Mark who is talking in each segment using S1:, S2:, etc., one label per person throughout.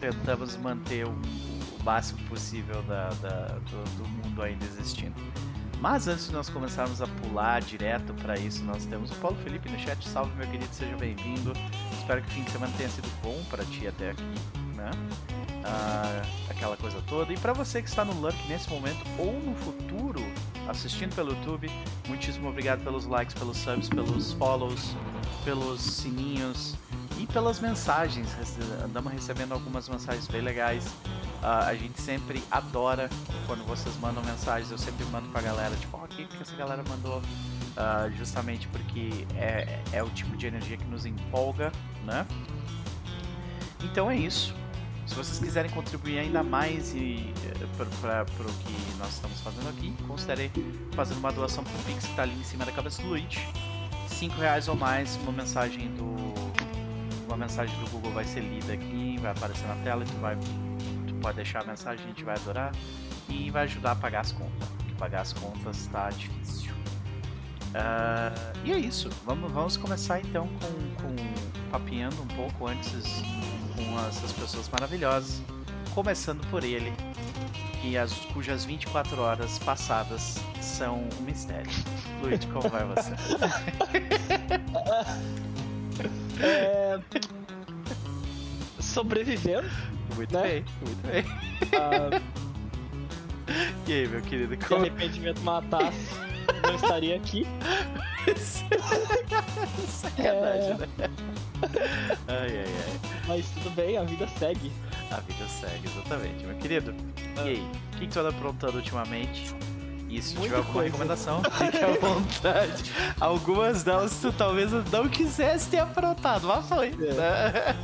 S1: tentamos manter o, máximo possível da, da do, do, mundo ainda existindo. Mas antes de nós começarmos a pular direto para isso, nós temos o Paulo Felipe no chat. Salve, meu querido, seja bem-vindo. Espero que o fim de semana tenha sido bom para ti até aqui, né? Ah, aquela coisa toda. E para você que está no Lurk nesse momento ou no futuro, assistindo pelo YouTube, muitíssimo obrigado pelos likes, pelos subs, pelos follows, pelos sininhos pelas mensagens. Andamos recebendo algumas mensagens bem legais. Uh, a gente sempre adora quando vocês mandam mensagens. Eu sempre mando pra galera, tipo, oh, o que, que essa galera mandou? Uh, justamente porque é, é o tipo de energia que nos empolga, né? Então é isso. Se vocês quiserem contribuir ainda mais e eh, para o que nós estamos fazendo aqui, considere fazendo uma doação para o Pix que está ali em cima da cabeça do Luigi. 5 reais ou mais, uma mensagem do. Uma mensagem do Google vai ser lida aqui, vai aparecer na tela, tu, vai, tu pode deixar a mensagem, a gente vai adorar. E vai ajudar a pagar as contas. Porque pagar as contas está difícil. Uh, e é isso. Vamos, vamos começar então com, com um pouco antes com essas pessoas maravilhosas. Começando por ele, que as, cujas 24 horas passadas são um mistério. Luiz, como vai você?
S2: é... Sobrevivendo.
S1: Muito né? bem, muito bem. Uh... E aí, meu querido?
S2: Como... Se arrependimento matasse, não estaria aqui.
S1: Sacanagem, é... né? Ai, ai, ai.
S2: Mas tudo bem, a vida segue.
S1: A vida segue, exatamente. Meu querido, ah. e aí? O que, que tu anda aprontando ultimamente? E se tiver alguma coisa. recomendação, fique à vontade. Algumas delas tu talvez não quisesse ter aprontado, mas foi. É.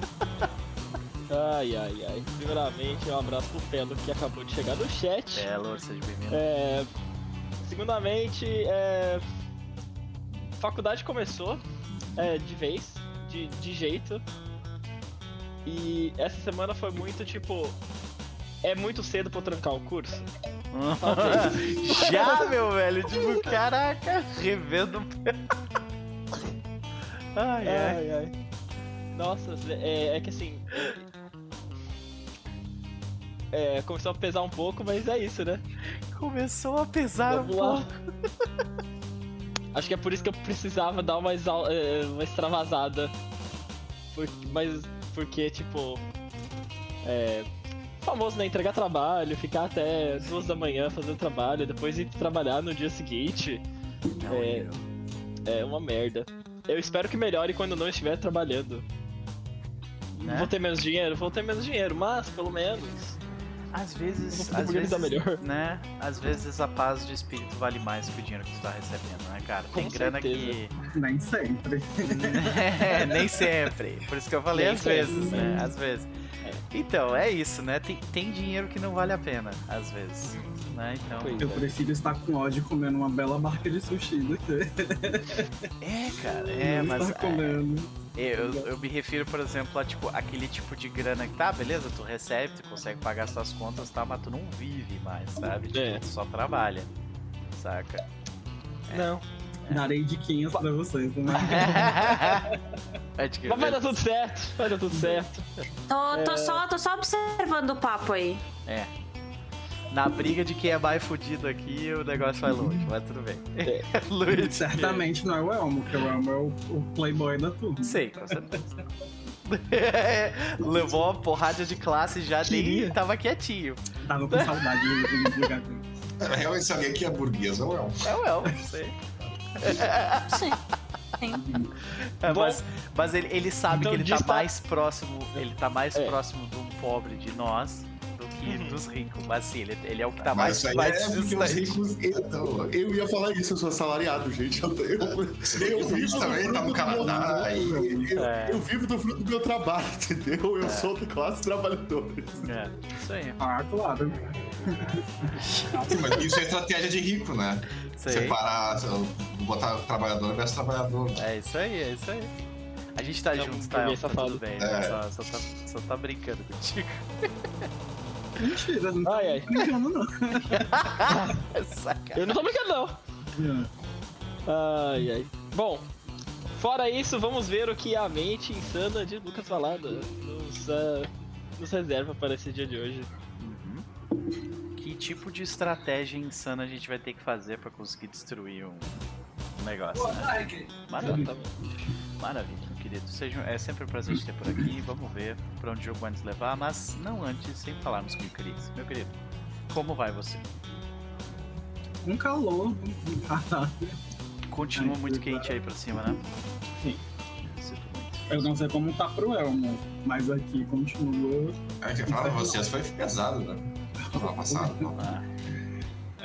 S2: Ai, ai, ai. Primeiramente, um abraço pro Pelo que acabou de chegar no chat.
S1: Pelo, seja bem-vindo.
S2: É... Segundamente, é... faculdade começou é, de vez, de, de jeito. E essa semana foi muito tipo. É muito cedo pra eu trancar o curso.
S1: Já, meu velho? Tipo, caraca, revendo.
S2: ai, ai, ai, ai. Nossa, é, é que assim. É, começou a pesar um pouco, mas é isso, né?
S1: Começou a pesar Vamos um lá. pouco.
S2: Acho que é por isso que eu precisava dar uma, é, uma extravasada. Porque, mas porque, tipo. É. Famoso, né? Entregar trabalho, ficar até duas da manhã fazendo trabalho, depois ir trabalhar no dia seguinte. Não, é, é uma merda. Eu espero que melhore quando não estiver trabalhando. Né? Vou ter menos dinheiro? Vou ter menos dinheiro, mas pelo menos
S1: às vezes, às vezes, melhor. né? Às vezes a paz de espírito vale mais que o dinheiro que tu tá recebendo, né, cara? Tem Com grana certeza.
S3: que nem sempre.
S1: é, nem sempre. Por isso que eu falei nem às sempre. vezes, né? Às vezes. É. Então, é isso, né? Tem, tem dinheiro que não vale a pena, às vezes. Né? Então,
S3: eu é. prefiro estar com ódio comendo uma bela marca de sushi do que.
S1: É, cara, é, não mas. Estar comendo. É eu, eu me refiro, por exemplo, a tipo, aquele tipo de grana que tá, beleza, tu recebe, tu consegue pagar suas contas, tá, mas tu não vive mais, sabe? Tipo, é. tu só trabalha. Saca?
S2: É. Não.
S3: É. Darei diquinhas pra vocês, né?
S2: Mas vai dar tudo certo, vai dar tudo certo.
S4: Tô, tô, é... só, tô só observando o papo aí.
S1: É, na briga de quem é mais fudido aqui, o negócio vai longe, mas tudo bem. É.
S3: Luiz, Certamente não é o Elmo, porque o Elmo é o, o playboy da turma.
S1: Sim, com certeza. Levou uma porrada de classe já nem tava quietinho.
S3: Tava com saudade do lugar
S5: Na real, esse alguém aqui é burguês, é o Elmo.
S1: É o Elmo, sei. Sim. É, mas, mas ele, ele sabe então, que ele tá mais próximo. Ele tá mais é. próximo de um pobre de nós aqui uhum. dos ricos, mas sim, ele, ele é o que tá mais,
S5: mais,
S1: mais
S5: é os ricos. Então, eu ia falar isso, eu sou assalariado, gente. Eu, eu, eu, eu vivo também, tá no Canadá. Eu, é. eu, vivo do fruto do meu trabalho, entendeu? Eu é. sou da classe trabalhadora.
S1: É, isso aí.
S3: Ah, claro.
S5: Sim, mas isso é estratégia de rico, né? Sei. Separar, botar trabalhador versus trabalhador.
S1: É isso aí, é isso aí. A gente tá então, junto, tá? Tá tudo bem, é. só, só, tá, só tá brincando contigo.
S3: Mentira, não ai, ai. brincando, não.
S2: Eu não tô brincando, não. Ai, ai. Bom, fora isso, vamos ver o que a mente insana de Lucas Valada nos uh, nos reserva para esse dia de hoje.
S1: Uhum. Que tipo de estratégia insana a gente vai ter que fazer para conseguir destruir um, negócio, né? Maravilha. Maravilha, meu querido. Seja, é sempre um prazer te ter por aqui. Vamos ver para onde o jogo vai nos levar, mas não antes, sem falarmos com o Cris. Meu querido, como vai você?
S3: Um calor,
S1: Continua muito quente aí pra cima, né?
S3: Sim. Eu não sei como tá pro Elmo, mas aqui continua.
S5: É que falo, vocês foi pesado, né? Ano passado. Ah.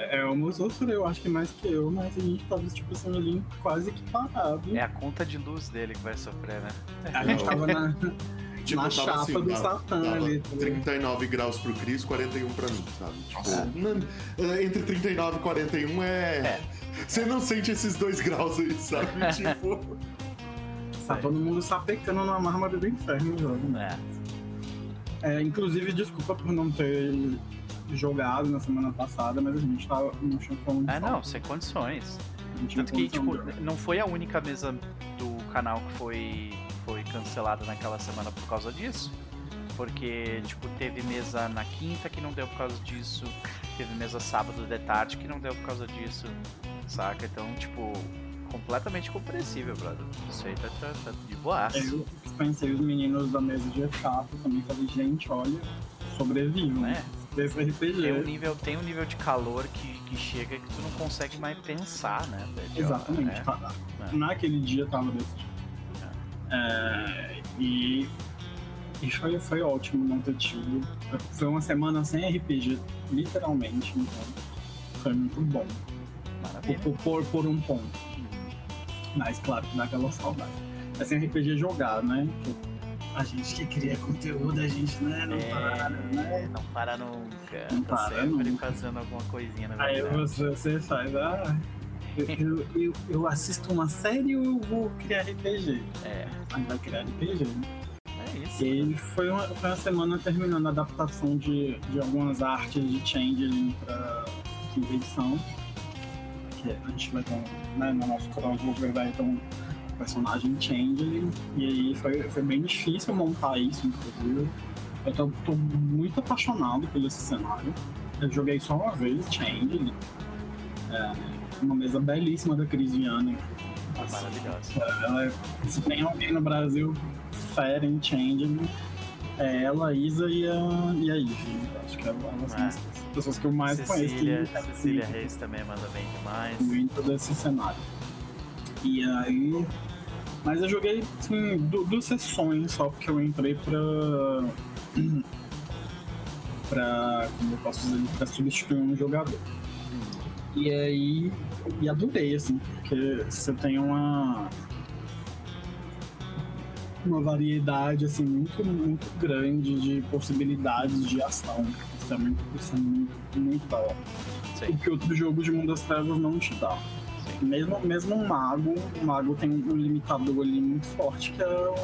S3: Elmo sofreu, acho que mais que eu, mas a gente tava, tipo assim, ali quase que parado.
S1: É a conta de luz dele que vai sofrer, né?
S3: A gente tava na. Tipo, na chapa assim, do Satã ali.
S5: 39 tá graus pro Cris, 41 pra mim, sabe? Tipo, é. entre 39 e 41 é... é. Você não sente esses dois graus aí, sabe? tipo.
S3: Tá todo mundo sapecando na mármore do inferno jogo.
S1: É.
S3: é. Inclusive, desculpa por não ter jogado na semana passada, mas a gente não tinha condições.
S1: É, não, sem condições. Tanto que, tipo, não foi a única mesa do canal que foi, foi cancelada naquela semana por causa disso. Porque, tipo, teve mesa na quinta que não deu por causa disso. Teve mesa sábado de tarde que não deu por causa disso. Saca? Então, tipo, completamente compreensível, brother. Isso aí tá, tá, tá de boa.
S3: Eu pensei os meninos da mesa de etapas também falei, gente, olha, sobrevivam. Né? RPG.
S1: Tem um nível, tem um nível de calor que, que chega que tu não consegue mais pensar, né?
S3: De, Exatamente. Tá, é. Naquele dia tava desse jeito. É. É, e e foi, foi ótimo não ter tido. Foi uma semana sem RPG, literalmente, então foi muito bom.
S1: Maravilha.
S3: Por, por, por um ponto. Mas claro que dá aquela saudade. É sem RPG jogar, né? A gente que cria conteúdo, a gente né, não é, para, né?
S1: Não para nunca.
S3: Não tá para
S1: sempre nunca. fazendo alguma coisinha na
S3: Aí você, você faz, ah, eu, eu, eu, assisto uma série ou eu vou criar RPG?
S1: É.
S3: Aí vai criar RPG, né?
S1: É isso.
S3: E foi uma, foi uma semana terminando a adaptação de, de algumas artes de Changeling pra quinta edição que a gente vai ter né, no nosso crossover vai ter um personagem Changeling, e aí foi, foi bem difícil montar isso, inclusive. Eu tô, tô muito apaixonado por esse cenário. Eu joguei só uma vez Changeling. É, uma mesa belíssima da Cris Viana.
S1: Maravilhosa.
S3: Ela, é, se tem alguém no Brasil fera em Changeling, é ela, Isa e a, e a Ivy. Acho que elas são as pessoas que eu mais
S1: Cecília,
S3: conheço.
S1: Cecília Reis também manda bem demais.
S3: Muito desse cenário. E aí. Mas eu joguei, assim, duas sessões só, porque eu entrei pra. pra. Como eu posso dizer? Pra substituir um jogador. E aí. E adorei, assim, porque você tem uma uma variedade assim muito muito grande de possibilidades de ação. Isso é muito, isso é muito, muito da hora. O que outro jogo de Mundo das Trevas não te dá. Mesmo, mesmo um mago, o mago tem um limitador ali muito forte que é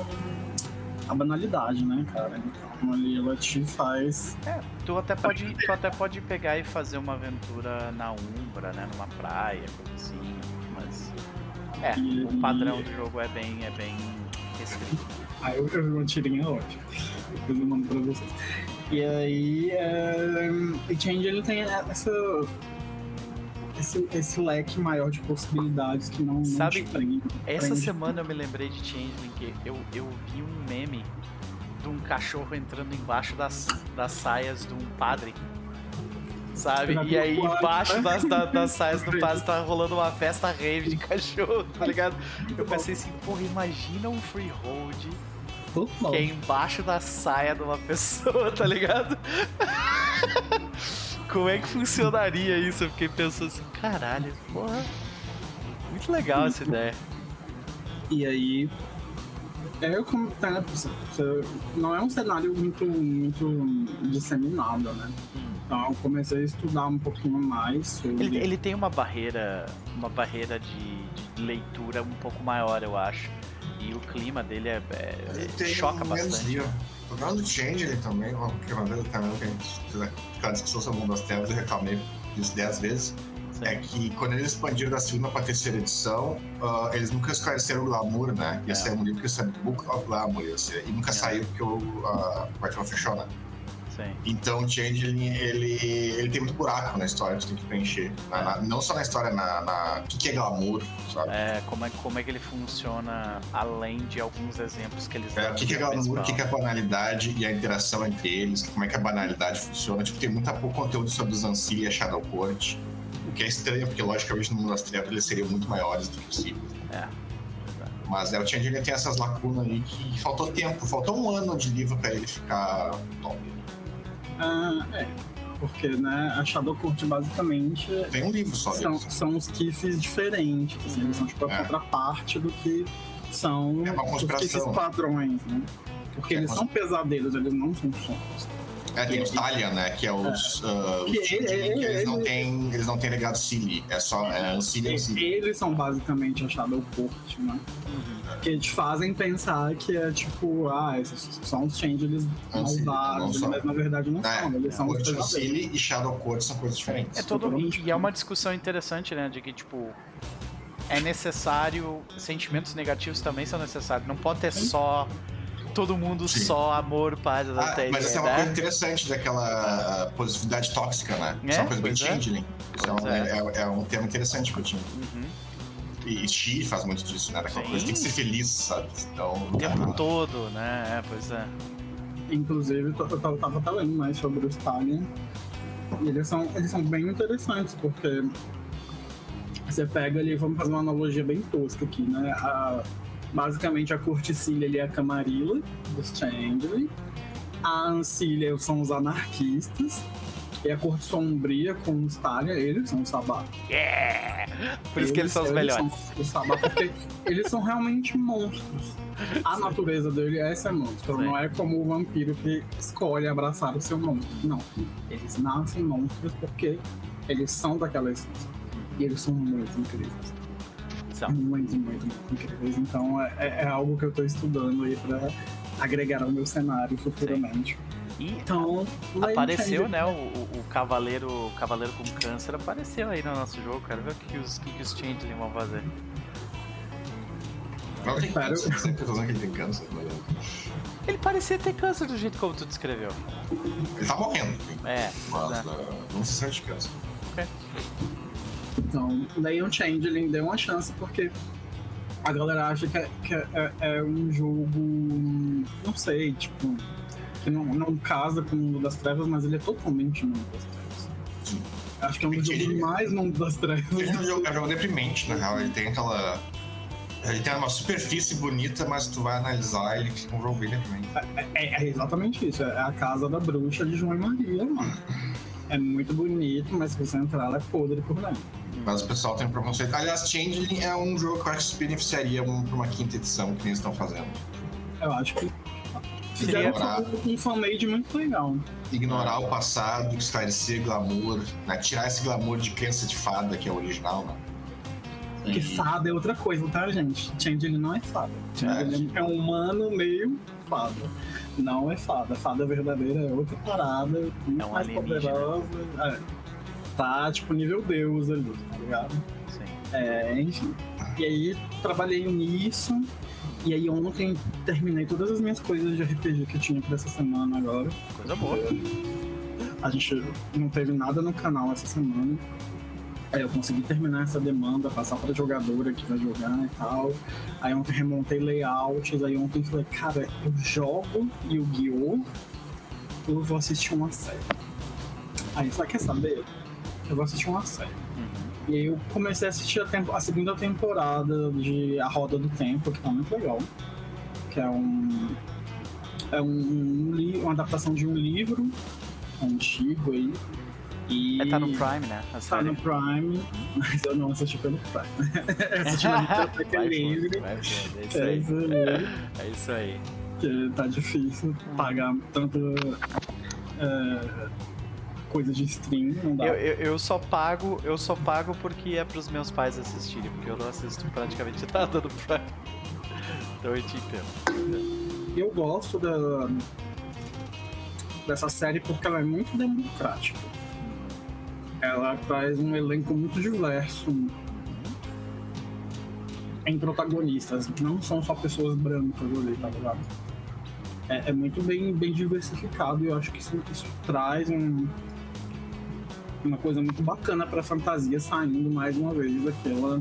S3: a banalidade, né, cara? Então ali ela te faz.
S1: É, tu até pode, tu até pode pegar e fazer uma aventura na Umbra, né? Numa praia, coisa assim, mas. É, e, o padrão do jogo é bem, é bem
S3: Aí eu vi uma tirinha ótima. Depois eu mando pra vocês. E aí, é... o Change ele tem essa. Esse, esse leque maior de possibilidades que não.
S1: Sabe,
S3: não prende,
S1: essa prende. semana eu me lembrei de Changeling que eu, eu vi um meme de um cachorro entrando embaixo das, das saias de um padre sabe? E aí embaixo das, das, das saias do padre tá rolando uma festa rave de cachorro, tá ligado? Eu pensei assim, porra, imagina um freehold que é embaixo da saia de uma pessoa, tá ligado? Como é que funcionaria isso? Eu fiquei pensando assim, caralho, porra. Muito legal essa ideia.
S3: E aí. É como tá, não é um cenário muito, muito disseminado, né? Então eu comecei a estudar um pouquinho mais sobre...
S1: Ele, ele tem uma barreira, uma barreira de, de, leitura um pouco maior, eu acho. E o clima dele é, é, é choca bastante.
S5: O problema do Change também, porque uma vez também que a gente fez aquela discussão sobre o mundo das trevas, eu reclamei disso 10 vezes.
S6: é que quando eles expandiram da segunda pra terceira edição, uh, eles nunca esclareceram o glamour, né? Ia é. ser um livro que ia ser Book of Glamour, ia ser, e nunca é. saiu porque o uh, Batman fechou, né? Sim. Então o Changeling, ele, ele tem muito buraco na história, tu tem que preencher. Na, na, não só na história, na, na o que, que é glamour, sabe?
S1: É, como é, como é que ele funciona além de alguns exemplos que eles
S6: é, O que, que é glamour, o que, que é banalidade e a interação entre eles, como é que a banalidade funciona. Tipo, tem muito pouco conteúdo sobre os Ancilla e a Shadow Court, o que é estranho, porque logicamente no mundo das trevas eles seriam muito maiores do que os ciclos. É. Mas é, o Changeling tem essas lacunas aí que faltou tempo, faltou um ano de livro pra ele ficar top.
S3: Ah, é. Porque, né, a Shadow Court basicamente.
S6: Tem um livro só.
S3: São, são os Kiffs diferentes. Assim, eles são tipo a é. contraparte do que são
S6: é os Kiffs
S3: padrões, né? Porque é eles são pesadelos, eles não são sonhos.
S6: É, tem os Talion, né? Que é os. É. Uh, que os ele, ele, eles, não têm, eles não têm legado Silly. É só. É, o Silly é o
S3: Eles são basicamente a Shadow Court, né? Uhum. Que te fazem pensar que é tipo, ah, esses são os changelings malvados, mas na verdade não é, são. Eles é, são os
S6: Silly e Shadow Court são coisas diferentes.
S1: É todo, e, e é uma discussão interessante, né? De que, tipo é necessário. Sentimentos negativos também são necessários. Não pode ter só todo mundo Sim. só amor, paz,
S6: ah, até Mas essa é uma né? coisa interessante daquela positividade tóxica, né? É, é uma coisa bem é. changeling. Então, é. É, é. um tema interessante pro time. Uhum. E Xi faz muito disso, né? Daquela Sim. coisa, tem que ser feliz, sabe? Então,
S1: o tempo todo, né? É, pois é.
S3: Inclusive, eu tava, tava até lendo mais sobre os Stalin. E eles são, eles são bem interessantes, porque você pega ali, vamos fazer uma analogia bem tosca aqui, né? A, Basicamente, a Corticília ali é a Camarilla, dos Chandler. A Ancília são os anarquistas. E a Corte Sombria com os Talha, eles são os Sabá.
S1: Yeah! Por isso eles, que eles são os melhores.
S3: São os Sabá, porque eles são realmente monstros. A Sim. natureza dele é ser monstro. Sim. Não é como o vampiro que escolhe abraçar o seu monstro. Não. Eles nascem monstros porque eles são daquela essência. E eles são muito incríveis. Muito, muito, muito incríveis. Então é, é, é algo que eu estou estudando aí para agregar ao meu cenário futuramente.
S1: E então, apareceu, né, o, o, cavaleiro, o cavaleiro com câncer apareceu aí no nosso jogo. Quero ver o que os, que, os Changeling vão fazer.
S6: Não tem câncer, que ele tem câncer.
S1: Ele parecia ter câncer do jeito como tu descreveu.
S6: Ele tá morrendo.
S1: É.
S6: Mas né? não se sente câncer. Ok.
S3: Então, Leon Changeling deu uma chance porque a galera acha que, é, que é, é, é, um jogo, não sei, tipo, que não, não casa com o mundo das trevas, mas ele é totalmente mundo das trevas. Sim. Acho que é um dos jogos mais mundo das trevas.
S6: É um jogo, é um jogo deprimente, na real. Ele tem aquela. Ele tem uma superfície bonita, mas tu vai analisar ele fica um jogo bem deprimente.
S3: É, é, é, exatamente isso. É a casa da bruxa de João e Maria, mano. É muito bonito, mas se você entrar, ela é podre por dentro.
S6: Mas o pessoal tem um preconceito. Aliás, Changeling é um jogo que eu acho que se beneficiaria pra uma quinta edição que eles estão fazendo.
S3: Eu acho que fizeram ignorar, um fanmade muito legal.
S6: Ignorar o passado, esclarecer glamour, né? tirar esse glamour de crença de fada que é o original, né?
S3: Porque e... fada é outra coisa, tá, gente? Changeling não é fada. Changeling é, é um humano meio fada. Não é fada. Fada verdadeira é outra parada, muito é um mais poderosa. É tá, tipo, nível Deus ali, tá ligado? Sim. É, enfim. E aí, trabalhei nisso. E aí, ontem, terminei todas as minhas coisas de RPG que eu tinha pra essa semana agora.
S1: Coisa boa.
S3: A gente não teve nada no canal essa semana. Aí eu consegui terminar essa demanda, passar pra jogadora que vai jogar e tal. Aí ontem remontei layouts, aí ontem falei, cara, eu jogo Yu-Gi-Oh! Eu vou assistir uma série. Aí falei, quer saber? Eu vou assistir uma série. Uhum. E aí eu comecei a assistir a, tempo, a, segunda temporada de A Roda do Tempo, que tá muito legal. Que é um. É um, um uma adaptação de um livro antigo aí. E...
S1: É, tá no Prime, né?
S3: A tá no Prime, mas eu não assisti pelo Prime. assisti na Biblioteca Livre.
S1: É isso aí. É isso aí. É isso aí.
S3: Que tá difícil pagar tanto. É, coisa de stream, não dá.
S1: Eu, eu, eu, só pago, eu só pago porque é pros meus pais assistirem, porque eu não assisto praticamente nada do Prime. Então eu te entendo.
S3: Eu gosto da, dessa série porque ela é muito democrática. ela traz um elenco muito diverso em protagonistas. Não são só pessoas brancas ali, tá ligado? É, é muito bem, bem diversificado e eu acho que isso, isso traz um, uma coisa muito bacana pra fantasia saindo mais uma vez daquela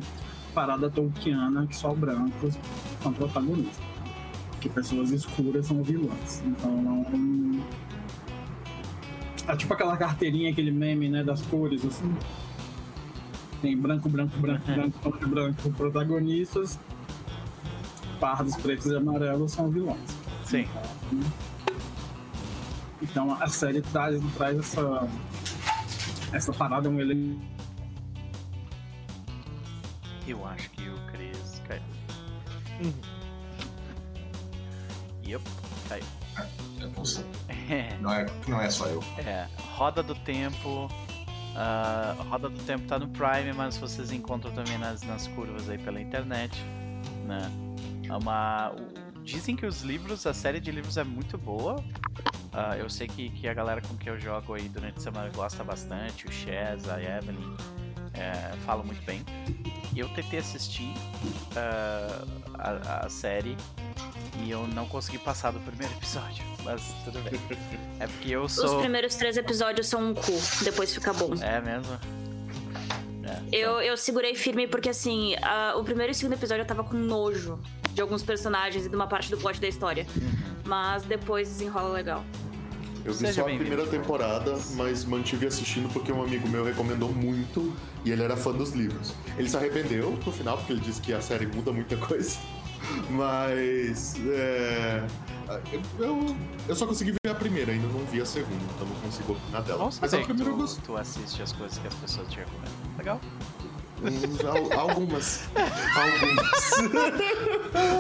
S3: parada tolkiana que só brancos são protagonistas. Que pessoas escuras são vilãs. Então é um. É tipo aquela carteirinha, aquele meme, né, das cores, assim. Tem branco, branco, branco, branco, branco, branco, protagonistas. Pardos, pretos e amarelos são vilões.
S1: Sim.
S3: Então a série traz, traz essa. Essa parada, um elenco
S1: Eu acho que o Chris caiu. Yep, caiu.
S5: Não sei.
S1: É,
S5: Não é, não é só eu.
S1: é, Roda do Tempo. ah, Roda do Tempo tá no Prime, mas vocês encontram também nas, nas curvas aí pela internet, né? É uma... Dizem que os livros, a série de livros é muito boa. Ah, eu sei que, que a galera com que eu jogo aí durante a semana gosta bastante, o Chaz, a Evelyn, é, falam muito bem. Eu tentei assistir ah, a, a série e eu não consegui passar do primeiro episódio, mas tudo bem. É porque eu
S4: Os
S1: sou.
S4: primeiros três episódios são um cu, depois fica bom.
S1: É mesmo?
S4: Eu, eu segurei firme porque, assim, a- o primeiro e o segundo episódio eu tava com nojo de alguns personagens e de uma parte do plot da história. Mas depois desenrola legal.
S5: Eu vi
S1: Seja
S5: só a primeira temporada, mas mantive assistindo porque um amigo meu recomendou muito e ele era fã dos livros. Ele se arrependeu no final, porque ele disse que a série muda muita coisa. Mas. É, eu, eu, eu só consegui ver a primeira, ainda não vi a segunda, então não consigo opinar dela.
S1: Bom
S5: mas a
S1: saber que
S5: primeira eu
S1: tu,
S5: gostei.
S1: tu assiste as coisas que as pessoas te recomendam. Legal.
S5: Al- Algumas. Algumas.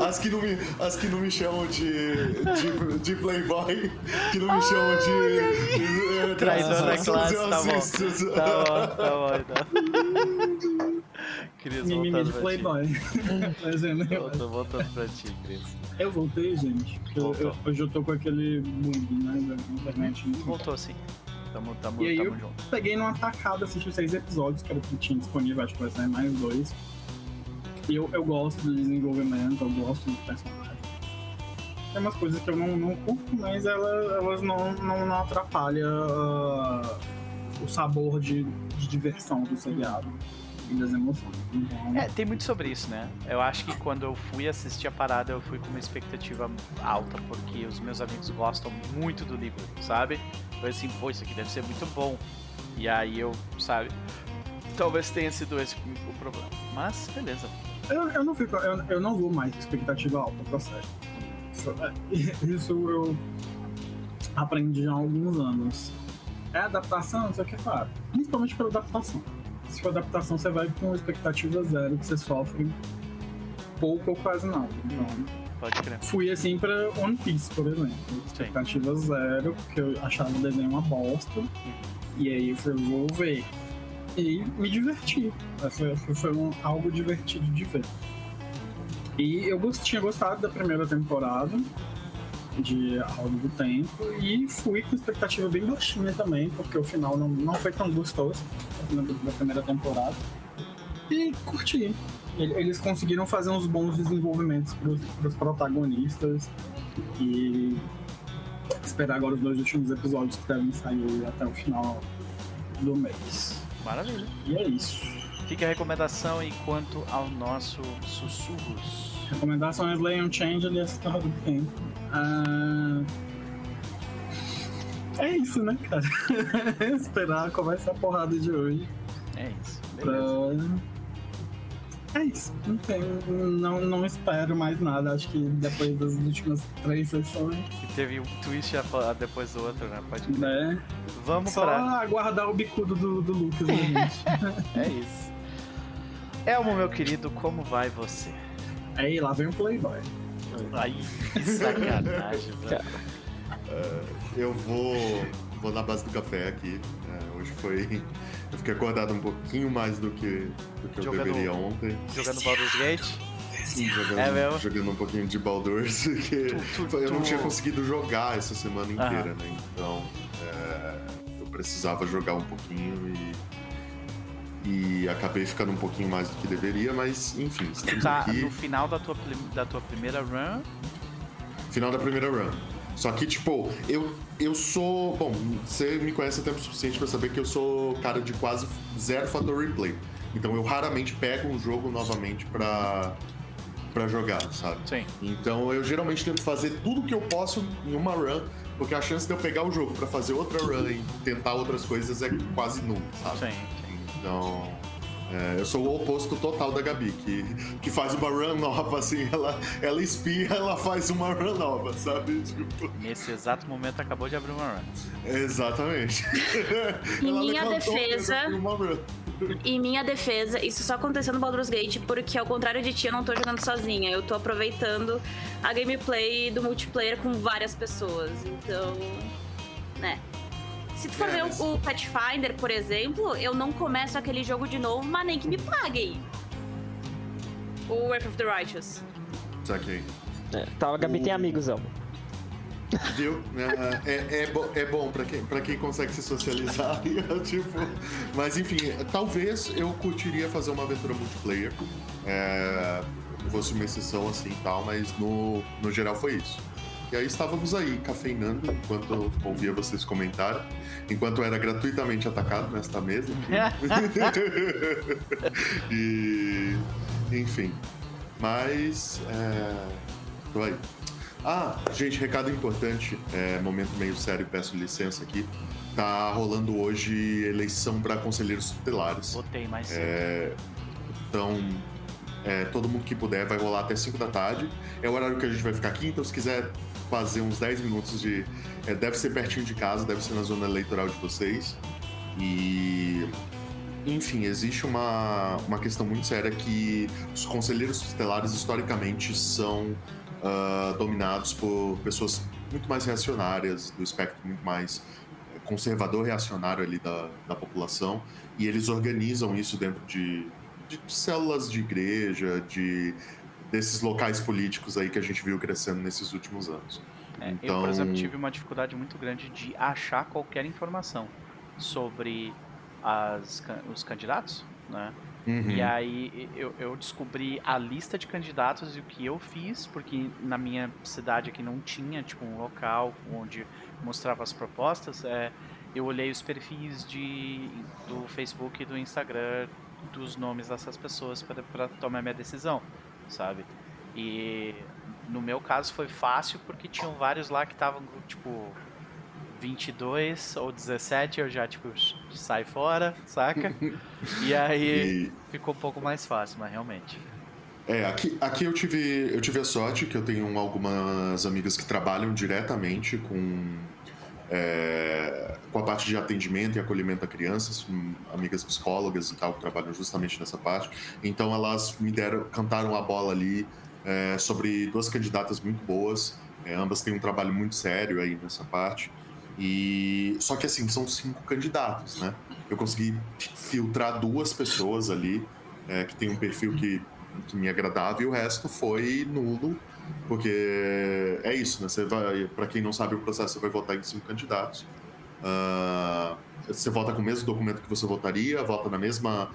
S5: As que não me, as que não me chamam de, de, de playboy, que não me chamam de. de,
S1: Traidor da
S5: essas
S1: classe,
S5: eu
S1: tá bom. Tá bom, tá bom, então. Cris,
S3: mimimi de
S1: pra
S3: Playboy. Mas, né?
S1: ti. Voltando, voltando pra ti, Cris.
S3: Eu voltei, gente. Eu, eu, hoje eu tô com aquele bug, né, da internet.
S1: Voltou sim. Tamo, tamo,
S3: E aí
S1: tamo
S3: eu
S1: junto.
S3: peguei numa tacada, assisti os seis episódios, que era o que tinha disponível, acho que vai sair mais dois. E eu, eu gosto do desenvolvimento, eu gosto dos personagens. Tem umas coisas que eu não, não curto, mas ela, elas não, não, não atrapalham ah, o sabor de, de diversão do seriado e das emoções. Então,
S1: É, tem muito sobre isso, né? Eu acho que quando eu fui assistir a parada, eu fui com uma expectativa alta, porque os meus amigos gostam muito do livro, sabe? Eu assim, pô, isso aqui deve ser muito bom. E aí eu, sabe? Talvez tenha sido esse o problema. Mas, beleza.
S3: Eu, eu não fico, eu, eu não vou mais com expectativa alta pra série. Isso, eu aprendi há alguns anos. É adaptação, isso aqui é claro. Principalmente pela adaptação. For adaptação, você vai com expectativa zero, que você sofre pouco ou quase nada. Então,
S1: Pode crer.
S3: fui assim pra One Piece, por exemplo. Expectativa zero, porque eu achava o desenho uma bosta. E aí eu falei, vou ver. E me diverti. Foi, foi- um- algo divertido de ver. E eu tinha gostado da primeira temporada de A Roda do Tempo e fui com expectativa bem baixinha também, porque o final não, não foi tão gostoso da primeira temporada. E curti. Ele- Eles conseguiram fazer uns bons desenvolvimentos para os protagonistas e esperar agora os dois últimos episódios que devem sair até o final do mês.
S1: Maravilha.
S3: E é isso.
S1: Fica a recomendação e quanto ao nosso sussurros.
S3: Recomendações leiam Change e essa Terra do Tempo. Ah, É isso, né, cara? Esperar qual vai ser a porrada de hoje.
S1: É isso. Beleza.
S3: Pra... É isso. Não, tem, não, não espero mais nada. Acho que depois das últimas três sessões,
S1: E teve um twist a- depois do outro, né? Pode crer.
S3: né?
S1: Vamos
S3: Só
S1: pra.
S3: aguardar o bicudo do, do Lucas, né, gente?
S1: É isso. Elmo, meu querido, como vai você?
S3: Aí, lá vem o Playboy.
S1: Aí, que sacanagem, velho.
S5: Eu vou, vou na base do café aqui. É, hoje foi. Eu fiquei acordado um pouquinho mais do que, do que eu deveria ontem.
S1: Jogando Baldur's Gate?
S5: Sim, jogando,
S1: É mesmo?
S5: jogando um pouquinho de Baldur's, que
S1: Tu- tu-
S5: eu não
S1: tu-
S5: tinha conseguido jogar essa semana
S1: Aham.
S5: inteira, né? Então é, eu precisava jogar um pouquinho e e acabei ficando um pouquinho mais do que deveria, mas enfim,
S1: estamos tá aqui. no final da tua, da tua primeira run?
S5: Final da primeira run. Só que, tipo, eu, eu sou. Bom, você me conhece até o suficiente para saber que eu sou cara de quase zero fator replay. Então eu raramente pego um jogo novamente pra, pra jogar, sabe?
S1: Sim.
S5: Então eu geralmente tento fazer tudo que eu posso em uma run, porque a chance de eu pegar o jogo para fazer outra run e tentar outras coisas é quase nula, sabe?
S1: Sim.
S5: Então. É, eu sou o oposto total da Gabi, que, que faz uma run nova, assim, ela, ela espirra, ela faz uma run nova, sabe?
S1: Tipo... Nesse exato momento acabou de abrir uma run.
S5: Exatamente.
S4: Em minha defesa. Em minha defesa, isso só aconteceu no Baldur's Gate porque, ao contrário de ti, eu não tô jogando sozinha. Eu tô aproveitando a gameplay do multiplayer com várias pessoas. Então. né. Se tu for ver o, Pathfinder, por exemplo, eu não começo aquele jogo de novo, mas nem que me paguem. O Wrath of the Righteous.
S5: Saquei.
S2: É, tá, a Gabi o... tem amigos, Elmo.
S5: Viu? É, é, é, bo é bom pra quem, pra quem consegue se socializar. tipo, mas enfim, talvez eu curtiria fazer uma aventura multiplayer. É, fosse uma exceção assim e tal, mas no, no geral foi isso. E aí estávamos aí, cafeinando, enquanto eu ouvia vocês comentarem, enquanto eu era gratuitamente atacado nesta mesa. e. Enfim. Mas. É... Tô aí. Ah, gente, recado importante, é, momento meio sério, peço licença aqui. Tá rolando hoje eleição para conselheiros tutelares.
S1: Votei mais cedo.
S5: É, então, é, todo mundo que puder vai rolar até 5 da tarde. É o horário que a gente vai ficar aqui, então se quiser fazer uns 10 minutos de. É, deve ser pertinho de casa, deve ser na zona eleitoral de vocês. E. Enfim, existe uma, uma questão muito séria que os conselheiros tutelares historicamente são uh, dominados por pessoas muito mais reacionárias, do espectro muito mais conservador reacionário ali da, da população, e eles organizam isso dentro de, de, de células de igreja, de desses locais políticos aí que a gente viu crescendo nesses últimos anos.
S1: É, então... Eu, por exemplo, tive uma dificuldade muito grande de achar qualquer informação sobre as, os candidatos, né? Uhum. E aí eu, eu, descobri a lista de candidatos e o que eu fiz, porque na minha cidade aqui não tinha tipo um local onde mostrava as propostas. É, eu olhei os perfis de, do Facebook e do Instagram dos nomes dessas pessoas para tomar minha decisão sabe? E no meu caso foi fácil porque tinham vários lá que estavam tipo 22 ou 17, eu já tipo sai fora, saca? e aí e... ficou um pouco mais fácil, mas realmente.
S5: É, aqui, aqui eu tive eu tive a sorte que eu tenho algumas amigas que trabalham diretamente com é, com a parte de atendimento e acolhimento a crianças, amigas psicólogas e tal, que trabalham justamente nessa parte. Então elas me deram, cantaram a bola ali é, sobre duas candidatas muito boas. É, ambas têm um trabalho muito sério aí nessa parte. E só que assim são cinco candidatos, né? Eu consegui filtrar duas pessoas ali é, que tem um perfil que, que me agradava e o resto foi nulo porque é isso, né? Você vai, para quem não sabe o processo, você vai votar em cinco candidatos. Uh, você vota com o mesmo documento que você votaria, vota na mesma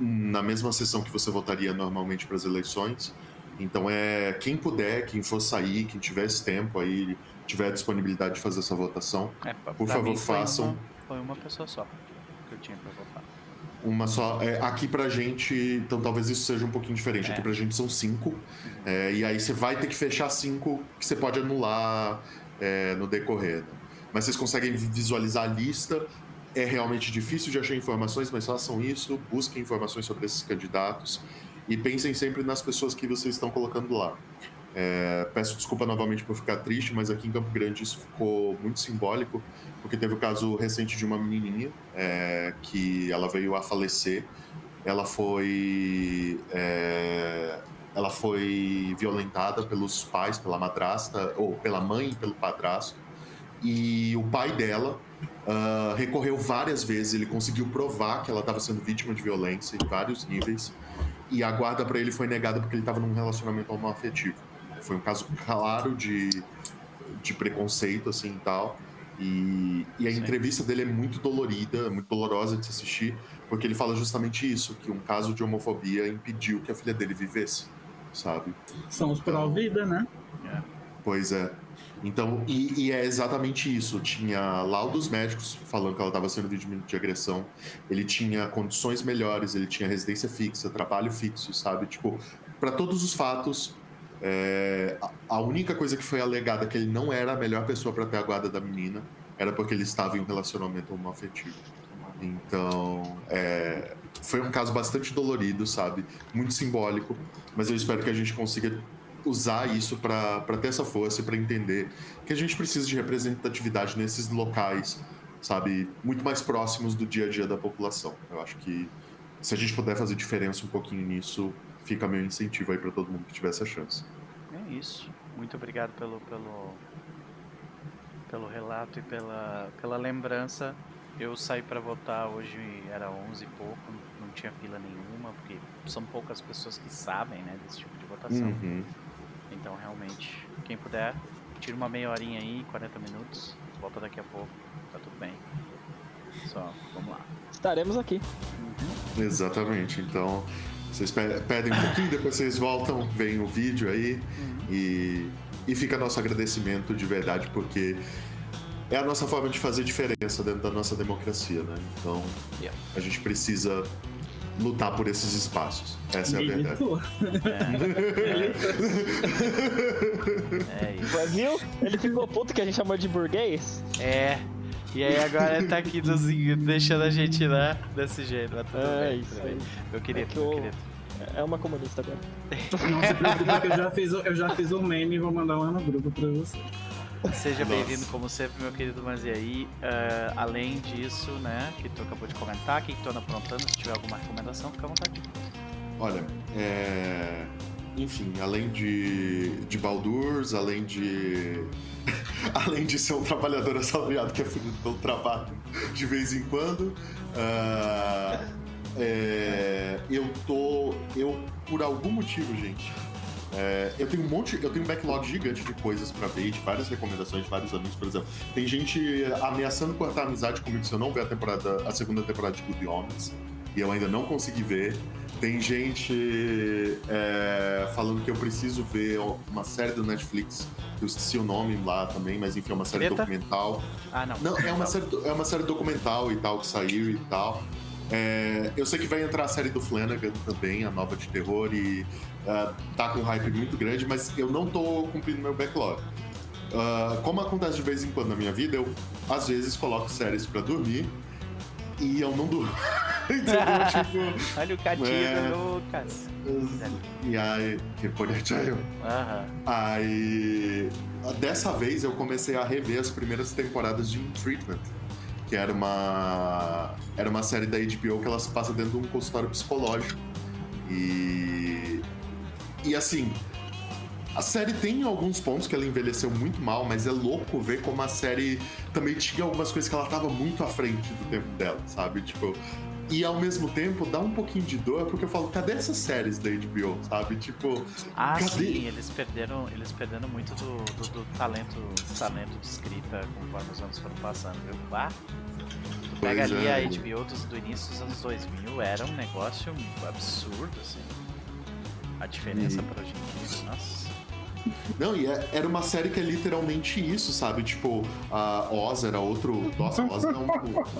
S5: na mesma sessão que você votaria normalmente para as eleições. Então é quem puder, quem for sair, quem tiver esse tempo aí, tiver disponibilidade de fazer essa votação, é, por favor façam.
S1: Foi uma, foi uma pessoa só que eu tinha para votar.
S5: Uma só. É, aqui pra gente, então talvez isso seja um pouquinho diferente. É. Aqui pra gente são cinco. É, e aí você vai ter que fechar cinco que você pode anular é, no decorrer. Né? Mas vocês conseguem visualizar a lista. É realmente difícil de achar informações, mas façam isso. Busquem informações sobre esses candidatos. E pensem sempre nas pessoas que vocês estão colocando lá. É, peço desculpa novamente por ficar triste, mas aqui em Campo Grande isso ficou muito simbólico, porque teve o caso recente de uma menininha é, que ela veio a falecer. Ela foi é, ela foi violentada pelos pais, pela madrasta ou pela mãe pelo padrasto. E o pai dela uh, recorreu várias vezes. Ele conseguiu provar que ela estava sendo vítima de violência em vários níveis. E a guarda para ele foi negada porque ele estava num relacionamento homoafetivo. Foi um caso claro de, de preconceito, assim, e tal. E, e a Sim. entrevista dele é muito dolorida, muito dolorosa de se assistir, porque ele fala justamente isso, que um caso de homofobia impediu que a filha dele vivesse, sabe?
S3: São os pró-vida, né?
S5: É. Pois é. Então, e, e, é exatamente isso. Tinha laudos médicos falando que ela estava sendo vítima de agressão. Ele tinha condições melhores, ele tinha residência fixa, trabalho fixo, sabe? Tipo, para todos os fatos, é, a única coisa que foi alegada que ele não era a melhor pessoa para ter a guarda da menina era porque ele estava em um relacionamento homoafetivo. Então, é, foi um caso bastante dolorido, sabe? Muito simbólico, mas eu espero que a gente consiga usar isso para ter essa força e para entender que a gente precisa de representatividade nesses locais, sabe? Muito mais próximos do dia a dia da população. Eu acho que se a gente puder fazer diferença um pouquinho nisso, fica meu incentivo aí para todo mundo que tiver essa chance.
S1: É isso. Muito obrigado pelo, pelo, pelo relato e pela, pela lembrança. Eu saí para votar hoje, era 11 e pouco, não tinha fila nenhuma, porque são poucas pessoas que sabem né, desse tipo de votação. Uhum. Então, realmente, quem puder, tira uma meia horinha aí, 40 minutos, volta daqui a pouco, tá tudo bem. Só, vamos lá.
S2: Estaremos aqui.
S5: Uhum. Exatamente, então vocês pedem um pouquinho, depois vocês voltam, veem o vídeo aí uhum. e, e fica nosso agradecimento de verdade, porque é a nossa forma de fazer diferença dentro da nossa democracia, né? Então yeah. a gente precisa lutar por esses espaços. Essa é a verdade.
S2: É. é isso. Viu? Ele ficou puto que a gente chamou de burguês?
S1: É. E aí agora ele tá aqui deixando a gente lá desse jeito. Mas tudo
S2: é,
S1: bem,
S2: isso tudo bem.
S1: Meu querido, é meu querido.
S2: É uma comunista agora.
S3: Não se preocupe que eu já fiz, eu já fiz um meme e vou mandar lá no grupo pra você.
S1: Seja bem-vindo como sempre, meu querido Mas e aí, uh, além disso, né, que tu acabou de comentar, que tu anda aprontando, se tiver alguma recomendação, fica à vontade.
S5: Olha, é... enfim, além de, de Baldurs, além de além de ser um trabalhador assalariado que é fudido pelo trabalho de vez em quando, uh, é, eu tô. Eu, por algum motivo, gente. É, eu tenho um monte, eu tenho um backlog gigante de coisas para ver, de várias recomendações, de vários amigos, por exemplo. Tem gente ameaçando cortar amizade comigo se eu não ver a temporada, a segunda temporada de Good Omens, e eu ainda não consegui ver. Tem gente é, falando que eu preciso ver uma série do Netflix, eu esqueci o nome lá também, mas enfim, é uma série documental.
S1: Ah, não.
S5: Não, é uma série, é uma série documental e tal, que saiu e tal. É, eu sei que vai entrar a série do Flanagan também, a nova de terror, e uh, tá com um hype muito grande, mas eu não tô cumprindo meu backlog. Uh, como acontece de vez em quando na minha vida, eu às vezes coloco séries para dormir e eu não durmo. Entendeu?
S1: tipo, Olha o Catinho é... Lucas.
S5: E aí, que bonito Aí, dessa vez eu comecei a rever as primeiras temporadas de In Treatment, que era uma era uma série da HBO que ela se passa dentro de um consultório psicológico. E e assim, a série tem alguns pontos que ela envelheceu muito mal, mas é louco ver como a série também tinha algumas coisas que ela tava muito à frente do tempo dela, sabe? Tipo, e ao mesmo tempo dá um pouquinho de dor, porque eu falo, cadê essas séries da HBO, sabe? Tipo.
S1: Ah,
S5: cadê?
S1: sim, eles perderam, eles perderam muito do, do, do talento, talento de escrita conforme os anos foram passando, viu? Ah, tu pega pois ali é. a HBO dos, do início dos anos 2000, era um negócio absurdo, assim. A diferença e... pra hoje em dia, nossa.
S5: Não, e é, era uma série que é literalmente isso, sabe? Tipo, a Oz era outro. Nossa, Oz não.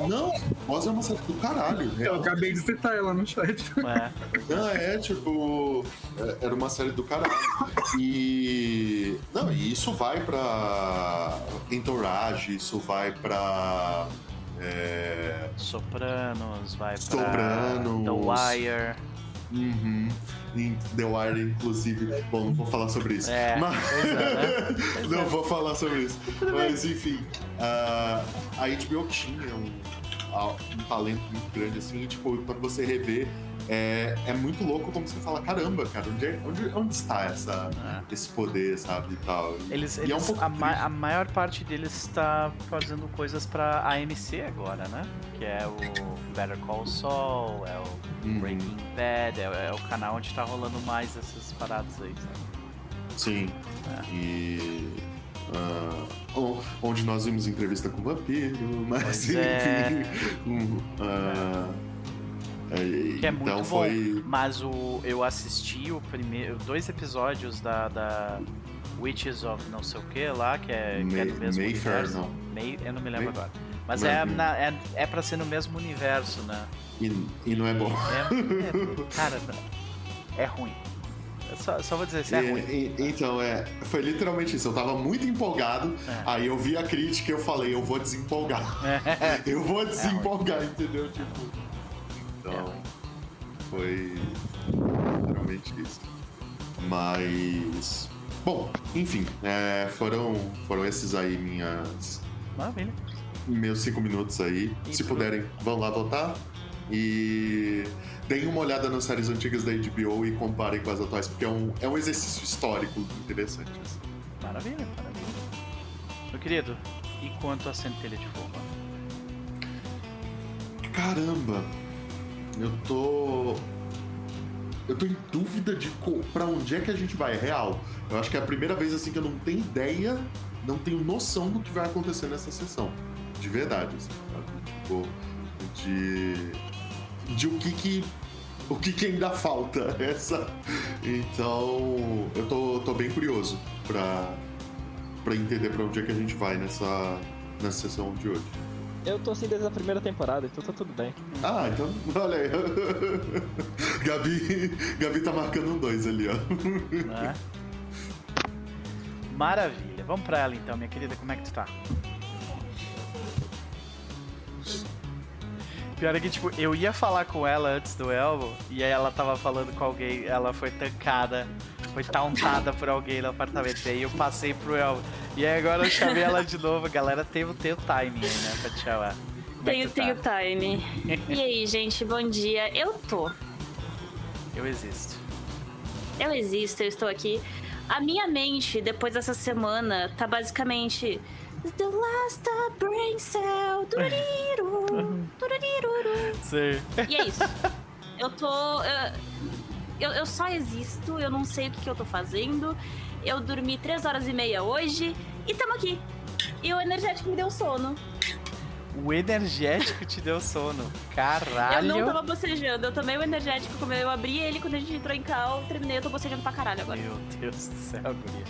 S5: Não, Oz é uma série do caralho.
S3: Eu acabei de citar ela no chat.
S5: É. Não, é, tipo. É, era uma série do caralho. E. Não, e isso vai pra. Entourage, isso vai pra. É...
S1: Sopranos, vai pra.
S5: Sopranos.
S1: The Wire.
S5: Uhum em The Wire, inclusive. Bom, não vou falar sobre isso.
S1: É,
S5: mas...
S1: é, né?
S5: não é. vou falar sobre isso. Mas enfim, uh, a HBO tinha um, um talento muito grande, assim, e, tipo, quando você rever é, é muito louco como você fala, caramba, cara, onde, é, onde, onde está essa, é. esse poder, sabe, e tal.
S1: Eles,
S5: e
S1: eles é um a, ma a, maior parte deles está fazendo coisas pra AMC agora, né? Que é o Better Call Saul, é o uhum. Breaking Bad, é, é, o canal onde tá rolando mais essas paradas aí, sabe?
S5: Sim. É. E Uh, onde nós vimos entrevista com o vampiro, mas pois enfim. É. Um, uh,
S1: que é muito então foi... bom. Mas o, eu assisti o primeiro, dois episódios da, da Witches of não sei o que lá, que é, May, que é do mesmo Mayfair, universo. Não. May, eu não me lembro May... agora. Mas é, na, é, é pra ser no mesmo universo, né?
S5: E, e não é bom.
S1: É, é, cara, é ruim. Só, só, vou dizer, isso é e, ruim.
S5: E, então, é, foi literalmente isso. Eu tava muito empolgado, é. aí eu vi a crítica e eu falei, eu vou desempolgar. É. Eu vou desempolgar, entendeu? Tipo. Então, foi literalmente isso. Mas. Bom, enfim, é, foram, foram esses aí minhas.
S1: Maravilha.
S5: Meus cinco minutos aí. Se puderem, vão lá votar. E deem uma olhada nas séries antigas da HBO e comparem com as atuais, porque é um, é um exercício histórico interessante. Assim.
S1: Maravilha, maravilha. Meu querido, e quanto a centelha de fogo?
S5: Caramba! Eu tô. Eu tô em dúvida de para onde é que a gente vai. É real. Eu acho que é a primeira vez assim que eu não tenho ideia, não tenho noção do que vai acontecer nessa sessão. De verdade, assim, sabe? Tipo, de. De o que que. O que, que ainda falta? Essa. Então. Eu tô, tô bem curioso pra, pra entender pra onde é que a gente vai nessa, nessa sessão de hoje.
S2: Eu tô assim desde a primeira temporada, então tá tudo bem.
S5: Ah, então, olha aí. Gabi, Gabi tá marcando um dois ali, ó. É.
S1: Maravilha. Vamos pra ela então, minha querida. Como é que tu tá? Pior é que, tipo, eu ia falar com ela antes do Elmo, e aí ela tava falando com alguém, ela foi tancada, foi tauntada por alguém no apartamento. E aí eu passei pro Elmo. E aí agora eu chamei ela de novo. Galera, tem, tem o timing aí, né, pra te chamar.
S4: É tenho, é tenho tá? time. e aí, gente, bom dia. Eu tô.
S1: Eu existo.
S4: Eu existo, eu estou aqui. A minha mente, depois dessa semana, tá basicamente The last brain cell. Tururiru, tururiru.
S1: Sim.
S4: E é isso. Eu tô. Eu, eu só existo, eu não sei o que, que eu tô fazendo. Eu dormi 3 horas e meia hoje e tamo aqui. E o energético me deu sono.
S1: O energético te deu sono. Caralho.
S4: Eu não tava bocejando. Eu tomei o energético, como eu abri ele quando a gente entrou em cal, terminei, eu tô bocejando pra caralho agora.
S1: Meu Deus do céu, guria.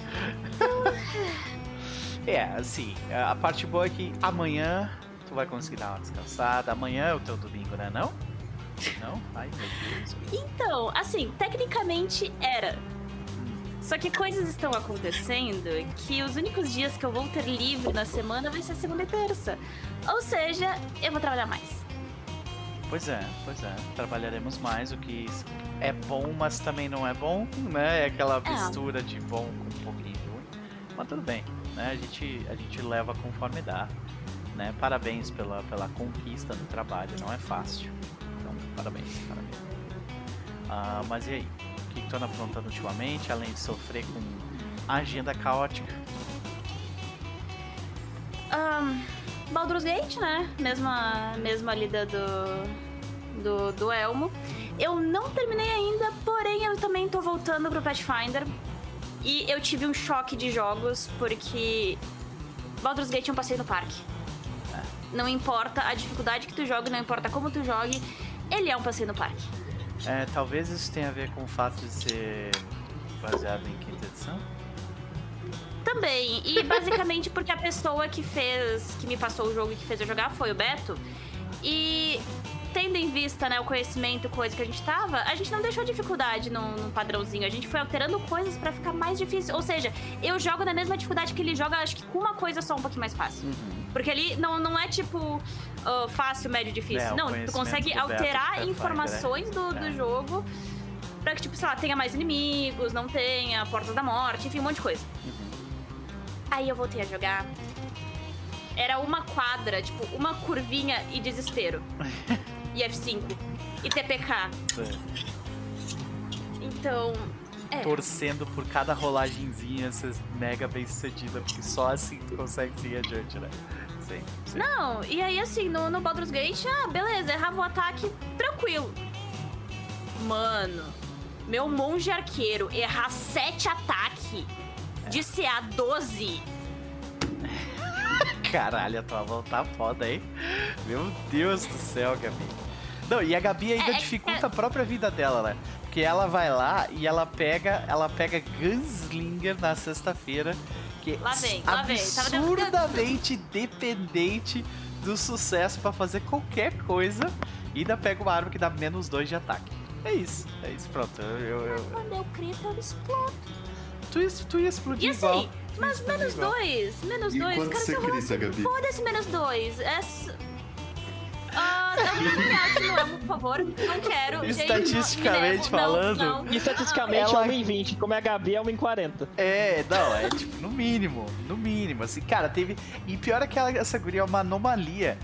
S1: É, assim, a parte boa é que amanhã tu vai conseguir dar uma descansada. Amanhã é o teu domingo, né? Não? Não? Ai, meu Deus.
S4: Então, assim, tecnicamente era. Só que coisas estão acontecendo que os únicos dias que eu vou ter livre na semana vai ser segunda e terça. Ou seja, eu vou trabalhar mais.
S1: Pois é, pois é. Trabalharemos mais, o que é bom, mas também não é bom, né? É aquela é. mistura é. de bom com um pouquinho. Mas tudo bem né? A gente, a gente leva conforme dá, né? Parabéns pela, pela conquista do trabalho, não é fácil. Então, parabéns, parabéns. Ah, mas e aí? O que, tu anda aprontando ultimamente, além de sofrer com agenda caótica?
S4: Um, Baldur's Gate, né? Mesma, mesma lida do, do, do Elmo. Eu não terminei ainda, porém eu também tô voltando pro Pathfinder. E eu tive um choque de jogos porque Baldur's Gate é um passeio no parque. Não importa a dificuldade que tu jogue, não importa como tu jogue, ele é um passeio no parque.
S1: É, talvez isso tenha a ver com o fato de ser baseado em quinta edição.
S4: Também. E basicamente porque a pessoa que fez, que me passou o jogo e que fez eu jogar foi o Beto. E tendo em vista né, o conhecimento, coisa que a gente tava, a gente não deixou dificuldade no, no padrãozinho. A gente foi alterando coisas para ficar mais difícil. Ou seja, eu jogo na mesma dificuldade que ele joga, acho que com uma coisa só um pouquinho mais fácil. Uhum. Porque ali não, não é tipo uh, fácil, médio, difícil. É, não, tu consegue alterar informações do, do é. jogo pra que, tipo, sei lá, tenha mais inimigos, não tenha portas da morte, enfim, um monte de coisa. Uhum. Aí eu voltei a jogar era uma quadra, tipo, uma curvinha e desespero. e F5 e TPK. É. Então, é.
S1: Torcendo por cada rolagenzinha ser mega bem sucedida, porque só assim tu consegue seguir adiante, né? Sim, sim.
S4: Não, e aí assim, no, no Baldur's Gate, ah, beleza, errava o ataque, tranquilo. Mano, meu monge arqueiro errar 7 ataques é. de CA 12
S1: Caralho, a tua mão tá foda, hein? Meu Deus do céu, Gabi. Não, e a Gabi ainda é, é dificulta é... a própria vida dela, né? Porque ela vai lá e ela pega, ela pega Gunslinger na sexta-feira, que
S4: lá vem,
S1: é lá absurdamente vem. dependente do sucesso para fazer qualquer coisa e ainda pega uma arma que dá menos dois de ataque. É isso, é isso, pronto. Eu, eu, eu...
S4: Quando eu grito, eu explodo.
S1: Tu, tu ia explodir
S4: e assim, igual. Mas menos dois, menos
S5: e
S4: dois.
S5: Quanto cara, você grita, Gabi?
S4: Foda-se menos dois. É... Ah, não, não amo, por favor. Não quero.
S1: Estatisticamente
S4: Gente,
S1: falando.
S2: Não, não. Estatisticamente ela... é 1 em 20, como é a Gabi é 1 em 40.
S1: É, não, é tipo, no mínimo. No mínimo. Assim, cara, teve. E pior é que ela, essa guria é uma anomalia.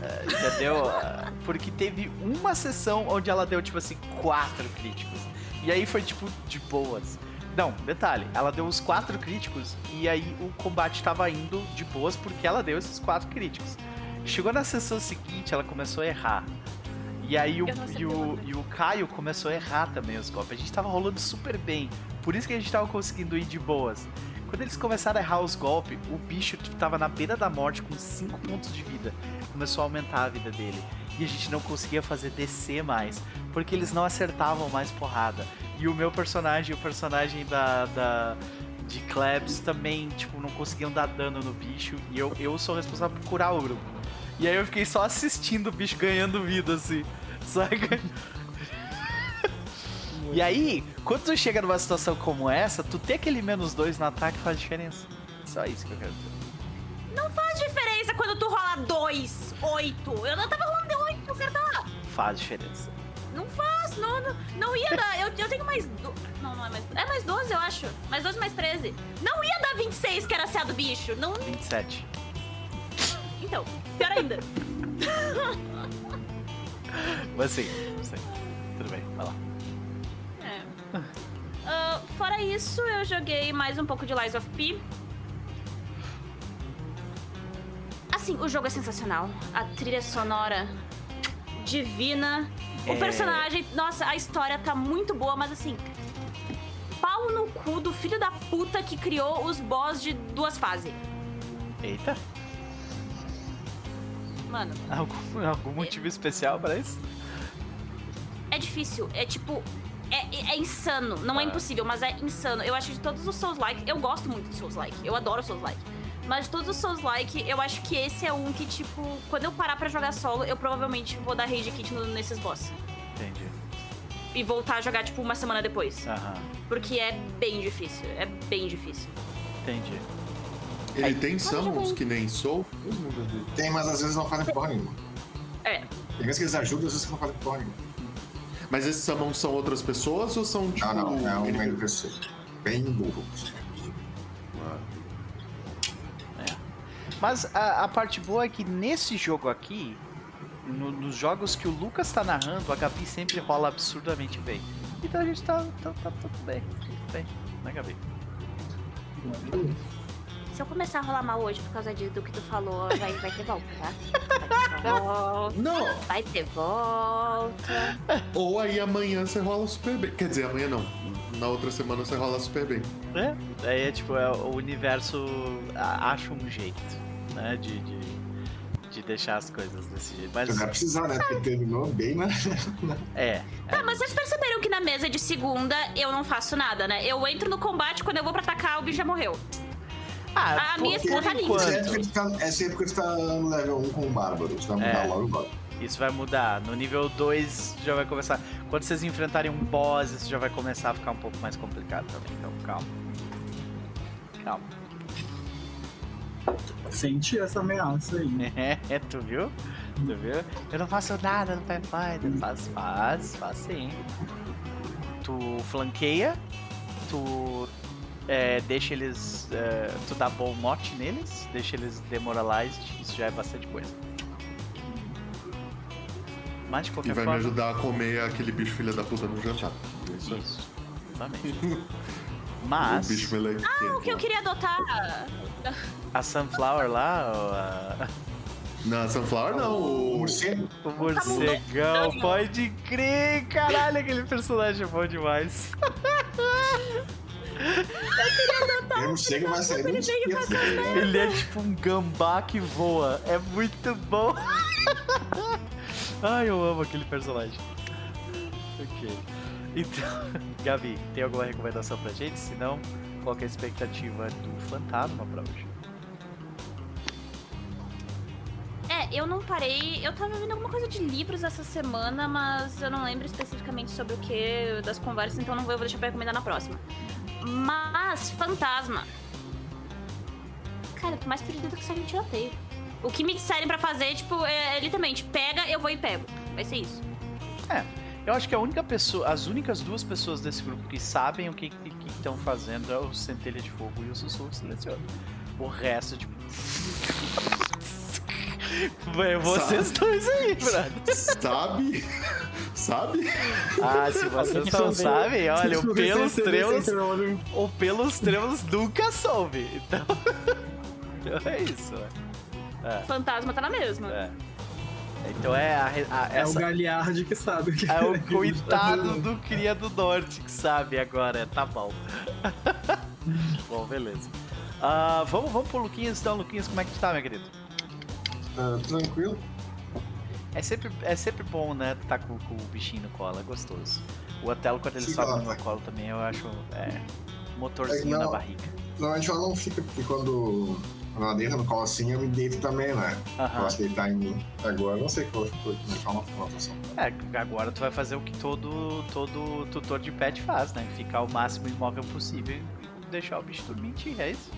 S1: Uh, entendeu? Uh, porque teve uma sessão onde ela deu, tipo assim, quatro críticos. E aí foi, tipo, de boas. Não, detalhe, ela deu os quatro críticos e aí o combate tava indo de boas porque ela deu esses quatro críticos. Chegou na sessão seguinte, ela começou a errar. E aí o, e o, e o Caio começou a errar também os golpes. A gente tava rolando super bem. Por isso que a gente tava conseguindo ir de boas. Quando eles começaram a errar os golpes, o bicho tava na beira da morte com 5 pontos de vida. Começou a aumentar a vida dele. E a gente não conseguia fazer descer mais. Porque eles não acertavam mais porrada. E o meu personagem, o personagem da, da de Klebs também, tipo, não conseguiam dar dano no bicho. E eu, eu sou responsável por curar o grupo. E aí eu fiquei só assistindo o bicho ganhando vida, assim. Saca? e aí, quando tu chega numa situação como essa, tu ter aquele menos dois no ataque faz diferença. Só isso que eu quero dizer.
S4: Não faz diferença quando tu rola dois, oito. Eu não tava rolando oito pra acertar.
S1: Faz diferença.
S4: Não faz, não, não, não ia dar. Eu, eu tenho mais. Do... Não, não é mais. É mais 12, eu acho. Mais 12, mais 13. Não ia dar 26, que era a do bicho. Não...
S1: 27.
S4: Então, pior ainda.
S1: Mas sim, sim. Tudo bem, vai lá.
S4: É. Uh, fora isso, eu joguei mais um pouco de Lies of P. Assim, o jogo é sensacional. A trilha sonora divina. O é... personagem, nossa, a história tá muito boa, mas assim, pau no cu do filho da puta que criou os boss de duas fases.
S1: Eita.
S4: Mano.
S1: Algum, algum motivo é... especial para isso?
S4: É difícil. É tipo. É, é, insano. Não é ah. é impossível, mas é insano. Eu acho que de todos os Souls-like. Eu gosto muito de Souls-like. Eu adoro Souls-like. Mas de todos os Souls-like, eu acho que esse é um que, tipo, quando eu parar pra jogar solo, eu provavelmente vou dar rage kit no, nesses boss.
S1: Entendi.
S4: E voltar a jogar, tipo, uma semana depois.
S1: Aham.
S4: Porque é bem difícil. É bem difícil.
S1: Entendi.
S5: Ele Aí, tem summons que nem Soul?
S6: Tem, mas às vezes não fazem porra nenhuma.
S4: É.
S6: Tem vezes que eles ajudam, às vezes que não fazem porra nenhuma.
S5: Mas esses summons são outras pessoas ou são tipo.
S6: Não, não, é um NPC. Bem burro.
S1: É. Mas a, a, parte boa é que nesse jogo aqui, no, nos jogos que o Lucas tá narrando, a Gabi sempre rola absurdamente bem. Então a gente tá, tá, tá tudo bem. Tudo bem, né, Gabi?
S4: se eu começar a rolar mal hoje por causa de, do que tu falou, vai, vai ter volta, tá? Vai ter volta.
S5: Não.
S4: Vai ter volta.
S5: Ou aí amanhã você rola super bem. Quer dizer, amanhã não. Na outra semana você rola super bem.
S1: É, aí é tipo, é, o universo acha um jeito, né? De, de, de deixar as coisas desse jeito. Mas...
S6: Não vai precisar, né? Porque terminou bem, né?
S1: É, é.
S4: Tá, mas vocês perceberam que na mesa de segunda eu não faço nada, né? Eu entro no combate, quando eu vou pra atacar, o bicho já morreu.
S1: Ah,
S4: a minha esposa tá linda.
S6: É sempre que você tá no level 1 com o Bárbaro. Você vai mudar é. logo agora.
S1: Isso vai mudar. No nível 2 já vai começar. Quando vocês enfrentarem um boss, isso já vai começar a ficar um pouco mais complicado também. Então calma. Calma.
S3: Senti essa ameaça aí.
S1: É, tu viu? Tu viu? Eu não faço nada no Pathfinder. Faz, faz, faz sim. Tu flanqueia, tu é, deixa eles. É, tu dá bom mote neles, deixa eles demoralized, isso já é bastante coisa. Mas de qualquer
S5: E vai
S1: forma,
S5: me ajudar a comer aquele bicho filha da puta no jantar.
S1: Isso, isso. Exatamente. Mas.
S5: O bicho.
S4: Ah, o que eu queria adotar.
S1: A Sunflower lá, ou a.
S5: Não, Sunflower não, o
S6: morcego.
S1: O morcegão, pode crer, caralho, aquele personagem é bom demais.
S4: Eu queria
S6: morcego vai sair
S4: Ele.
S1: Ele é tipo um gambá que voa. É muito bom. Ai, eu amo aquele personagem. Ok. Então, Gabi, tem alguma recomendação pra gente? Se não, qual que é a expectativa do fantasma pra hoje?
S4: É, eu não parei. Eu tava vendo alguma coisa de livros essa semana, mas eu não lembro especificamente sobre o que das conversas, então não vou, eu vou deixar pra recomendar na próxima. Mas, fantasma. Cara, eu tô mais perdida do que a gente tiroteio. O que me disserem pra fazer, tipo, é, é literalmente, pega, eu vou e pego. Vai ser isso.
S1: É, eu acho que a única pessoa, as únicas duas pessoas desse grupo que sabem o que estão fazendo é o Centelha de Fogo e o Sussurro Silencioso. O resto, tipo. É vocês
S5: Sabe?
S1: dois aí, brother.
S5: Sabe? Sabe?
S1: Ah, se vocês não
S2: saber.
S1: sabem, olha, o pelos trevos. O pelos trevos nunca soube. Então. então é isso. É.
S4: Fantasma tá na mesma.
S1: é. Então é a, a-
S3: É o
S1: essa.
S3: Galiardi que sabe. que-
S1: É o
S3: que
S1: coitado
S3: tá
S1: do Cria do Norte que sabe agora, tá bom. bom, beleza. Ah, vamos, vamos pro Luquinhas então, Luquinhas, como é que tu tá, meu querido?
S6: Ah, tranquilo.
S1: É sempre, é sempre bom, né, tá com, com o bichinho no colo, é gostoso. O Otelo, quando ele
S6: Sim,
S1: sobe no meu
S6: tá.
S1: colo também, eu acho, é, motorzinho
S6: É, não.
S1: na barriga.
S6: Normalmente ela não fica, porque quando ela deita no colo assim, eu me deito também, né?
S1: Aham.
S6: Posso deitar em mim. Agora eu não sei qual ficou, mas ela não ficou na posição.
S1: É, agora tu vai fazer o que todo, todo tutor de pet faz, né? Ficar o máximo imóvel possível e deixar o bicho dormir em é isso?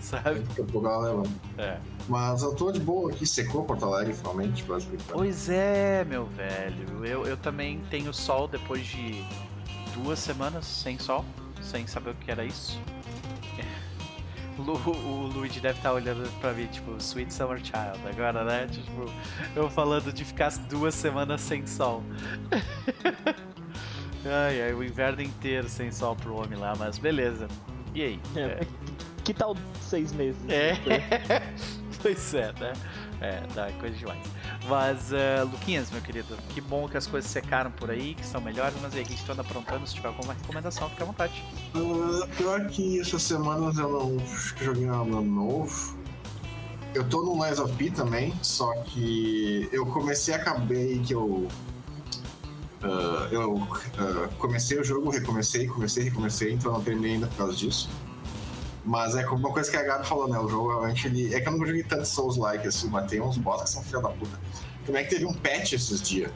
S1: Sabe?
S6: Daqui a pouco ela levanta.
S1: É.
S6: Mas eu tô de boa aqui, secou Porto Alegre finalmente, basicamente.
S1: Pois é, meu velho. Eu, eu também tenho sol depois de duas semanas sem sol, sem saber o que era isso. Lu, o Luigi deve estar olhando pra mim, tipo, Sweet Summer Child agora, né? Tipo, eu falando de ficar duas semanas sem sol. ai, ai, o inverno inteiro sem sol pro homem lá, mas beleza. E aí?
S2: É, Que tal seis meses?
S1: É. pois é, né? É, dá coisa demais. Mas, eh, Luquinhas, meu querido, que bom que as coisas secaram por aí, que são melhores, mas aí, que tu anda aprontando? Se tiver alguma recomendação, fica à vontade.
S6: Ah, pior que essas semanas eu não joguei nada novo. Eu tô no Lies of P também, só que eu comecei acabei que eu. ah, eu ah, comecei o jogo, recomecei, comecei, recomecei, então não terminei ainda por causa disso. Mas é como uma coisa que a Gabi falou, né? O jogo realmente ele. É que eu não joguei tanto Souls-like assim, mas tem uns boss que são filha da puta. Como é que teve um patch esses dias,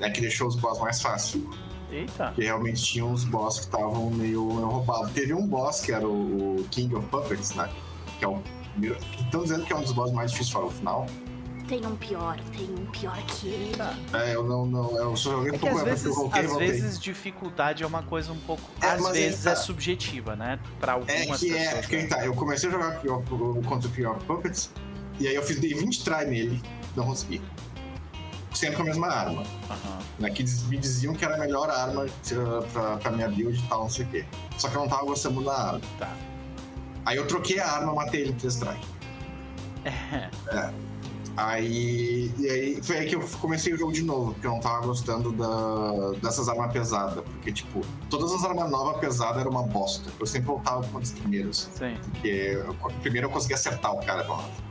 S6: né? Que deixou os boss mais fáceis.
S1: Eita.
S6: Que realmente tinha uns boss que estavam meio, meio roubados. Teve um boss que era o, o King of Puppets, né? Que é o. Estão dizendo que é um dos boss mais difíceis para o final.
S4: Tem um pior, tem um pior que ele.
S6: É, eu não. não eu só joguei
S1: É
S6: um
S1: que
S6: pouco,
S1: às
S6: é
S1: vezes,
S6: voltei
S1: às
S6: voltei.
S1: vezes dificuldade é uma coisa um pouco.
S6: É,
S1: às
S6: aí
S1: vezes
S6: tá.
S1: é subjetiva, né? Pra
S6: É
S1: algumas
S6: que é,
S1: pessoas.
S6: que aí
S1: né?
S6: tá. Eu comecei a jogar of- contra o King of Puppets, e aí eu fiz, dei 20 try nele, não consegui. Sempre com a mesma arma.
S1: Aham.
S6: Né, que me diziam que era a melhor arma eh, pra, pra minha build e tal, não sei o quê. Só que eu não tava gostando da arma.
S1: Tá.
S6: Aí eu troquei a arma, matei ele em 3 try.
S1: É.
S6: Aí, e aí foi aí que eu comecei o jogo de novo, porque eu não tava gostando da, dessas armas pesadas. Porque, tipo, todas as armas novas pesadas eram uma bosta. Eu sempre voltava com as primeiras.
S1: Sim,
S6: Porque eu, primeiro eu conseguia acertar o cara com a arma.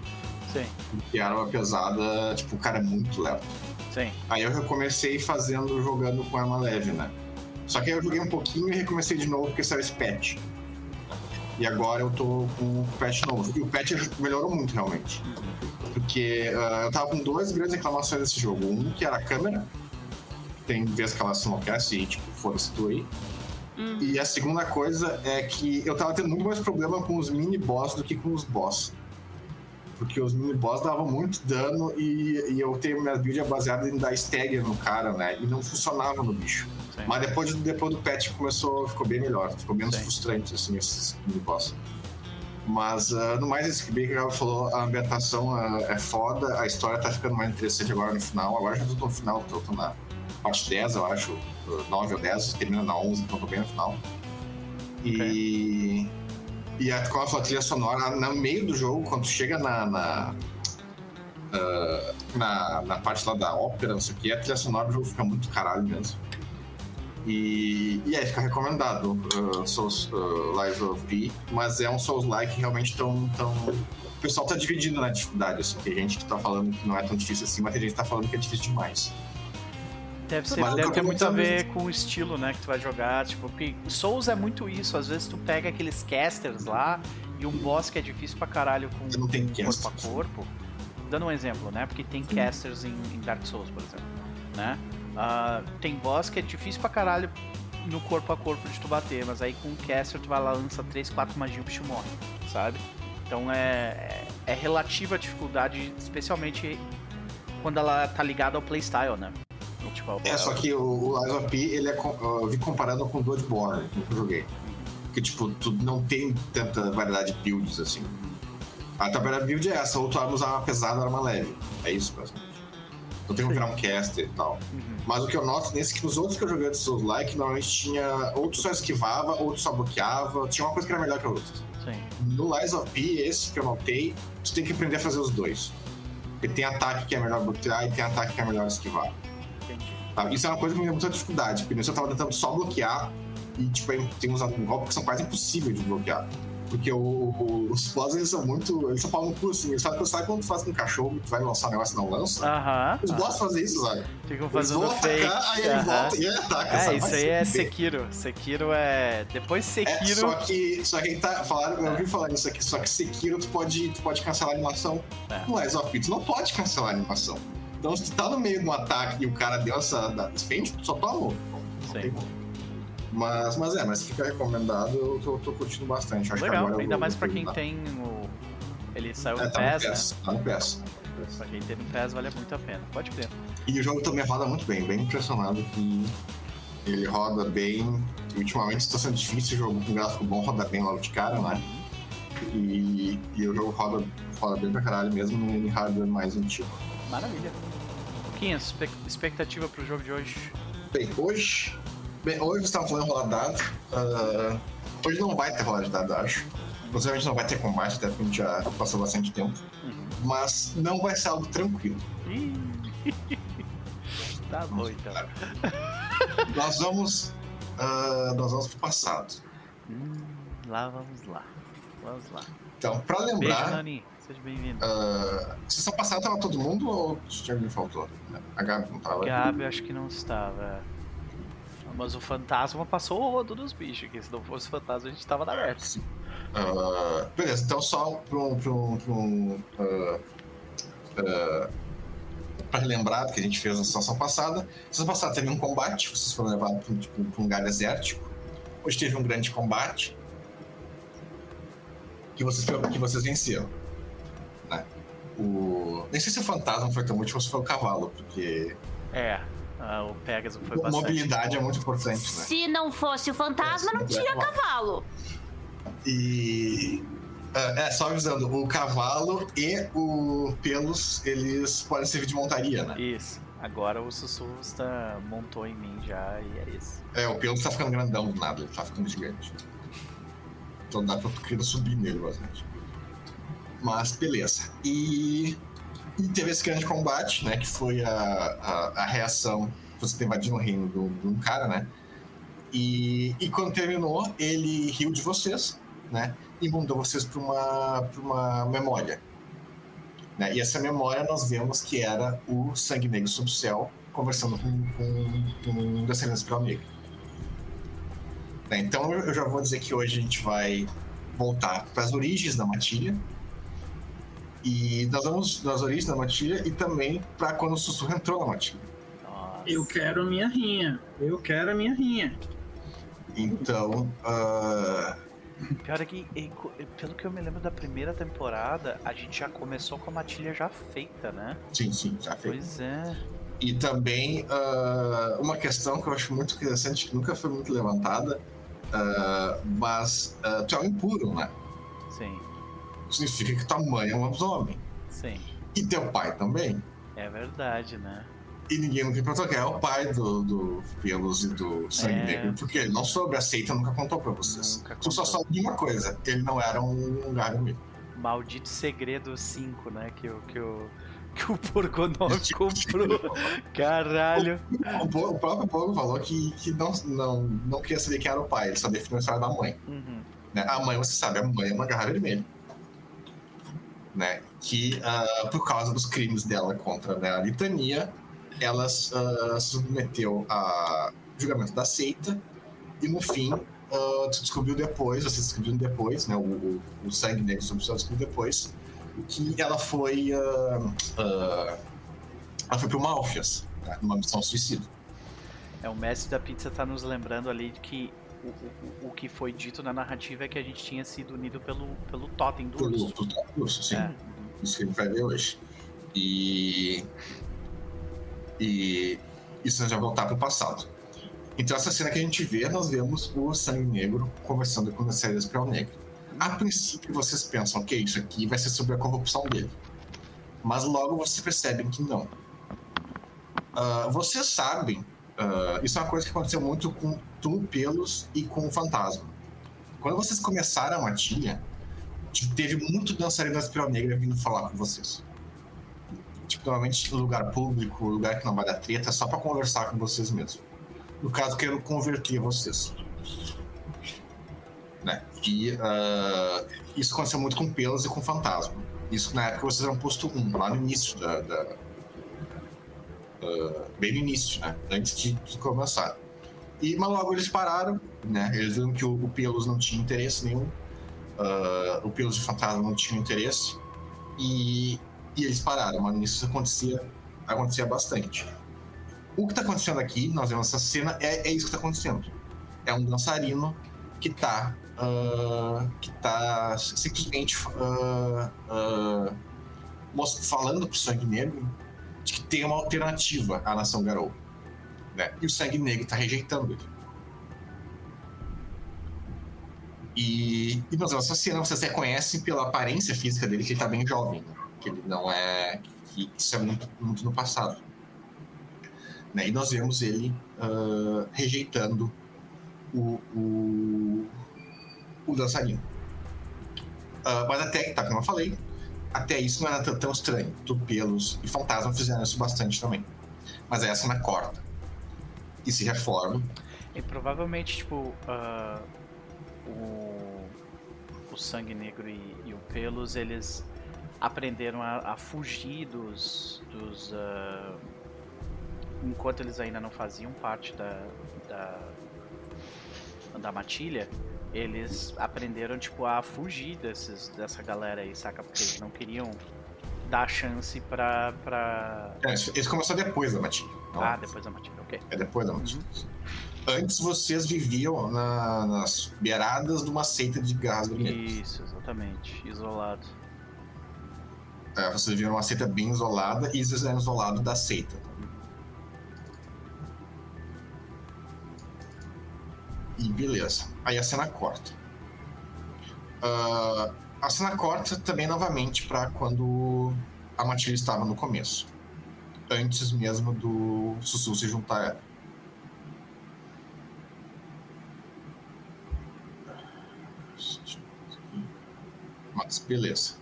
S1: Sim,
S6: E a arma pesada, tipo, o cara é muito lento.
S1: sim.
S6: Aí eu recomecei fazendo, jogando com arma leve, né? Só que aí eu joguei um pouquinho e recomecei de novo porque saiu esse patch. E agora eu tô com o patch novo. E o patch melhorou muito, realmente. Porque ah, eu tava com duas grandes reclamações desse jogo. Um que era a câmera. Tem vezes que ela se enlouquece e, tipo, foda-se tu aí.
S4: Hum.
S6: E a segunda coisa é que eu tava tendo muito mais problema com os mini-boss do que com os boss. Porque os mini-boss davam muito dano e, e eu tenho minha build baseada em dar stagger no cara, né? E não funcionava no bicho.
S1: sim.
S6: Mas depois, depois do patch começou, ficou bem melhor, ficou menos
S1: Sim.
S6: frustrante, assim, esses mini-boss. Mas, ah, no mais, esse que bem que ela falou, a ambientação ah, é foda, a história tá ficando mais interessante agora no final. Agora já tô no final, tô, tô na parte 10, eu acho, 9 ou 10, termina na 11, então tô bem no final. E. E a, com a trilha sonora, no meio do jogo, quando chega na. na ah, na, na parte lá da ópera, não sei o que, a trilha sonora do jogo fica muito caralho mesmo. E, e aí fica recomendado uh, Souls uh, Lies of P, mas é um Souls-like realmente tão, tão. O pessoal tá dividindo na dificuldade, assim. Tem gente que tá falando que não é tão difícil assim, mas tem gente que tá falando que é difícil demais.
S1: Deve, ser, deve ter muito a ver com o estilo, né, que tu vai jogar. Tipo, porque Souls é muito isso. Às vezes tu pega aqueles casters lá e um boss que é difícil pra caralho com
S6: não tem
S1: corpo a corpo. Dando um exemplo, né? Porque tem Sim. casters em, em, Dark Souls, por exemplo. Né? Uh, tem boss que é difícil pra caralho no corpo a corpo de tu bater, mas aí com o caster tu vai lá, lança 3, 4 magias e o bicho morre, sabe? Então é, é, é relativa a dificuldade, especialmente quando ela tá ligada ao playstyle, né?
S6: Tipo, é, só que o, Lies of P, ele é, eu vi comparando com o Bloodborne, que eu joguei. Porque, tipo, tu não tem tanta variedade de builds, assim. A tua build é essa, ou tu usar uma pesada ou uma leve. É isso, basicamente. Então tem que virar um caster e tal. Uhum. Mas o que eu noto nesse é que nos outros que eu joguei de Souls Like, normalmente tinha. Ou tu só esquivava, ou tu só bloqueava. Tinha uma coisa que era melhor que a outra. Sim. No Lies of P, esse que eu notei, tu tem que aprender a fazer os dois. Porque tem ataque que é melhor bloquear e tem ataque que é melhor esquivar. Tá? Isso é uma coisa que me deu muita dificuldade, porque eu tava tentando só bloquear e, tipo, tem uns golpes que são quase impossíveis de bloquear. Porque o, o, os boss, eles são muito. Eles são pau no cu, assim. Eles fazem, sabe quando tu faz com um cachorro que vai lançar um negócio e não lança?
S1: Aham.
S6: Os boss fazem isso, sabe?
S1: Ficam fazendo
S6: eles vão
S1: fake.
S6: atacar, aí ele volta e ele ataca.
S1: É,
S6: sabe?
S1: isso aí é Sekiro. Sekiro é. Depois Sekiro.
S6: É, só que. Só que tá. Falaram, eu ouvi falar nisso aqui, só que Sekiro tu pode, tu pode cancelar a animação. É. No Lies of tu não pode cancelar a animação. Então, se tu tá no meio de um ataque e o cara deu essa defende, tu só tomou. Sim. Mas, mas é, mas fica recomendado, eu tô, tô curtindo bastante. Acho
S1: Legal, ainda mais pra quem tem o. Ele saiu é,
S6: no
S1: tá PES, no PES,
S6: né? Tá no PES.
S1: Pra quem tem no PES vale muito a pena, pode crer.
S6: E o jogo também roda muito bem, bem impressionado que ele roda bem. Ultimamente está sendo difícil, o jogo com gráfico bom roda bem logo de cara, né? E, e o jogo roda, roda bem pra caralho mesmo em hardware mais antigo.
S1: Maravilha. Luquinhas, expectativa pro jogo de hoje?
S6: Bem, hoje. Bem, hoje você estava falando rolar dado. Uh, hoje não vai ter rolar de dado, acho. Possivelmente não vai ter combate, até porque a gente já passou bastante tempo. Uhum. Mas não vai ser algo tranquilo.
S1: tá bom então.
S6: nós vamos. Uh, nós vamos pro passado.
S1: Hum, lá vamos lá. Vamos lá.
S6: Então, pra lembrar.
S1: Beijo. Seja bem-vindo.
S6: Uh, sessão passada tava todo mundo ou tinha alguém faltou? A Gabi não tava?
S1: Gabi acho que não estava. Mas o fantasma passou o rodo dos bichos, que se não fosse o fantasma a gente tava na merda.
S6: Uh, beleza, então só pra um. Pra um, pra um uh, uh, pra relembrar do que a gente fez na sessão passada. Na sessão passada teve um combate, vocês foram levados pra, tipo, pra um lugar desértico. Hoje teve um grande combate. Que vocês, que vocês venceram. O... Nem sei se o fantasma foi tão útil ou se foi o cavalo, porque.
S1: É, o Pegasus foi bastante.
S6: Mobilidade é muito importante, né?
S4: Se não fosse o fantasma, é, não tinha cavalo.
S6: E. É, é, só avisando, o cavalo e o pelos, eles podem servir de montaria, né?
S1: Isso. Agora o sussurro está montou em mim já e é isso.
S6: É, o pelos tá ficando grandão do nada, ele tá ficando gigante. Então dá pra tu querer subir nele bastante. Mas beleza. E, e teve esse grande combate, né? Que foi a, a, a reação. Você ter invadido o reino de um cara, né? E, e quando terminou, ele riu de vocês, né? E mandou vocês para uma, uma memória. Né? E essa memória nós vemos que era o Sangue Negro sob o céu conversando com, com, com um descendente pela negra. Né? Então eu já vou dizer que hoje a gente vai voltar para as origens da matilha, e nós vamos nas origens da matilha e também para quando o sussurro entrou na matilha.
S3: Eu quero a minha rinha. Eu quero a minha rinha.
S6: Então. Uh...
S1: Pior é que, pelo que eu me lembro da primeira temporada, a gente já começou com a matilha já feita, né?
S6: Sim, sim, já feita.
S1: Pois é.
S6: E também uh, uma questão que eu acho muito interessante, que nunca foi muito levantada, uh, mas tu é um impuro, né?
S1: Sim
S6: significa que tua mãe é um lobisomem.
S1: Sim.
S6: E teu pai também.
S1: É verdade, né?
S6: E ninguém nunca perguntou quem é o pai do, do Pelos e do Sangue é... Negro, porque ele não soube, a seita nunca contou pra vocês. Nunca tu só sabe de uma coisa, ele não era um, um mesmo.
S1: Maldito segredo 5, né? Que o, que o, que o Porkonov comprou. Caralho.
S6: O, o, o próprio Porco falou que, que não, não, não queria saber quem era o pai, ele só definiu a história da mãe. Uhum. Né? A mãe, você sabe, a mãe é uma garra vermelha. Né? Que, uh, por causa dos crimes dela contra né, a litania, ela uh, submeteu a julgamento da seita e, no fim, uh, descobriu depois, vocês descobriram depois, né? O, o, o sangue negro descobriu depois, que ela foi. Uh, uh, ela foi pro Malfias, né, numa missão suicida.
S1: É, o mestre da pizza tá nos lembrando ali de que o, o, o, que foi dito na narrativa é que a gente tinha sido unido pelo, pelo totem do
S6: pelo, urso. Pelo totem do urso, sim. É. Isso que a gente vai ver hoje. E. E. Isso nós já voltar pro passado. Então, essa cena que a gente vê, nós vemos o Sangue Negro conversando com a série Espiral Negro a princípio vocês pensam que isso aqui vai ser sobre a corrupção dele. Mas logo vocês percebem que não. Uh, vocês sabem, uh, isso é uma coisa que aconteceu muito com Pelos e com o Fantasma. Quando vocês começaram a matilha, teve muito dançarino da Espiral Negra vindo falar com vocês. Tipo, normalmente no lugar público, lugar que não vai dar treta, só para conversar com vocês mesmo. No caso, querendo converter vocês. Né? E uh, isso aconteceu muito com Pelas e com Fantasma. Isso na época vocês eram posto 1, lá no início da. da uh, bem no início, né? Antes de, de, começar. E, mas logo eles pararam, né? Eles viram que o, o Pelos não tinha interesse nenhum. Uh, o Pelos e o Fantasma não tinham interesse. E, e eles pararam, mas isso acontecia, acontecia bastante. O que está acontecendo aqui, nós vemos essa cena, é, é isso que está acontecendo. É um dançarino que está uh, que está simplesmente uh, uh, falando para o Sangue Negro de que tem uma alternativa à nação Garou. Né? E o Sangue Negro está rejeitando ele. E, e vemos essa cena, vocês reconhecem pela aparência física dele que ele está bem jovem, né? que ele não é. que isso é muito, muito no passado. Né? E nós vemos ele uh, rejeitando o, o, o dançarino. Uh, mas até, tá, como eu falei, até isso não era tão, estranho. Tupelos e Fantasma fizeram isso bastante também. Mas essa na corta. E se reforma.
S1: E provavelmente, tipo, uh, o, o Sangue Negro e, e, o Pelos, eles aprenderam a, a fugir dos. dos uh, enquanto eles ainda não faziam parte da, da, da matilha, eles aprenderam, tipo, a fugir desses, dessa galera aí, saca? Porque eles não queriam dar chance pra. pra...
S6: É, isso começou depois da matilha.
S1: Ah, depois da matilha, ok.
S6: É depois da matilha. Uhum. Antes vocês viviam na, nas beiradas de uma seita de gás
S1: Isso, exatamente. Isolado.
S6: É, vocês viviam numa seita bem isolada e vocês eram isolados da seita. E beleza. Aí a cena corta. Uh, a cena corta também novamente para quando a Matilda estava no começo. Antes mesmo do Sussu se juntar a ela. Mas beleza.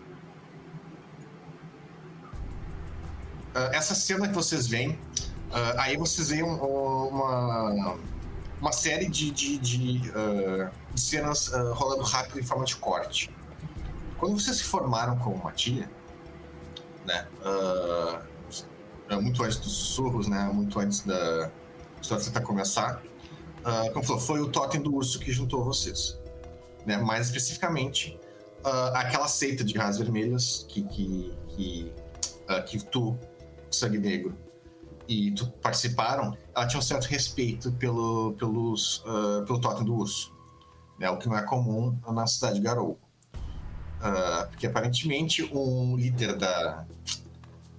S6: Uh, essa cena que vocês veem, uh, aí vocês veem uma uma série de, de, de, uh, de cenas uh, rolando rápido em forma de corte. Quando vocês se formaram como Matilha, né, uh, muito antes dos sussurros, né, muito antes da história tentar começar, como falou, foi o totem do urso que juntou vocês. Né, mais especificamente, aquela seita de raças vermelhas que, que, que, que tu, Sangue Negro, e tu participaram, ela tinha um certo respeito pelo, pelos, uh, pelo totem do urso, né? o que não é comum na cidade de Garou. Uh, porque aparentemente um líder da,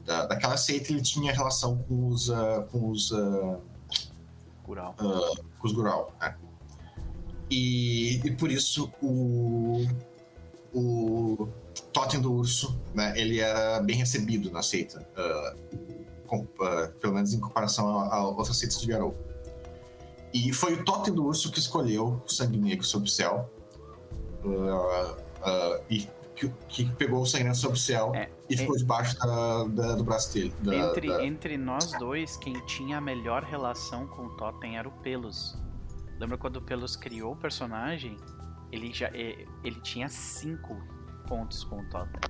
S6: da, daquela seita ele tinha relação com os uh, com os uh,
S1: Gural.
S6: com os Gural né? e, e por isso o o totem do urso né, ele era bem recebido na seita uh, pelo menos em comparação a, a outras seitas de Garou. E foi o Totem do Urso que escolheu o Sangue Negro sob o céu. Uh, uh, e que, que pegou o sangrento sobre o céu é, e ficou é, debaixo da, da, do braço dele. Da,
S1: entre, entre nós dois, quem tinha a melhor relação com o Totem era o Pelos. Lembra quando o Pelos criou o personagem? Ele já ele tinha cinco pontos com o Totem.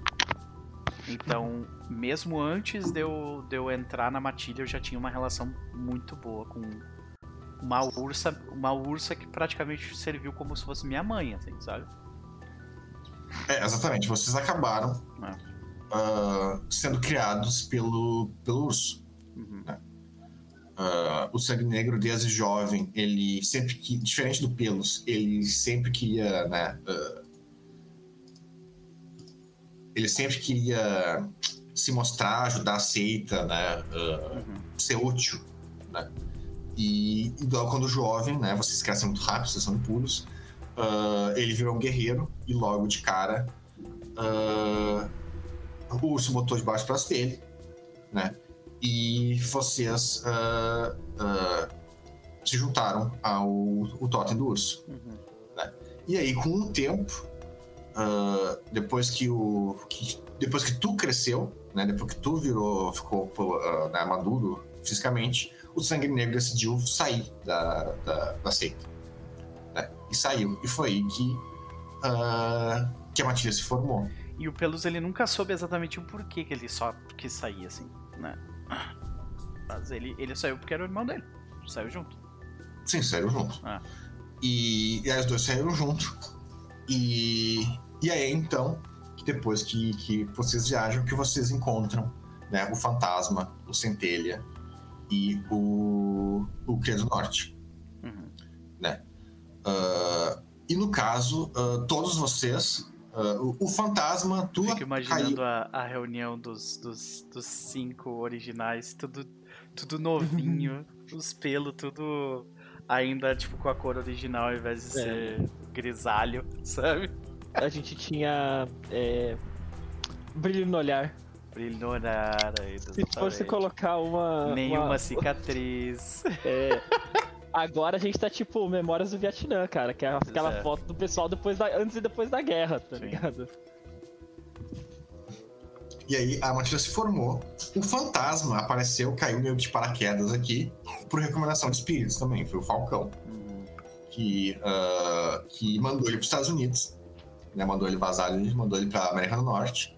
S1: Então, mesmo antes de eu, de eu entrar na matilha, eu já tinha uma relação muito boa com uma ursa, uma ursa que praticamente serviu como se fosse minha mãe, assim, sabe?
S6: É, exatamente. Vocês acabaram é. uh, sendo criados pelo, pelo urso. Uhum. Né? Uh, o sangue negro, desde jovem, ele sempre que, diferente do pelos, ele sempre queria, né? Uh, ele sempre queria se mostrar, ajudar a seita, né? Uhum. Ser útil, né? E, e quando jovem, né? Vocês crescem muito rápido, vocês são puros uh, ele virou um guerreiro e logo de cara uh, o urso botou de baixo para dele, né? E vocês uh, se juntaram ao o totem do urso. Uhum. Né? E aí, com o tempo, depois que o que, depois que tu cresceu, né? Depois que tu virou ficou né, maduro fisicamente, o sangue negro decidiu sair da, da, da seita e saiu. E foi aí que, uh, que a Matilha se formou.
S1: E o Pelus ele nunca soube exatamente o porquê que ele só quis sair assim, né? Mas ele, ele saiu porque era o irmão dele. Saiu junto.
S6: Sim, saiu junto. Ah. E, e aí os dois saíram junto. E, e aí então, que depois que, que vocês viajam, que vocês encontram né, o fantasma, o centelha e o, o Cria do Norte. Uhum. Né? Uh, e no caso, uh, todos vocês, uh, o, o, fantasma, tu.
S1: Fico imaginando a, a, reunião dos, dos, dos, cinco originais, tudo, tudo novinho, os pelos, tudo ainda tipo com a cor original ao invés de é. ser grisalho, sabe?
S2: A gente tinha é, brilho no olhar.
S1: Brilho no olhar.
S2: Aí, Se fosse colocar uma.
S1: Nenhuma uma... cicatriz.
S2: É. Agora a gente tá tipo Memórias do Vietnã, cara, que é aquela é. foto do pessoal depois da, antes e depois da guerra, tá Sim. ligado?
S6: E aí a Matilda se formou. O fantasma apareceu, caiu meio de paraquedas aqui, por recomendação de espíritos também. Foi o Falcão. Que, uh, que mandou ele para os Estados Unidos. Né? Mandou ele vazar, mandou ele para América do Norte.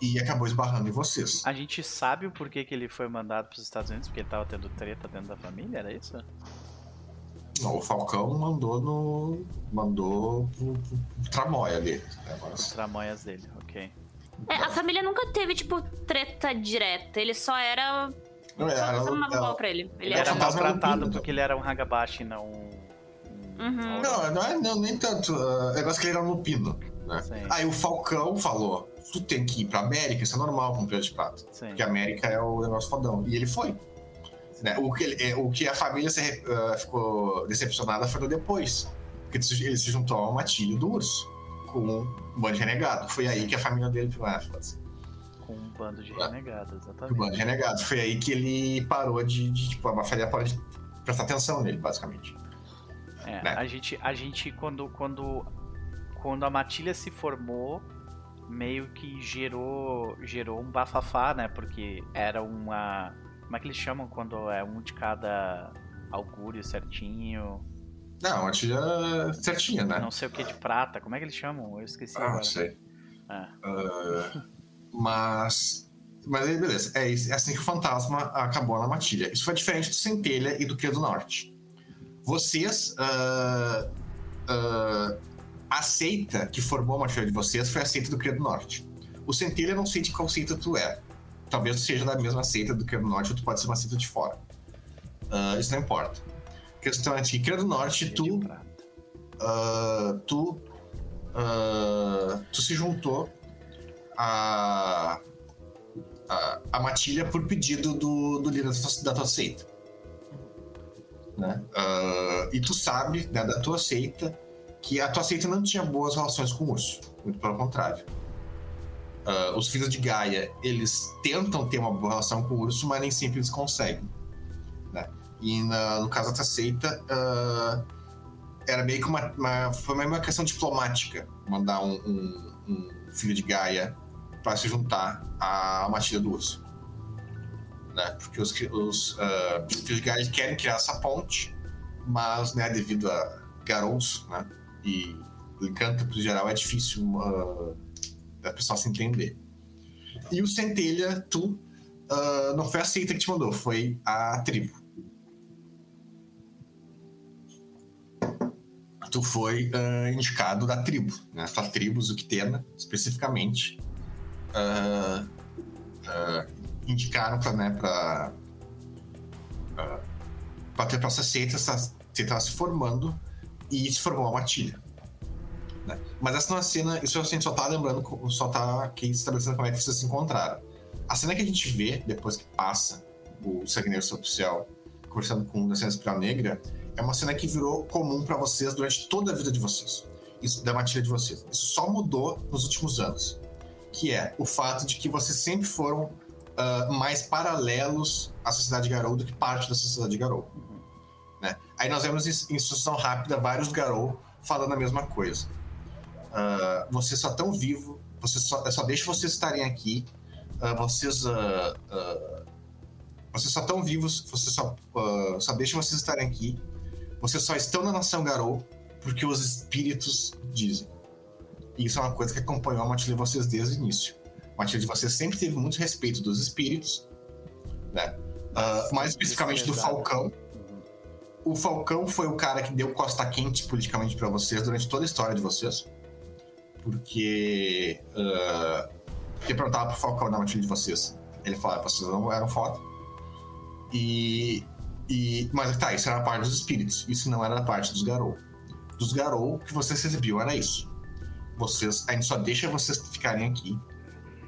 S6: E acabou esbarrando em vocês.
S1: A gente sabe o porquê que ele foi mandado para os Estados Unidos? Porque ele tava tendo treta dentro da família, era isso?
S6: Não, o Falcão mandou no. mandou pro, pro, pro tramóia dele. Né,
S1: mas... Tramóias dele, ok.
S4: É, a família nunca teve, tipo, treta direta. Ele só era. Não, só, era, só mandava mal pra ele.
S1: Ele, ele era, era maltratado porque ele era um Hagabashi, não.
S6: Uhum. Não, não, é, não, nem tanto. O uh, negócio que ele era um lupino. Né? Aí o Falcão falou: tu tem que ir pra América, isso é normal com o de prata. Sim. Porque a América é o negócio fodão. E ele foi. Né? O, que, é, o que a família se, uh, ficou decepcionada foi no depois. Porque ele se juntou a uma tia do urso com um bando de renegado. Foi aí que a família dele ah,
S1: assim. Com um bando de renegados, exatamente.
S6: Um bando de renegados. Foi aí que ele parou de, de tipo, a família parou de prestar atenção nele, basicamente.
S1: É, né? a gente, a gente quando, quando, quando a matilha se formou, meio que gerou, gerou um bafafá, né? Porque era uma como é que eles chamam quando é um de cada augúrio certinho?
S6: Não, a tia certinha, né?
S1: Não sei o que de prata. Como é que eles chamam? Eu esqueci.
S6: Ah, agora. não sei. É. Uh, mas. Mas aí, beleza. É, é assim que o fantasma acabou na matilha. Isso foi diferente do Centelha e do Cria do Norte. Vocês. Uh, uh, a seita que formou a matilha de vocês foi a seita do Cria do Norte. O Centelha não sei de qual seita tu é talvez seja da mesma seita do Cria do Norte, ou tu pode ser uma seita de fora. Isso não importa. Questão é que do Norte, tu. Uh, tu. Uh, tu se juntou a. a, a Matilha por pedido do, do líder da tua seita. Né? e tu sabe né, da tua seita que a tua seita não tinha boas relações com o urso. Muito pelo contrário. Uh, os filhos de Gaia, eles tentam ter uma boa relação com o urso, mas nem sempre eles conseguem. E na, no caso da seita, uh, era meio que uma, uma, Foi meio uma questão diplomática mandar um, um, um, filho de Gaia, para se juntar à matilha do urso. Né? Porque os, os uh, filhos de Gaia querem criar essa ponte, mas né, devido a Garous né, e Lycanthropes em geral, é difícil uh, a pessoa se entender. E o Centelha, tu, uh, não foi a seita que te mandou, foi a tribo. Tu foi uh, indicado da tribo, né? A tribo Zuctena, especificamente. Uh, indicaram para né, pra, pra ter essa seita, essa seita se formando e se formou uma matilha. Né? Mas essa não é a cena, isso a gente só tá lembrando, só tá aqui estabelecendo como é que vocês se encontraram. A cena que a gente vê depois que passa o Sanguineiro Oficial conversando com o Nascimento Espiral Negra é uma cena que virou comum para vocês durante toda a vida de vocês. Isso da matilha de vocês. Isso só mudou nos últimos anos. Que é o fato de que vocês sempre foram uh, mais paralelos à sociedade Garou do que parte da sociedade Garou. Né? Aí nós vemos em instrução rápida vários Garou falando a mesma coisa. Uh, vocês só estão vivos, vocês só, só deixa vocês estarem aqui, uh, vocês, uh, vocês só estão vivos, vocês só, só deixa vocês estarem aqui, vocês só estão na nação Garou porque os espíritos dizem. E isso é uma coisa que acompanhou a matilha de vocês desde o início. A matilha de vocês sempre teve muito respeito dos espíritos, né? mais especificamente do Falcão. O Falcão foi o cara que deu costa quente politicamente para vocês durante toda a história de vocês porque. Uh, porque perguntava pro Falcão na matilha de vocês. Ele falava, vocês não eram foda. E. e mas tá, isso era parte dos espíritos. Isso não era da parte dos Garou. Dos Garou, que vocês recebiam era isso. Vocês. A gente só deixa vocês ficarem aqui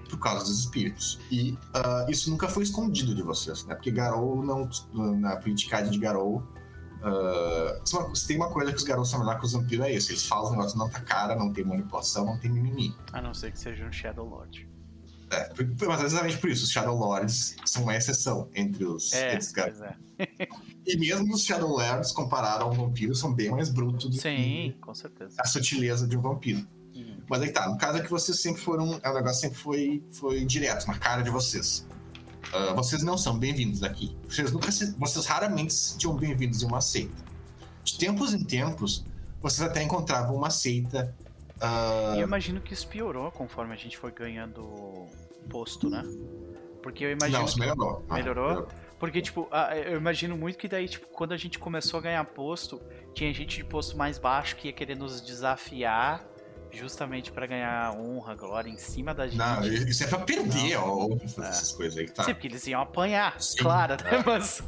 S6: por causa dos espíritos. E uh, isso nunca foi escondido de vocês, né? Porque Garou não. Na politicagem de Garou Uh, se tem uma coisa que os garotos são melhor que os vampiros é isso. Eles falam o negócio não tá cara, não tem manipulação, não tem mimimi.
S1: A não ser que seja um Shadow Lord.
S6: É, mas exatamente por isso, os Shadow Lords são uma exceção entre os,
S1: é,
S6: entre os garotos.
S1: É.
S6: e mesmo os Shadow Lords, comparado a um vampiro, são bem mais brutos do
S1: Sim, que com certeza.
S6: a sutileza de um vampiro. Uhum. Mas aí tá, no caso é que vocês sempre foram. O negócio sempre foi, foi direto, na cara de vocês. Uh, vocês não são bem-vindos aqui. Vocês, nunca se, vocês raramente se sentiam bem-vindos em uma seita. De tempos em tempos, vocês até encontravam uma seita.
S1: Uh... E eu imagino que isso piorou conforme a gente foi ganhando posto, né? Porque eu imagino.
S6: Não, isso melhorou.
S1: Ah, melhorou? melhorou. Porque, tipo, eu imagino muito que daí, tipo, quando a gente começou a ganhar posto, tinha gente de posto mais baixo que ia querer nos desafiar justamente para ganhar honra, glória em cima da gente.
S6: Não, isso é pra perder, ó, é. essas coisas aí que tá.
S1: Sim, porque eles iam apanhar, Sim, claro, né? É. Mas.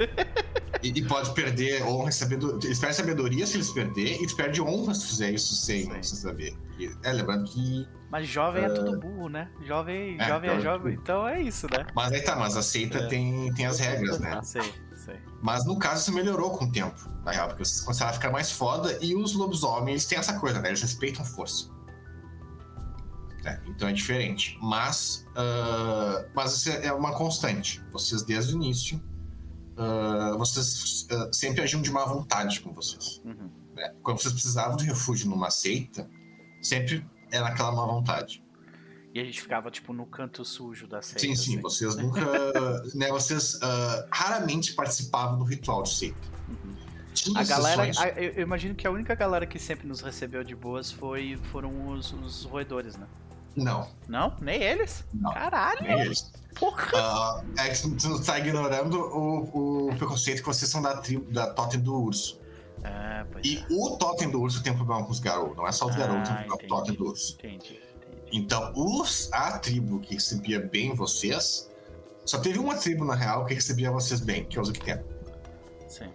S6: E, e, pode perder honra e sabedoria. Eles perdem sabedoria se eles perderem, e eles perdem honra se fizer isso sem, sem saber. E, é, lembrando que.
S1: Mas jovem uh... é tudo burro, né? Jovem é, jovem é então, jovem, então é isso, né?
S6: Mas aí tá, mas a seita é. tem, tem as regras, né?
S1: Sei, sei.
S6: Mas no caso isso melhorou com o tempo, na real, porque vocês começaram a ficar mais foda e os lobisomens têm essa coisa, né? Eles respeitam força. Né? Então é diferente. Mas, uh, mas isso é uma constante. Vocês, desde o início, uh, vocês uh, sempre agiam de má vontade com vocês. Uhum. Né? Quando vocês precisavam de refúgio numa seita, sempre era aquela má vontade.
S1: E a gente ficava, tipo, no canto sujo da seita.
S6: Sim, sim. Assim. Vocês nunca... né, vocês raramente participavam do ritual de seita.
S1: Uhum. A galera, a, eu imagino que a única galera que sempre nos recebeu de boas foi, foram os, os roedores, né?
S6: Não.
S1: Não? Nem eles?
S6: Não.
S1: Caralho!
S6: Nem eles.
S1: Porra!
S6: Uh, é que tu tá ignorando o, o preconceito que vocês são da tribo, da totem do urso.
S1: Ah,
S6: e
S1: é.
S6: o totem do urso tem problema com os garotos. Não é só os ah, garotos que tem problema com o totem do urso.
S1: Entendi, entendi.
S6: Então, os, a tribo que recebia bem vocês. Só teve uma tribo, na real, que recebia vocês bem, que é os Octena.
S1: Sim.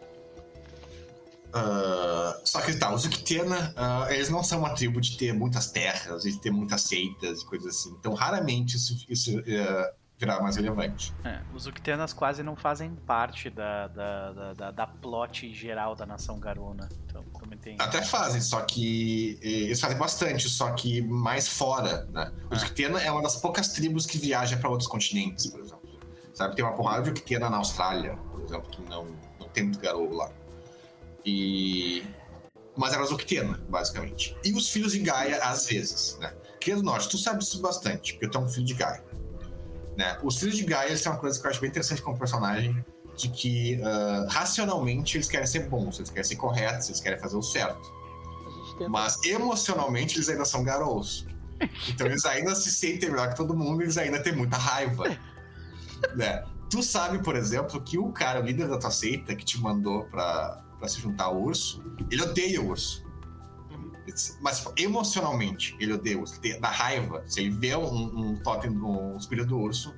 S6: Uh, só que tá, os Uktena, uh, eles não são uma tribo de ter muitas terras, de ter muitas seitas e coisas assim. Então, raramente isso, isso uh, virá mais relevante.
S1: É, os Uktenas quase não fazem parte da, da, da, da, da plot geral da nação Garuna. Então, tem...
S6: Até fazem, só que. Eles fazem bastante, só que mais fora. Né? Os é. Uktena é uma das poucas tribos que viaja para outros continentes, por exemplo. Sabe, tem uma porrada de Uktena na Austrália, por exemplo, que não, não tem muito garoto lá. E. Mas era Zoctena, basicamente. E os filhos de Gaia, às vezes, né? Querido Norte, tu sabe isso bastante, porque tu é um filho de Gaia. Né? Os filhos de Gaia, eles têm uma coisa que eu acho bem interessante como personagem, de que uh, racionalmente eles querem ser bons, eles querem ser corretos, eles querem fazer o certo. Mas emocionalmente eles ainda são garotos. Então eles ainda se sentem melhor que todo mundo, eles ainda têm muita raiva. né? Tu sabe, por exemplo, que o cara, o líder da tua seita, que te mandou pra, pra se juntar ao urso, ele odeia o urso. Mas emocionalmente, ele odeia o urso. Dá raiva. Se ele vê um, um totem, um espírito do urso,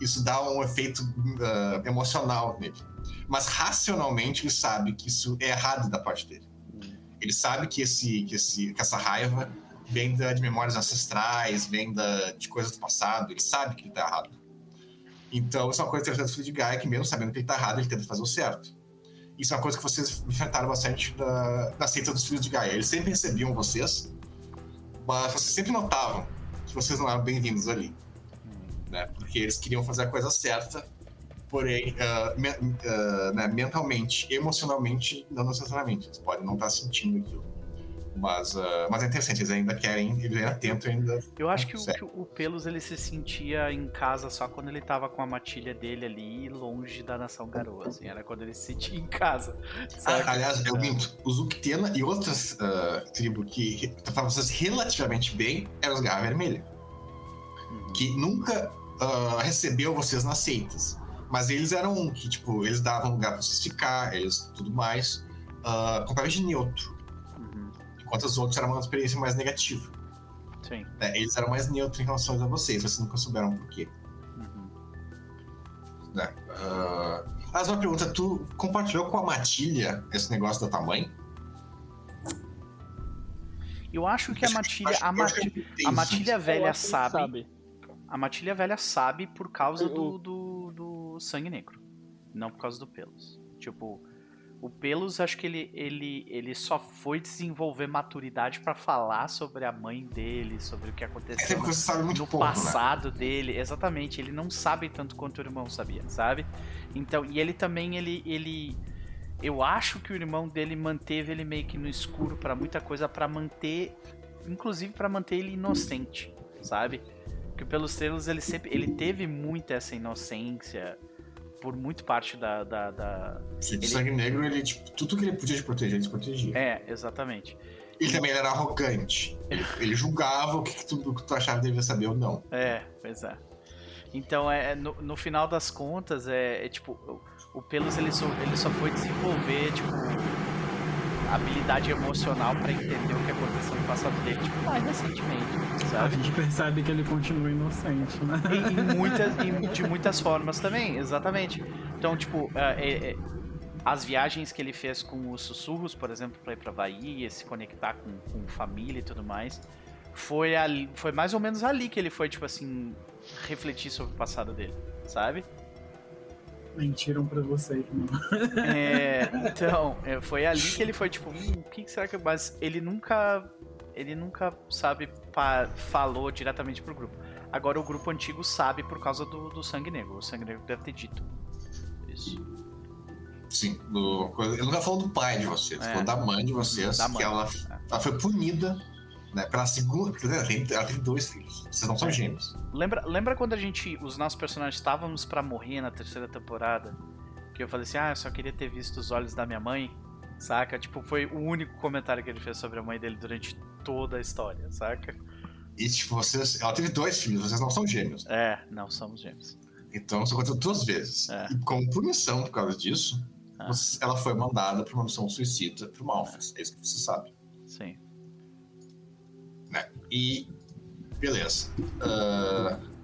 S6: isso dá um efeito uh, emocional nele. Mas racionalmente, ele sabe que isso é errado da parte dele. Ele sabe que, esse, que, esse, que essa raiva vem da, de memórias ancestrais, vem da, de coisas do passado. Ele sabe que ele está errado. Então, isso é uma coisa interessante do de Gaia, que mesmo sabendo que ele está errado, ele tenta fazer o certo. Isso é uma coisa que vocês enfrentaram bastante da, da seita dos filhos de Gaia. Eles sempre recebiam vocês, mas vocês sempre notavam que vocês não eram bem-vindos ali. Né? Porque eles queriam fazer a coisa certa, porém, uh, me, uh, né, mentalmente, emocionalmente, não necessariamente. Eles podem não estar sentindo aquilo. Mas, uh, mas é interessante, eles ainda querem, eles ainda tentam ainda.
S1: Eu acho que o, que o, Pelos ele se sentia em casa só quando ele tava com a matilha dele ali longe da nação garoa, assim, era quando ele se sentia em casa.
S6: Ah, aliás, eu minto, os Uktena e outras uh, tribos que tratavam vocês relativamente bem eram os Garra Vermelha. Uhum. Que nunca uh, recebeu vocês nas seitas. Mas eles eram um que, tipo, eles davam lugar pra vocês ficar, eles tudo mais, uh, completamente neutro enquanto os outros eram uma experiência mais negativa.
S1: Sim.
S6: É, eles eram mais neutros em relação a vocês, vocês nunca souberam por quê. Uhum. Né? Uh... Mas uma pergunta, tu compartilhou com a Matilha esse negócio do tamanho?
S1: Eu acho que a Matilha. A, Matilha, a Matilha velha sabe, sabe, A Matilha velha sabe por causa do, do, do sangue negro. Não por causa do pelos. Tipo, o Pelos, acho que ele, ele, ele só foi desenvolver maturidade para falar sobre a mãe dele, sobre o que aconteceu
S6: é no,
S1: no
S6: pouco,
S1: passado né? dele. Exatamente, ele não sabe tanto quanto o irmão sabia, sabe? Então, e ele também, ele, ele eu acho que o irmão dele manteve ele meio que no escuro para muita coisa para manter, inclusive para manter ele inocente, sabe? Porque pelos treinos ele sempre ele teve muita essa inocência por muito parte da. da, da...
S6: Ele... sangue negro, ele, tipo, tudo que ele podia te proteger, ele te protegia.
S1: É, exatamente.
S6: Ele também era arrogante. Ele, ele julgava o que, que, tu, que tu achava que devia saber ou não.
S1: É, pois é. Então, é, no, no final das contas, é, é tipo, o, o Pelos ele só, ele só foi desenvolver, tipo, habilidade emocional para entender o que aconteceu no passado dele, tipo, mais recentemente, sabe?
S3: A gente percebe que ele continua inocente, né?
S1: Em, em muitas, em, de muitas formas também, exatamente. Então, tipo, é, é, as viagens que ele fez com os sussurros, por exemplo, para ir pra Bahia, se conectar com, com família e tudo mais, foi, ali, foi mais ou menos ali que ele foi, tipo assim, refletir sobre o passado dele, sabe?
S3: Mentiram pra vocês,
S1: não. É, então, é, foi ali que ele foi tipo, hum, o que será que. Mas ele nunca. Ele nunca, sabe, pa, falou diretamente pro grupo. Agora o grupo antigo sabe por causa do, do Sangue Negro. O Sangue Negro deve ter dito. Isso.
S6: Sim, do, ele nunca falou do pai de vocês, é. falou da mãe de vocês, da mãe. que ela, é. ela foi punida né? Pela segunda. Porque ela tem, ela tem dois filhos. Vocês não são é. gêmeos.
S1: Lembra, lembra quando a gente. Os nossos personagens estávamos para morrer na terceira temporada? Que eu falei assim, ah, eu só queria ter visto os olhos da minha mãe. Saca? Tipo, foi o único comentário que ele fez sobre a mãe dele durante toda a história, saca?
S6: E tipo, vocês. Ela teve dois filhos, vocês não são gêmeos.
S1: É, não somos gêmeos.
S6: Então isso aconteceu duas vezes. É. E como punição por causa disso, ah. ela foi mandada para uma missão suicida pro Malphas. É isso que você sabe.
S1: Sim.
S6: E. Beleza. Uh...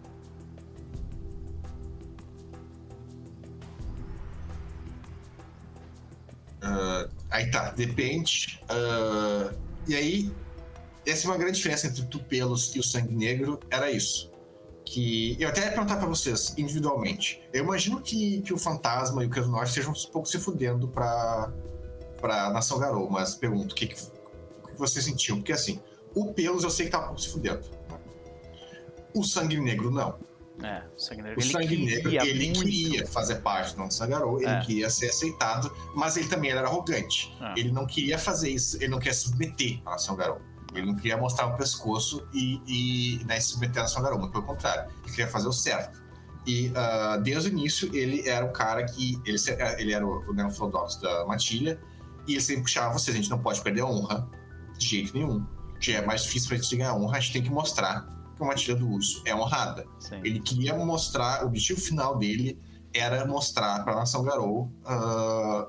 S6: Uh, aí tá, depende. Uh, e aí, essa é uma grande diferença entre o Tupelos e o Sangue Negro, era isso. Que eu até ia perguntar pra vocês, individualmente. Eu imagino que, que o Fantasma e o Caso Norte estejam um pouco se fudendo pra, pra Nação Garou, mas pergunto, o que, que, o que vocês sentiam? Porque assim, o Pelos eu sei que tá se fudendo. O Sangue Negro não.
S1: É, o Sangue Negro,
S6: o sangue queria negro ele muito. queria fazer parte do Sangarou, ele é. queria ser aceitado, mas ele também era arrogante. É. Ele não queria fazer isso, ele não queria submeter a Nação Garou. Ele não queria mostrar o pescoço e, e né, se submeter a nação garota, pelo contrário, ele queria fazer o certo. E uh, desde o início ele era o cara que. Ele, ele era o, o Neophodox da matilha, e ele sempre puxava vocês: a gente não pode perder a honra de jeito nenhum. Já é mais difícil pra gente ganhar honra, a gente tem que mostrar que a matilha do urso é honrada. Sim. Ele queria mostrar, o objetivo final dele era mostrar para a nação Garou uh,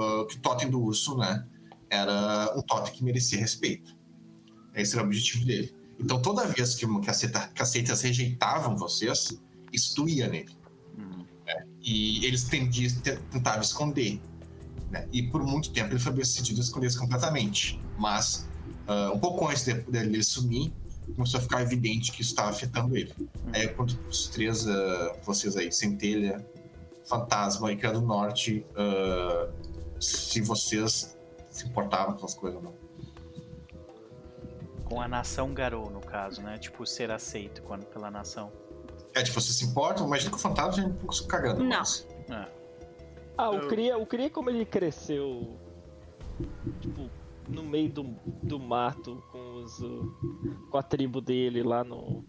S6: uh, que o totem do urso, né, era um totem que merecia respeito. Esse era o objetivo dele. Então, toda vez que, que, aceita, que aceitas rejeitavam vocês, isso doía nele. Uhum. Né? E eles tendiam, tentavam esconder. Né? E por muito tempo ele foi bem sucedido esconder isso completamente. Mas, uh, um pouco antes dele, dele sumir, começou a ficar evidente que isso estava afetando ele. Uhum. Aí, quando os três, uh, vocês aí, Centelha, Fantasma e Criado Norte, uh, se vocês se importavam com essas coisas ou não.
S1: Com a nação Garou, no caso, né? Tipo, ser aceito quando, pela nação.
S6: É, tipo, vocês se importam? Imagina que o fantasma já é um pouco cagando.
S4: Não. Mas... É.
S2: Ah, o Cria, o Cria, como ele cresceu, tipo, no meio do, do mato com, os, com a tribo dele lá no,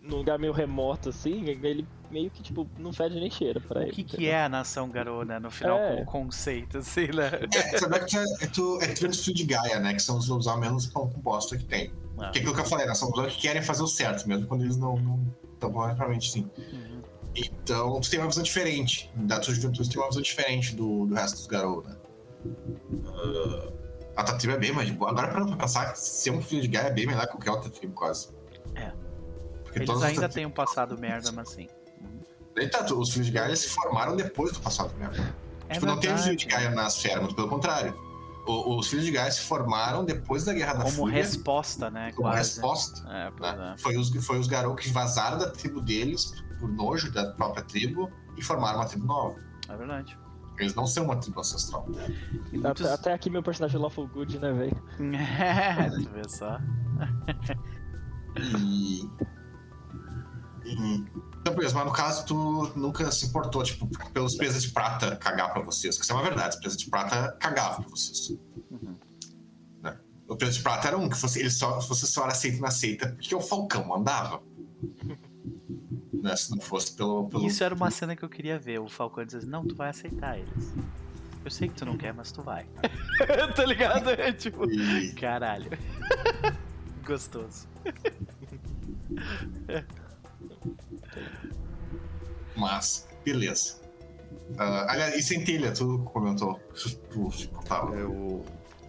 S2: num lugar meio remoto, assim, ele meio que, tipo, não fede nem cheira pra ele.
S1: O que, que é a nação Garona, no final, é. como conceito, assim, né?
S6: É, sabe que é, é, tu, é de Gaia, né? Que são os lobisomens menos compostos que tem. Ah. Que é aquilo que eu falei, né? São os que querem fazer o certo, mesmo quando eles não estão realmente sim. Uhum. Então, tu tem uma visão diferente. Da tua juventude, tu tem uma visão diferente do, do resto dos garotos, né? Uh, a tua tribo é bem mais boa. Agora, pra pensar, ser um filho de Gaia é bem melhor que qualquer outra tribo, quase.
S1: É. Porque Eles ainda têm um passado merda, mas sim.
S6: Tanto, os filhos de Gaia se formaram depois do passado merda. É tipo, não teve filho de Gaia nas muito pelo contrário. O, os filhos de Gaia se formaram depois da Guerra da
S1: Como Fúria. resposta, né?
S6: Como quase. resposta. É, né? é. Foi os, foi os garotos que vazaram da tribo deles por nojo da própria tribo e formaram uma tribo nova.
S1: É verdade.
S6: Eles não são uma tribo ancestral.
S2: Muitos... Até, até, aqui meu personagem é Lawful Good, né, velho?
S1: É, tu vê só.
S6: e então, por exemplo, mas no caso, tu nunca se importou, tipo, pelos pesos de prata cagar pra vocês. Que isso é uma verdade, os pesos de prata cagavam pra vocês. Uhum. Né? O peso de prata era um, que fosse, ele só, você só era aceito na seita porque o Falcão mandava. né? Se não fosse pelo, pelo.
S1: Isso era uma cena que eu queria ver. O Falcão dizendo, não, tu vai aceitar eles. Eu sei que tu não quer, mas tu vai. tá ligado? É tipo, e... caralho. Gostoso.
S6: Mas, beleza. Uh, aliás, e centelha, tu comentou tu se
S5: importava. Eu...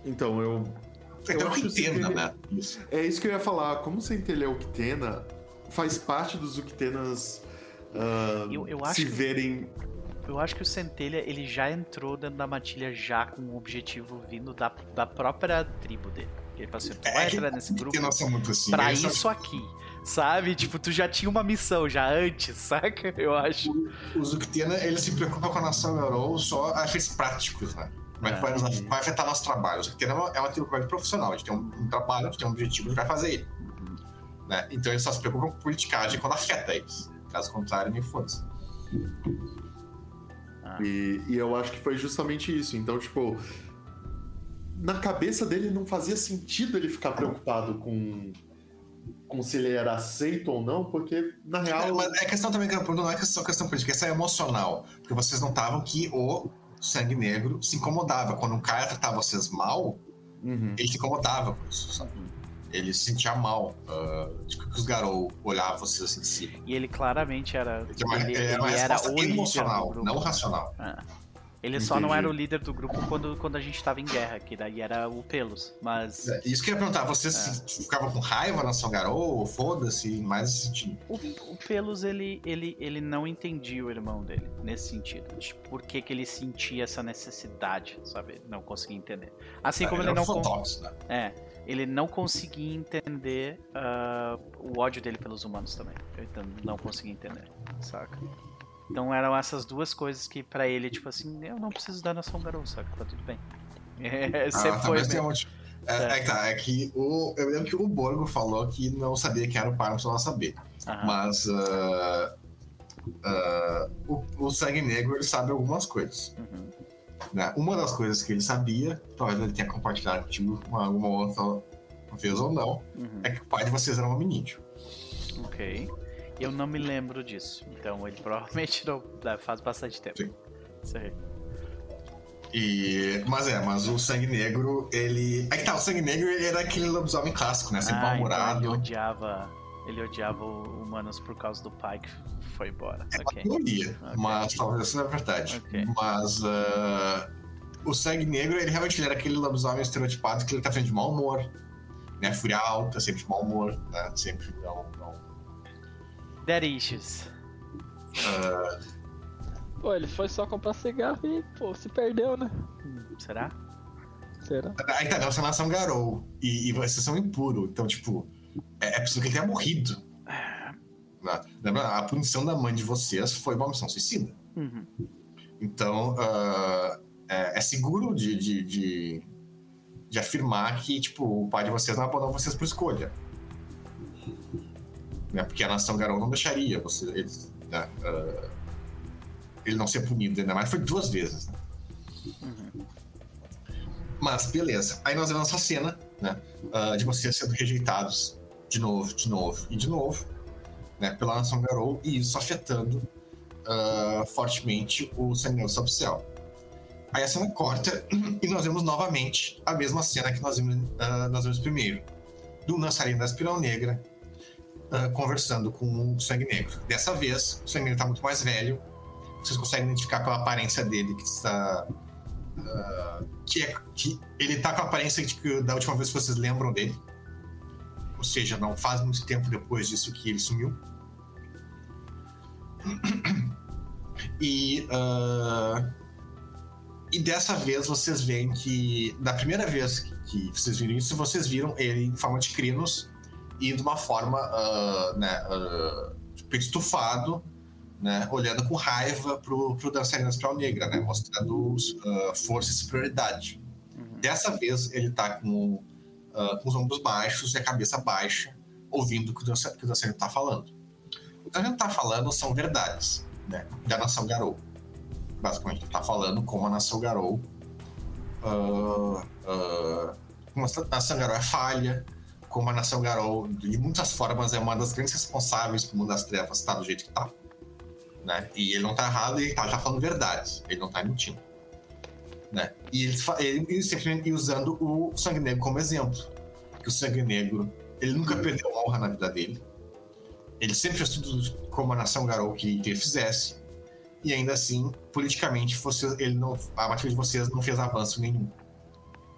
S5: Então, eu.
S6: É eu o Quintena, né?
S5: Isso. É isso que eu ia falar. Como centelha é o Quintena, faz parte dos Uctenas uh, eu, eu se verem.
S1: Eu acho que o Centelha ele já entrou dentro da matilha já com o objetivo vindo da, da própria tribo dele. Ele falou assim: tu vai é, entrar nesse grupo
S6: assim,
S1: pra isso aqui. Sabe? Tipo, tu já tinha uma missão já antes, saca? Eu acho.
S6: O, o Zuctena, ele se preocupa com a nação Euro só a efeitos práticos, né? Como é que vai, é. vai, afetar nosso trabalho? O Zuctena é uma atividade profissional. A gente tem um, um trabalho, a gente tem um objetivo, a gente vai fazer ele. Né? Então ele só se preocupa com politicagem quando afeta eles. Caso contrário, nem foda-se.
S5: Ah. E, e eu acho que foi justamente isso. Então, tipo, na cabeça dele não fazia sentido ele ficar preocupado com com se ele era aceito ou não, porque na real. É,
S6: mas é questão também, não é só questão política, é emocional. Porque vocês notavam que o sangue negro se incomodava. Quando um cara tratava vocês mal, uhum. ele se incomodava com isso, sabe? Ele se sentia mal. Uh, tipo, que os Garou olhavam vocês assim de cima.
S1: E ele claramente era.
S6: Ele,
S1: ele,
S6: era uma ele era emocional, não racional.
S1: Ah. Ele Entendi. só não era o líder do grupo quando, quando a gente tava em guerra, que daí era o Pelos, mas...
S6: É, isso que eu ia perguntar, você é. ficava com raiva na São Garou, foda-se, mais nesse sentido?
S1: O, o, Pelos, ele, ele, ele não entendia o irmão dele, nesse sentido. Tipo, por que que ele sentia essa necessidade, sabe? Não conseguia entender. Assim é, como ele, ele não... Con... Né? É, ele não conseguia entender uh, o ódio dele pelos humanos também. Ele não conseguia entender, saca? Então eram essas duas coisas que para ele, tipo assim, eu não preciso dar nação garoto, sabe? Tá tudo bem. É, sempre ah, foi. Tem um,
S6: é, é, que tá, é que o, eu lembro que o Borgo falou que não sabia quem era o pai, não saber. Aham. Mas uh, uh, o, o Sangue Negro ele sabe algumas coisas. Uhum. Né? Uma das coisas que ele sabia, talvez ele tenha compartilhado contigo alguma outra vez ou não, uhum. é que o pai de vocês era um hominídeo.
S1: Ok. Eu não me lembro disso. Então ele provavelmente não faz bastante tempo. Sim. Isso aí.
S6: E, mas é, mas o Sangue Negro, ele. É que tá, o Sangue Negro ele era aquele lobisomem clássico, né? Sempre ah.
S1: Então ele odiava. Ele odiava humanos por causa do pai que foi embora.
S6: É okay. uma teoria, okay. mas talvez isso não é verdade. Okay. Mas uh, o Sangue Negro, ele realmente ele era aquele lobisomem estereotipado que ele tá frente de mau humor, né? Fúria alta, sempre de mau humor, né? Sempre não. não...
S1: Dead issues.
S2: Uh, Pô, ele foi só comprar cigarro e, pô, se perdeu, né?
S1: Será?
S2: Será?
S6: Aí tá, você nação Garou e, e vocês são impuro. Então, tipo, é, é possível que ele tenha morrido. Lembra? A punição da mãe de vocês foi uma missão suicida. Uhum. Então, uh, é, é, seguro de, de, de, de, afirmar que, tipo, o pai de vocês não abandonou vocês por escolha. Né? Porque a nação Garou não deixaria vocês, eles, né? uh, ele não ser punido, ainda mais foi duas vezes. Né? Uhum. Mas, beleza. Aí nós vemos essa cena, né? Uh, de vocês sendo rejeitados de novo, de novo e de novo, né? Pela nação Garou, e isso afetando uh, fortemente o Senhor Subcell. Aí a cena corta e nós vemos novamente a mesma cena que nós vimos, uh, nós vimos primeiro. Do dançarino da Espiral Negra uh, conversando com o Sangue Negro. Dessa vez, o Sangue Negro está muito mais velho vocês conseguem identificar pela aparência dele que está uh, que, é, que ele está com a aparência de da última vez que vocês lembram dele ou seja não faz muito tempo depois disso que ele sumiu e uh, e dessa vez vocês veem que da primeira vez que vocês viram isso vocês viram ele em forma de crinos e de uma forma uh, né, uh, estufado né, olhando com raiva pro, pro dançarino Espiral Negra, né, mostrando força e superioridade. Uhum. Dessa vez ele tá com, com os ombros baixos e a cabeça baixa, ouvindo o que o, dançarino, que o dançarino tá falando. O que o dançarino tá falando são verdades, né, da nação Garou. Basicamente, ele tá falando como a nação Garou. Uh, como a nação Garou é falha, como a nação Garou, de muitas formas, é uma das grandes responsáveis pelo mundo das trevas estar tá do jeito que tá né? E ele não tá errado, ele tá, tá falando verdades, ele não tá mentindo. Né? E ele, ele, sempre usando o Sangue Negro como exemplo. Que o Sangue Negro, ele nunca perdeu honra na vida dele. Ele sempre fez tudo como a nação Garou ele fizesse. E ainda assim, politicamente, você, ele não, a maioria de vocês não fez avanço nenhum.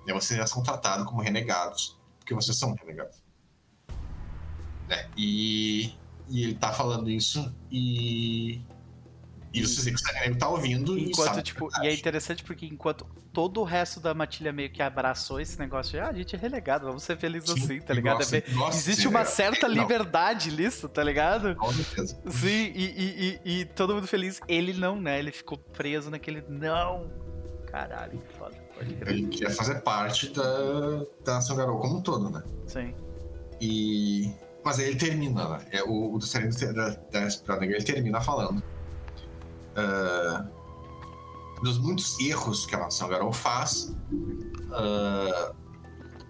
S6: E vocês já são tratados como renegados, porque vocês são renegados. Né? E, e ele tá falando isso e e o Suzuki Saganemi tá ouvindo
S1: enquanto, e tipo, E é interessante porque enquanto todo o resto da matilha meio que abraçou esse negócio de, ah, a gente é relegado, vamos ser felizes Sim, assim, tá ligado? Nossa, é nossa, Existe uma certa liberdade nisso, tá ligado?
S6: Com certeza.
S1: Sim, e, e, e, e, todo mundo feliz. Ele não, né? Ele ficou preso naquele, não. Caralho, que foda.
S6: Ele quer fazer parte da, da Nação Garou como um todo, né?
S1: Sim.
S6: E... Mas aí ele termina, né? É, o, o do da, da, da ele termina falando uh, dos muitos erros que a nação Garou faz, uh,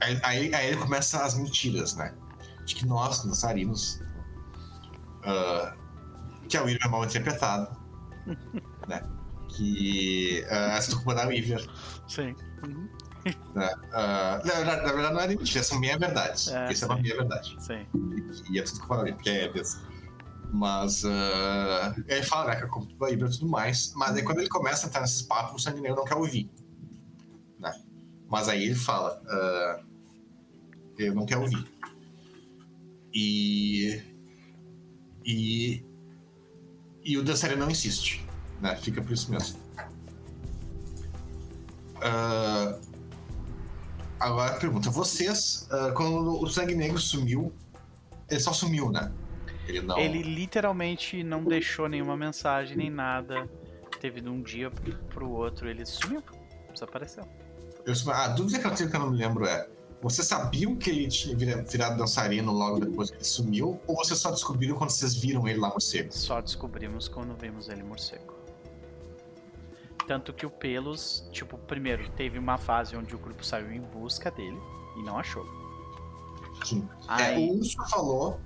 S6: aí, aí, ele começa as mentiras, né? De que nós, dançarinos, uh, que a Weaver é mal interpretado, né? Que uh, é culpa da Weaver.
S1: Sim.
S6: Uhum. Né? Uh, na, na, verdade, não é mentira, são meia verdades. É, isso é uma meia verdade.
S1: Sim.
S6: E, e é tudo culpa da Weaver, porque é desse. Mas uh, ele fala, né, que é como Híbrido e tudo mais. Mas aí quando ele começa a entrar nesses papos, o Sangue Negro não quer ouvir. Né? Mas aí ele fala, uh, eu não quero ouvir. E. E. E o dançarino não insiste. Né? Fica por isso mesmo. Uh, agora pergunta: vocês, uh, quando o Sangue Negro sumiu, ele só sumiu, né? Ele não.
S1: Ele literalmente não deixou nenhuma mensagem nem nada. Teve de um dia pro outro, ele sumiu. Desapareceu.
S6: Eu, a dúvida que eu tenho que eu não me lembro é: vocês sabiam que ele tinha virado dançarino logo depois que ele sumiu? Ou vocês só descobriram quando vocês viram ele lá morcego?
S1: Só descobrimos quando vimos ele morcego. Tanto que o Pelos, tipo, primeiro, teve uma fase onde o grupo saiu em busca dele e não achou.
S6: Sim. É, o Urso falou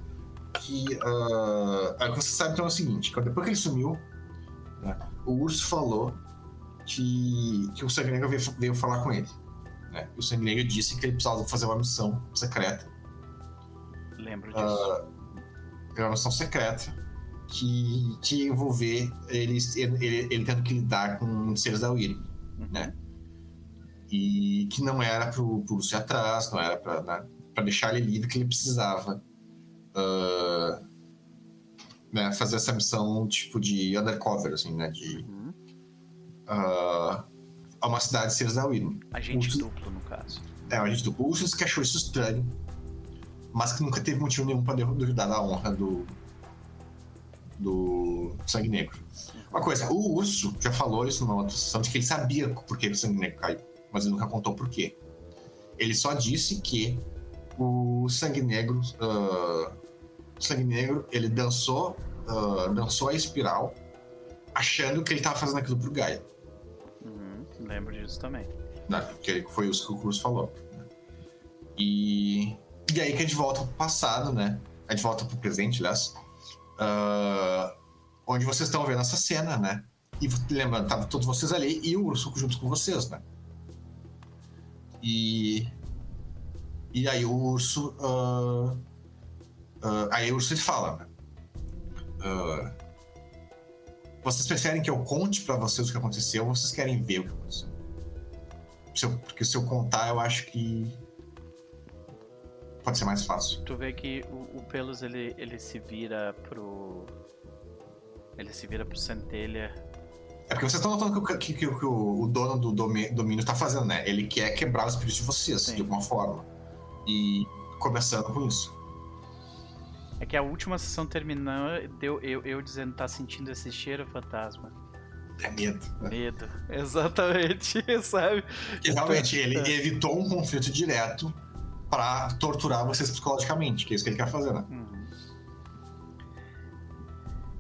S6: que. Uh, você sabe então é o seguinte: depois que ele sumiu, né, o Urso falou que, que o Sangue Negro veio, veio falar com ele. Né? O Sangue Negro disse que ele precisava fazer uma missão secreta.
S1: Lembro disso. Uh,
S6: uma missão secreta que, que ia envolver ele, ele, ele, tendo que lidar com seres da Wyrm, uhum. né? E que não era pro, pro Lúcio atrás, não era pra, né, pra deixar ele livre, que ele precisava uh, né, fazer essa missão tipo de undercover, assim, né? De, uhum. uh, a uma cidade de seres da Wyrm.
S1: Agente duplo, no caso.
S6: É, um agente duplo. O Ursus que achou isso estranho, mas que nunca teve motivo nenhum pra duvidar da honra do, do Sangue Negro. Uma coisa, o Urso já falou isso numa outra sessão, de que ele sabia por que o Sangue Negro caiu, mas ele nunca contou por quê. Ele só disse que o Sangue Negro, uh, Sangue Negro, ele dançou, uh, dançou a espiral, achando que ele estava fazendo aquilo pro Gaia.
S1: Uhum, lembro disso também.
S6: Não, que foi isso que o Cruz falou. E, e aí que a gente volta pro passado, né? A gente volta pro presente, aliás Uh, onde vocês estão vendo essa cena, né? E lembrando, tava todos vocês ali e o urso junto com vocês, né? E. E aí o urso. Uh, uh, aí o urso ele fala, né? vocês preferem que eu conte para vocês o que aconteceu ou vocês querem ver o que aconteceu? Se eu, porque se eu contar, eu acho que pode ser mais fácil.
S1: Tu vê que o, o Pelos ele, ele se vira pro. Ele se vira pro Centelha.
S6: É porque vocês estão notando que, que, que, que o, o, dono do domínio está fazendo, né? Ele quer quebrar os espíritos de vocês, Sim. de alguma forma. E começando com isso.
S1: É que a última sessão terminou, deu eu, eu dizendo tá sentindo esse cheiro fantasma.
S6: É medo.
S1: Né? Medo, exatamente, sabe?
S6: Porque realmente ele evitou um conflito direto para torturar vocês psicologicamente, que é isso que ele quer fazer, né? Uhum.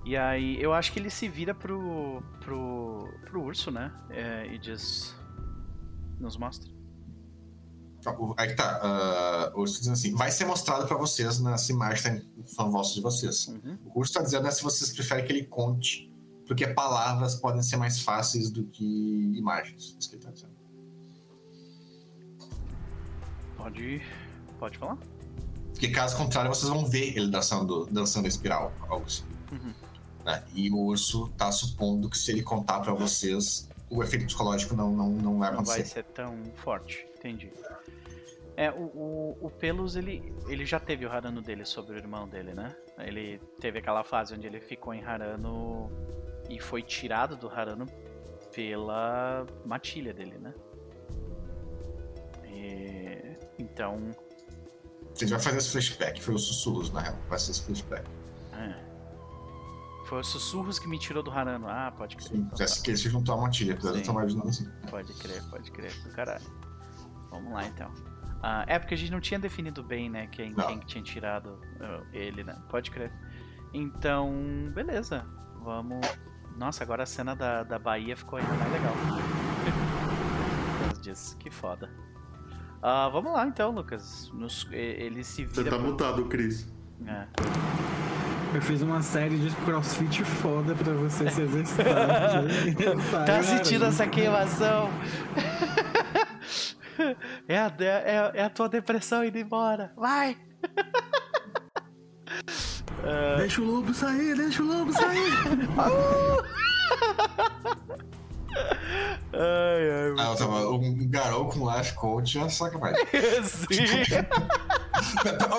S1: E aí, eu acho que ele se vira pro, pro, pro urso, né? É, e diz. Nos mostra.
S6: Aí que tá. Uh, o urso diz assim: vai ser mostrado para vocês nessa imagem que são vossos de vocês. Uhum. O urso tá dizendo né, se vocês preferem que ele conte, porque palavras podem ser mais fáceis do que imagens. É isso que ele tá dizendo.
S1: Pode. Pode falar.
S6: Porque caso contrário, vocês vão ver ele dançando, dançando a espiral, algo assim. Uhum. Né? E o urso tá supondo que se ele contar para vocês, o efeito psicológico não, não, não vai acontecer.
S1: Não vai ser tão forte, entendi. É, o, o, o Pelos, ele, ele já teve o Harano dele sobre o irmão dele, né? Ele teve aquela fase onde ele ficou em Harano e foi tirado do Harano pela matilha dele, né? E, então,
S6: gente vai fazer esse flashback. Foi os sussurros, na real. Vai ser esse flashback.
S1: É. Foi os sussurros que me tirou do Harano. Ah, pode crer.
S6: Sim, então, tá. que ele se juntou à matilha, apesar de tomar imaginando assim.
S1: Pode crer, pode crer. Caralho. Vamos lá então. Ah, é porque a gente não tinha definido bem, né, quem, quem tinha tirado uh, ele, né? Pode crer. Então, beleza. Vamos. Nossa, agora a cena da, da Bahia ficou ainda mais legal. Deus diz, que foda. Uh, vamos lá então, Lucas. Nos, ele se vira.
S5: Você tá pro... mutado, Cris.
S3: É. Eu fiz uma série de crossfit foda pra você se exercitar.
S1: tá sentindo essa queimação? É, a, é, é a tua depressão indo embora. Vai!
S3: Uh... Deixa o lobo sair, deixa o lobo sair!
S6: Ai, ai, ah, tava, um garou com lash coach é sacanagem.
S1: Sim.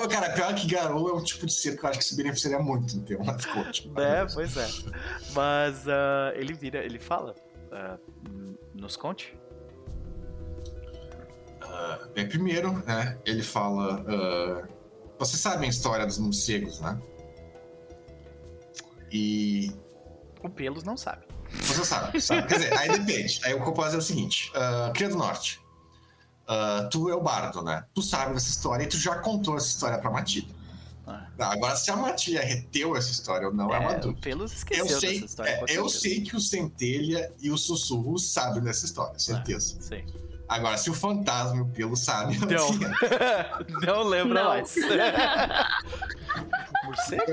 S6: cara, pior que garou é um tipo de ser que eu acho que se beneficiaria muito em ter um lash coach.
S1: É, pois é. Mas uh, ele vira, ele fala. Uh, nos conte.
S6: Uh, bem, primeiro, né, ele fala. Uh, você sabe a história dos morcegos, né? E.
S1: O Pelos não sabe.
S6: Você sabe, sabe? Quer dizer, aí depende. Aí o que eu posso dizer é o seguinte: uh, Cria do Norte, uh, tu é o bardo, né? Tu sabe dessa história e tu já contou essa história pra Matilha. Ah. Agora, se a Matilha reteu essa história ou não, é, é uma dúvida.
S1: Pelos esqueceu eu sei, história,
S6: é, eu sei que o Centelha e o Sussurro sabem dessa história, certeza.
S1: Ah, sim.
S6: Agora, se o fantasma e o pelo sabem.
S1: Não, não lembra
S4: Não.
S1: mais. Morcego?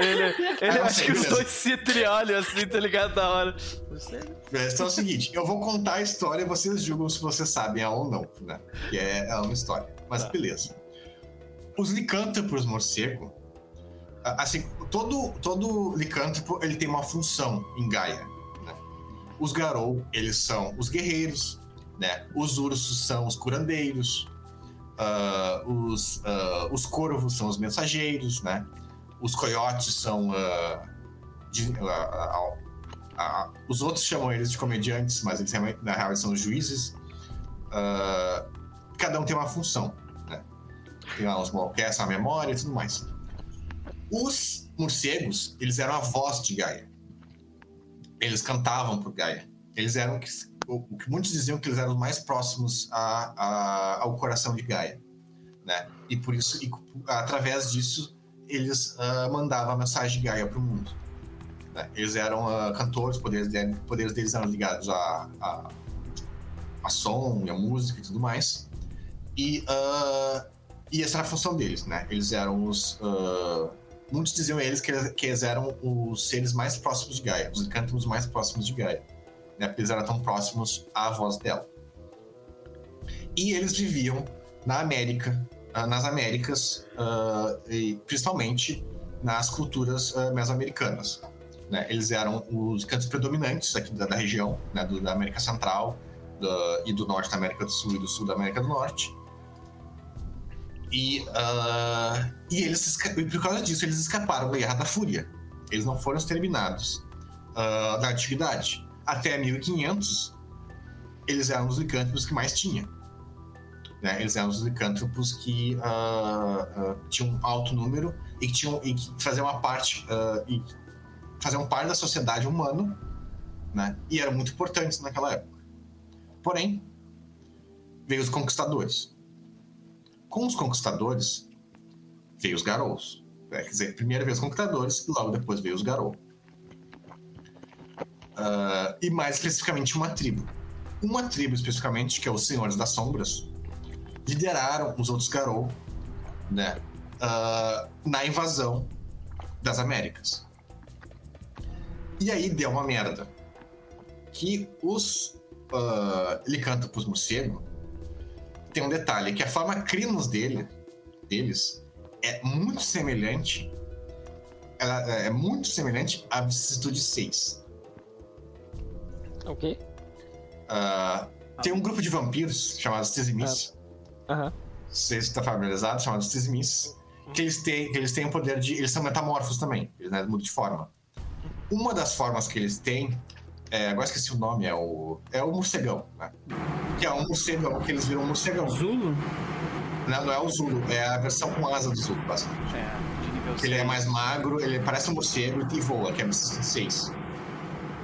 S1: Ele, ele, acho que os dois se triolham assim, tá ligado? Da hora. Morcego?
S6: Então é o seguinte, eu vou contar a história e vocês julgam se vocês sabem ou não, né? Que é, é uma história. Mas
S1: Tá.
S6: beleza. Os licântropos morcego, assim, todo, todo licântropo ele tem uma função em Gaia. Né? Os garou, eles são os guerreiros, né? Os ursos são os curandeiros, ah, os, ah, os corvos são os mensageiros, né? Os coiotes são ah, de- os outros chamam eles de comediantes, mas eles na real são os juízes. Cada um tem uma função, né? Tem lá os Malcast, a memória e tudo mais. Os morcegos, eles eram a voz de Gaia. Eles cantavam por Gaia. Eles eram o que muitos diziam que eles eram mais próximos a- a- ao coração de Gaia, né? E por isso, e, através disso, eles ah, mandavam a mensagem de Gaia para o mundo. né? Eles eram ah, cantores, poderes, de- poderes deles eram ligados a, a, a som a música e tudo mais. E, ah, e essa era a função deles, né? Eles eram os. muitos diziam eles que, eles que eles eram os seres mais próximos de Gaia, os cânticos mais próximos de Gaia, né? Porque eles eram tão próximos à voz dela. E eles viviam na América, ah, nas Américas, ah, e principalmente nas culturas ah, mesoamericanas. Né? Eles eram os cantos predominantes aqui da, da região, né? do- da América Central da- e do Norte da América do Sul e do Sul da América do Norte. E, ah, e eles e por causa disso eles escaparam da Guerra da Fúria. Eles não foram exterminados ah, na antiguidade. Até 1500, eles eram os licântropos que mais tinha. Né? Eles eram os licântropos que ah, ah, tinham um alto número e que, tinham, e que faziam uma parte ah, e faziam parte da sociedade humana, né? E eram muito importantes naquela época. Porém, veio os conquistadores. Com os conquistadores, veio os garous. É, quer dizer, primeiro veio os conquistadores e logo depois veio os garou. Ah, e mais especificamente uma tribo. Uma tribo especificamente, que é os Senhores das Sombras, lideraram os outros garou, né? ah, na invasão das Américas. E aí deu uma merda. Que os uh, licântropos morcego tem um detalhe, que a forma crinos dele, deles é muito semelhante ela é muito semelhante à vicissitude 6.
S2: Ok.
S6: Uh, tem um grupo de vampiros chamados Tisimis.
S2: Aham.
S6: Não sei se está familiarizado, chamados Tisimis. Que eles têm, que eles têm o poder de. Eles são metamorfos também, eles né, mudam de forma. Uma das formas que eles têm, é, agora esqueci o nome, é o. É o morcegão, né? Que é um morcegão, que eles viram um morcegão.
S3: Zulo?
S6: Não, não é o Zulu, é a versão com asa do Zulu, basicamente.
S1: É, de nível
S6: Ele é
S1: seis.
S6: mais magro, ele parece um morcego e voa, que é 6.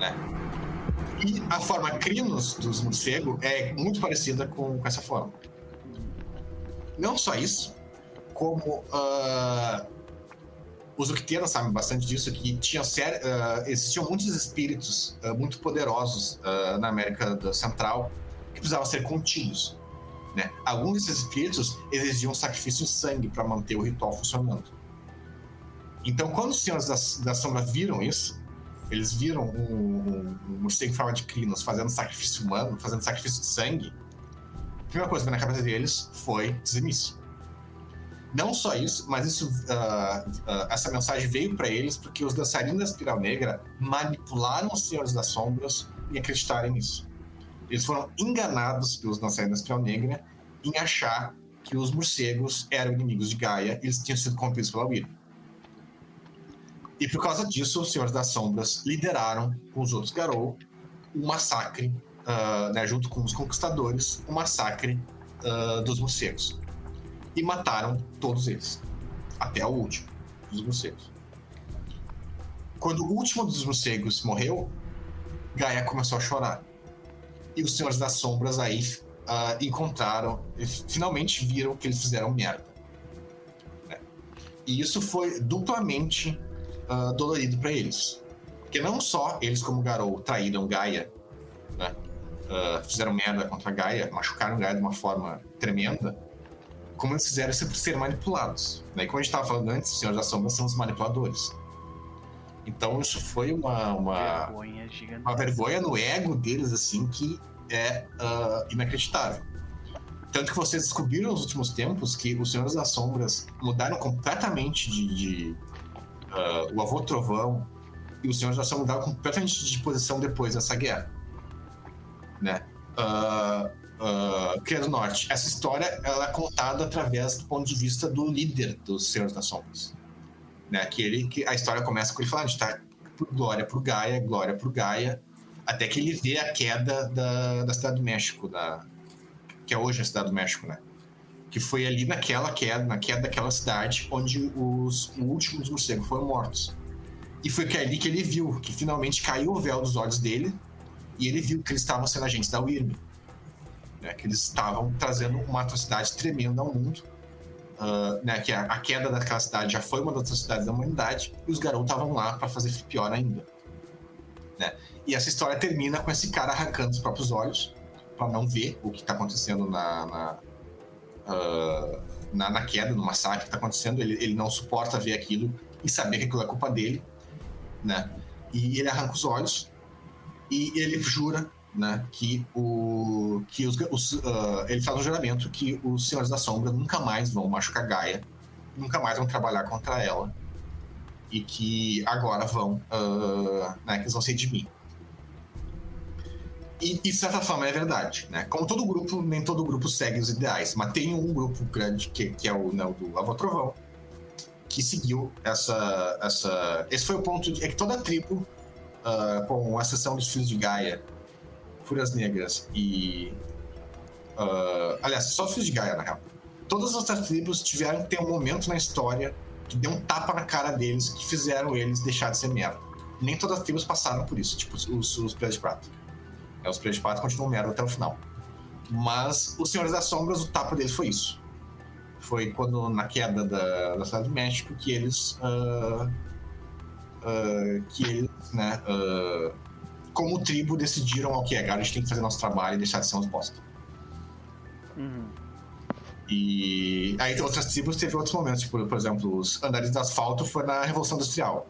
S6: Né? E a forma Crinos dos morcegos é muito parecida com, com essa forma. Não só isso, como ah, os Uctenos sabem bastante disso, que tinham sér- ah, existiam muitos espíritos ah, muito poderosos na América Central que precisavam ser contidos. Né? Alguns desses espíritos exigiam sacrifício de sangue para manter o ritual funcionando. Então, quando os senhores da, da sombra viram isso, eles viram um, um, morcego em forma de crinos fazendo sacrifício humano, fazendo sacrifício de sangue. A primeira coisa que veio na cabeça deles foi dizimício. Não só isso, mas isso, ah, ah, essa mensagem veio para eles porque os dançarinos da Espiral Negra manipularam os senhores das sombras em acreditarem nisso. Eles foram enganados pelos dançarinos da Espiral Negra em achar que os morcegos eram inimigos de Gaia e eles tinham sido corrompidos pela Wyrm. E por causa disso, os Senhores das Sombras lideraram com os outros Garou um massacre, ah, né, junto com os conquistadores, um massacre ah, dos morcegos. E mataram todos eles, até o último dos morcegos. Quando o último dos morcegos morreu, Gaia começou a chorar. E os Senhores das Sombras aí ah, encontraram, finalmente viram que eles fizeram merda. né? E isso foi duplamente ah, dolorido para eles. Porque não só eles, como Garou, traíram Gaia, né? uh, fizeram merda contra Gaia, machucaram Gaia de uma forma tremenda, como eles fizeram isso por serem manipulados. Né? E como a gente estava falando antes, os Senhores da Sombra são os manipuladores. Então isso foi uma, uma, vergonha, uma vergonha no ego deles, assim, que é uh, inacreditável. Tanto que vocês descobriram nos últimos tempos que os Senhores das Sombras mudaram completamente de. de uh, o Avô Trovão e os Senhores das Sombras mudaram completamente de posição depois dessa guerra. Né? Uh, uh, Cria do Norte. Essa história ela é contada através do ponto de vista do líder dos Senhores das Sombras. Né? Aquele que a história começa com ele falando: a gente tá por glória por Gaia, glória por Gaia, até que ele vê a queda da, da cidade do México, da, que é hoje a cidade do México, né? Que foi ali naquela queda, na queda daquela cidade, onde os últimos morcegos foram mortos. E foi ali que ele viu que finalmente caiu o véu dos olhos dele e ele viu que eles estavam sendo agentes da Wyrm. Né? Que eles estavam trazendo uma atrocidade tremenda ao mundo. Uh, né? Que a, a, queda daquela cidade já foi uma das atrocidades da humanidade e os garotos estavam lá para fazer pior ainda. Né? E essa história termina com esse cara arrancando os próprios olhos para não ver o que está acontecendo na na, uh, na, na, queda, no massacre que está acontecendo. Ele, ele não suporta ver aquilo e saber que aquilo é culpa dele, né? E ele arranca os olhos e ele jura, né, que o que os, os uh, ele faz um juramento que os Senhores da Sombra nunca mais vão machucar Gaia, nunca mais vão trabalhar contra ela e que agora vão, uh, né, que eles vão ser de mim. E, de certa forma, é verdade, né? Como todo grupo, nem todo grupo segue os ideais, mas tem um grupo grande, que, que é o, né, do Avô Trovão, que seguiu essa, essa... Esse foi o ponto de... É que toda a tribo, uh, com exceção dos Filhos de Gaia, Fúrias Negras e... Uh, aliás, só os Filhos de Gaia, na real. Todas as outras tribos tiveram que ter um momento na história que deu um tapa na cara deles, que fizeram eles deixar de ser merda. Nem todas as tribos passaram por isso, tipo os, os Presos de Prata. É, os de Prata continuam merda até o final. Mas os Senhores das Sombras, o tapa deles foi isso. Foi quando, na queda da, da cidade do México, que eles. Uh, uh, que eles, né. Uh, como tribo, decidiram: ok, agora a gente tem que fazer nosso trabalho e deixar de ser uns bosta. Uhum. E aí outras tribos teve outros momentos, tipo, por exemplo, os andares do asfalto foi na Revolução Industrial.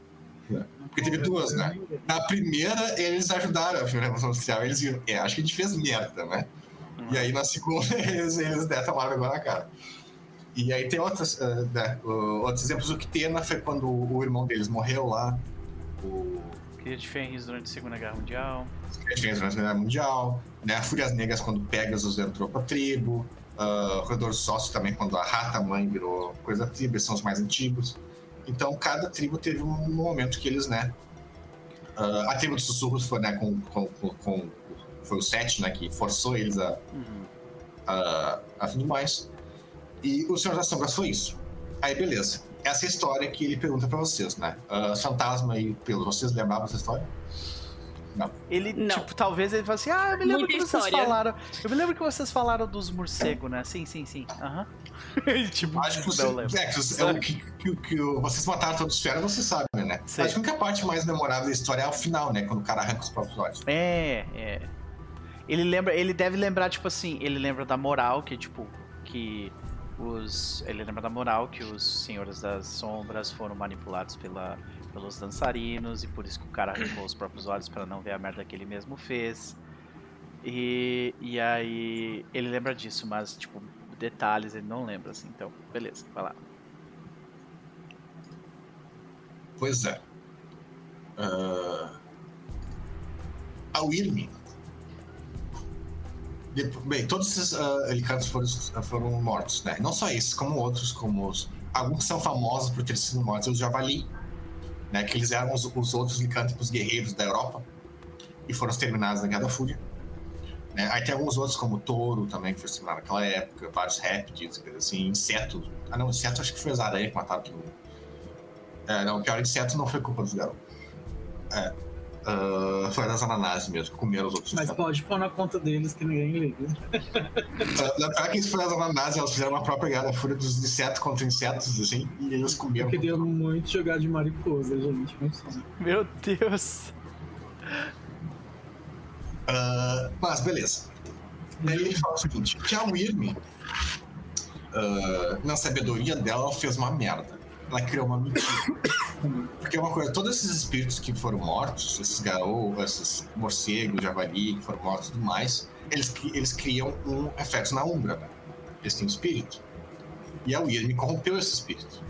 S6: Né? Porque teve duas, né? Na primeira, eles ajudaram a Revolução Industrial. Eles viram, é, acho que a gente fez merda, né? E aí na segunda, eles, eles deram a marca na cara. E aí tem outros, uh, né, uh, outros exemplos. O Kitena foi quando o, o irmão deles morreu lá. O...
S1: Cria de Fenris durante a Segunda Guerra Mundial.
S6: Cria de Fenris durante a Segunda Guerra Mundial. Né? A Fúrias Negras quando Pegasus entrou pra tribo. Uh, o Corredor Sócio também quando a Rata Mãe virou coisa tribo. Eles são os mais antigos. Então, cada tribo teve um momento que eles, né? Uh, a tribo dos sussurros foi, né, com, com, com, foi o Sete, né, que forçou eles a, uhum. a, a tudo mais. E o Senhor das Sombras foi isso. Aí, beleza. Essa é a história que ele pergunta pra vocês, né? Uh, fantasma e pelo. Vocês lembravam dessa história?
S1: Não. Ele, não. tipo, talvez ele fale assim: Ah, eu me lembro Muita que vocês história. falaram. Eu me lembro que vocês falaram dos morcegos, né? Sim, sim, sim. Aham.
S6: Uhum. tipo, Acho que, você, é, que, é, que, que, que, vocês mataram todos os feras, você sabe, né? Sei. Acho que a parte mais memorável da história é o final, né? Quando o cara arranca os próprios olhos.
S1: É, é. Ele lembra, ele deve lembrar, tipo assim, ele lembra da moral, que, tipo, que os. Ele lembra da moral que os senhores das sombras foram manipulados pela pelos dançarinos e por isso que o cara arrancou os próprios olhos para não ver a merda que ele mesmo fez. E, e aí ele lembra disso, mas tipo, detalhes ele não lembra, assim. Então, beleza, vai lá.
S6: Pois é. Uh... A Wilmy. Bem, todos esses uh, foram, foram mortos, né? Não só esses, como outros, como os... alguns são famosos por ter sido mortos. O Javali, né, que eles eram os, os outros licântropos guerreiros da Europa e foram exterminados na Guerra da Fúria. Né? Aí tem alguns outros, como touro também, que foi exterminado naquela época, vários répteis, assim, insetos. Ah, não, inseto acho que foi as aranhas que mataram todo mundo. É, não, pior inseto não foi culpa dos garotos. É. Uh, foi das ananás mesmo, comeram os outros.
S3: Mas pode pôr na conta deles que ninguém liga.
S6: Na pior que isso foi das ananás, elas fizeram uma própria guerra fúria dos insetos contra insetos, assim, e eles comeram.
S3: Eu queria muito jogar de mariposa, gente.
S1: Meu Deus!
S6: Uh, mas beleza. Daí ele fala o seguinte: que a Wyrm, uh, na sabedoria dela, ela fez uma merda. Ela criou uma mentira. Porque é uma coisa, todos esses espíritos que foram mortos, esses garou, esses morcegos, javali que foram mortos e tudo mais, eles, eles criam um efeito na Umbra. Né? Eles têm um espírito. E a Wyrm corrompeu esse espírito.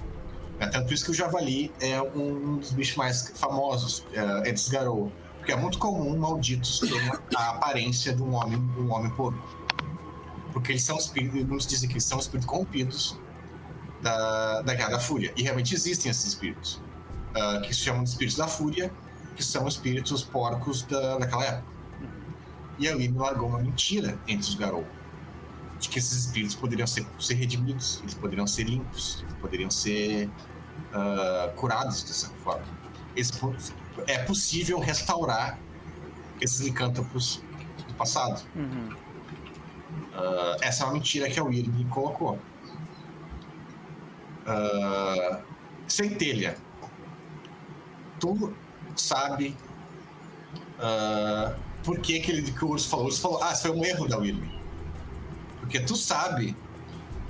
S6: É tanto isso que o javali é um dos bichos mais famosos, é, é desgarou. Porque é muito comum malditos terem a aparência de um homem, um homem porco. Porque eles são espíritos, muitos dizem que eles são espíritos corrompidos da, da Guerra da Fúria. E realmente existem esses espíritos, uh, que se chamam de espíritos da Fúria, que são espíritos porcos da, daquela época. E ali me largou uma mentira entre os Garou. De que esses espíritos poderiam ser, ser redimidos, eles poderiam ser limpos, eles poderiam ser uh, curados dessa forma. É possível restaurar esses licântropos do passado. Uhum. Uh, essa é uma mentira que a Wyrm colocou. Uh, centelha. Tu sabe uh, por que, que, ele, que o Urso falou? O Urso falou, ah, isso foi um erro da Wyrm. Porque tu sabe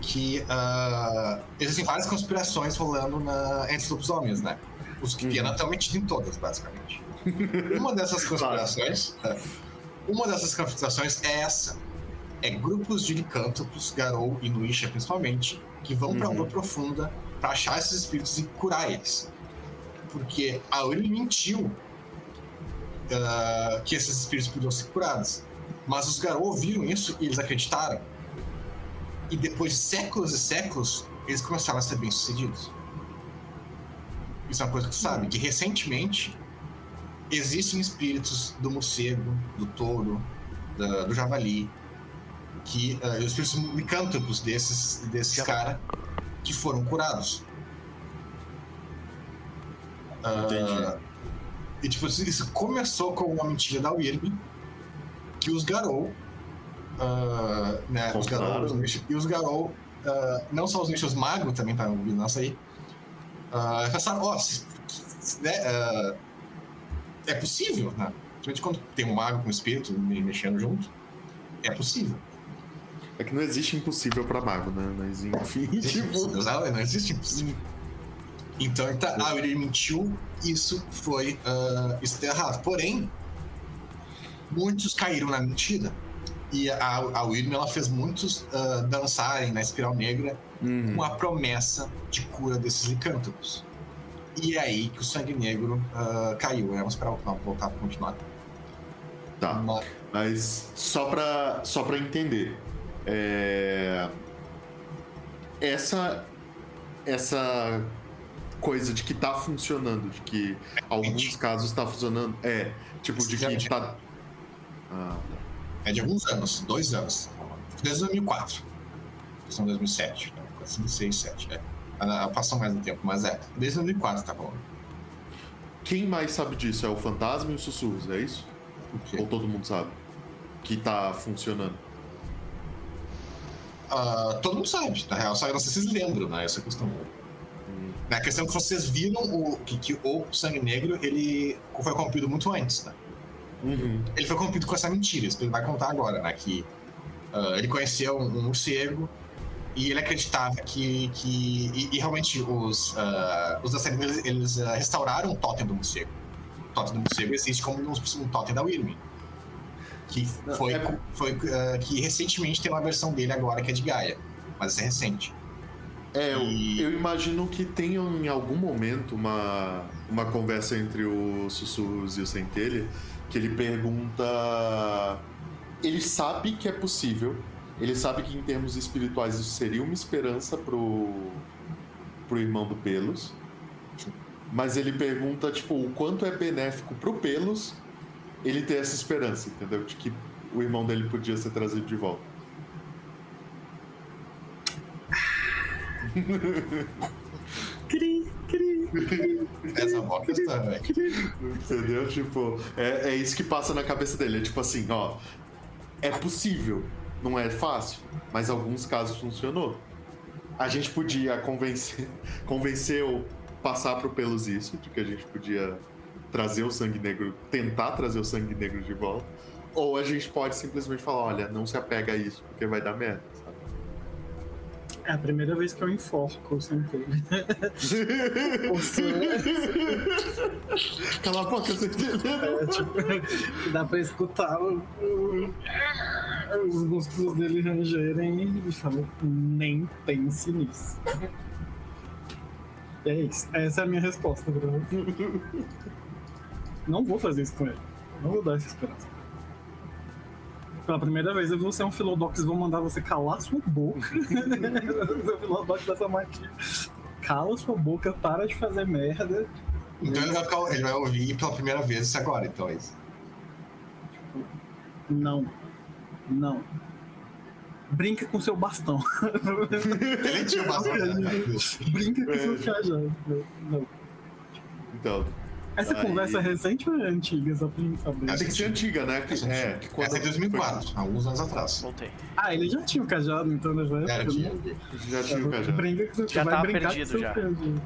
S6: que uh, existem várias conspirações rolando na, entre os lobisomens, né? Os que uhum. estão metidos em todas, basicamente. uma dessas conspirações. É, uma dessas conspirações é essa. É grupos de licântropos, Garou e Nuisha principalmente, que vão uhum. pra Umbra Profunda para achar esses espíritos e curar eles. Porque a Uri mentiu uh, que esses espíritos podiam ser curados. Mas os Garou ouviram isso e eles acreditaram. E depois de séculos e séculos, eles começaram a ser bem-sucedidos. Isso é uma coisa que tu sabe, que recentemente existem espíritos do morcego, do touro, da, do javali, que uh, os espíritos licântropos desses, desses caras que foram curados. Uh, e tipo, isso começou com uma mentira da Wyrm, que os Garou Uh, né, os Garou, e os Garou, uh, não só os nichos magos também estavam ouvindo nossa aí, uh, pensaram, ó, oh, né, é possível, né? Principalmente quando tem um mago com espírito mexendo junto, é possível.
S5: É que não existe impossível para mago, né? Mas enfim, tipo...
S6: não existe impossível. Então, tá, ah, ele mentiu, isso foi uh, isso tá errado. Porém, muitos caíram na mentira. E a, a William, ela fez muitos uh, dançarem na Espiral Negra uhum. com a promessa de cura desses licântropos. E é aí que o Sangue Negro uh, caiu. Vamos esperar voltar para continuar.
S5: Tá. Mas, só para só pra entender. É... Essa, essa coisa de que tá funcionando, de que alguns casos tá funcionando. É, tipo, de que tá.
S6: Ah, tá. É de alguns anos, dois anos. Desde 2004. São 2007, 2006, 2007, é. Passou mais um tempo, mas é. Desde 2004 tá rolando.
S5: Quem mais sabe disso? É o Fantasma e os Sussurros, é isso? Ou todo mundo sabe? Que tá funcionando?
S6: Uh, todo mundo sabe, na real, só não sei se vocês lembram, né? Essa questão. Hum. A questão é que vocês viram o, que, que o Sangue Negro ele foi corrompido muito antes, né? Uhum. Ele foi corrompido com essa mentira, isso que ele vai contar agora, né? Que uh, ele conheceu um, um, morcego e ele acreditava que. que e, e realmente os, uh, os dançarinos eles, eles uh, restauraram o totem do morcego. O totem do morcego existe como um, um totem da Wyrm. Que foi, é... foi que recentemente tem uma versão dele agora que é de Gaia. Mas é recente.
S5: É, e... eu, eu, imagino que tenha em algum momento uma, uma conversa entre os sussurros e o centelha que ele pergunta. Ele sabe que é possível, ele sabe que em termos espirituais isso seria uma esperança pro, pro irmão do Pelos, mas ele pergunta, tipo, o quanto é benéfico pro Pelos ele ter essa esperança, entendeu? De que o irmão dele podia ser trazido de volta.
S6: Cri, cri, cri. Essa boca está, velho.
S5: Entendeu? Tipo, é, é isso que passa na cabeça dele. É tipo assim, ó. É possível. Não é fácil, mas em alguns casos funcionou. A gente podia convencer, convencer ou passar pro Pelos isso, de que a gente podia trazer o sangue negro, tentar trazer o sangue negro de volta. ou a gente pode simplesmente falar, olha, não se apega a isso, porque vai dar merda.
S3: É a primeira vez que eu enforco sem ter.
S5: Cala a boca, você
S3: é, tipo, dá pra escutar o, o, os músculos dele rangerem e falar, nem pense nisso. É isso. Essa é a minha resposta, Bruno. Não vou fazer isso com ele. Não vou dar essa esperança. Pela primeira vez eu vou ser um Philodox vou mandar você calar sua boca. o Philodox dessa magia. Cala sua boca, para de fazer merda.
S6: Então ele vai, ficar, ele vai ouvir pela primeira vez isso agora, então é isso.
S3: Não. Não. Brinca com seu bastão.
S6: ele tinha o bastão. Né?
S3: Brinca com seu cajado. Não.
S5: Então,
S3: essa Aí... conversa é recente ou é antiga? Só pra saber.
S5: Essa tem que ser antiga, né? Que, é,
S6: que quando... Essa é 2004, há alguns anos atrás.
S1: Voltei.
S3: Ah, ele já tinha o cajado, então, nessa época?
S6: Era, tinha.
S5: Já tinha o cajado.
S3: Brinca com
S1: já
S3: vai
S1: tava
S3: brincar
S1: perdido já. Perdido.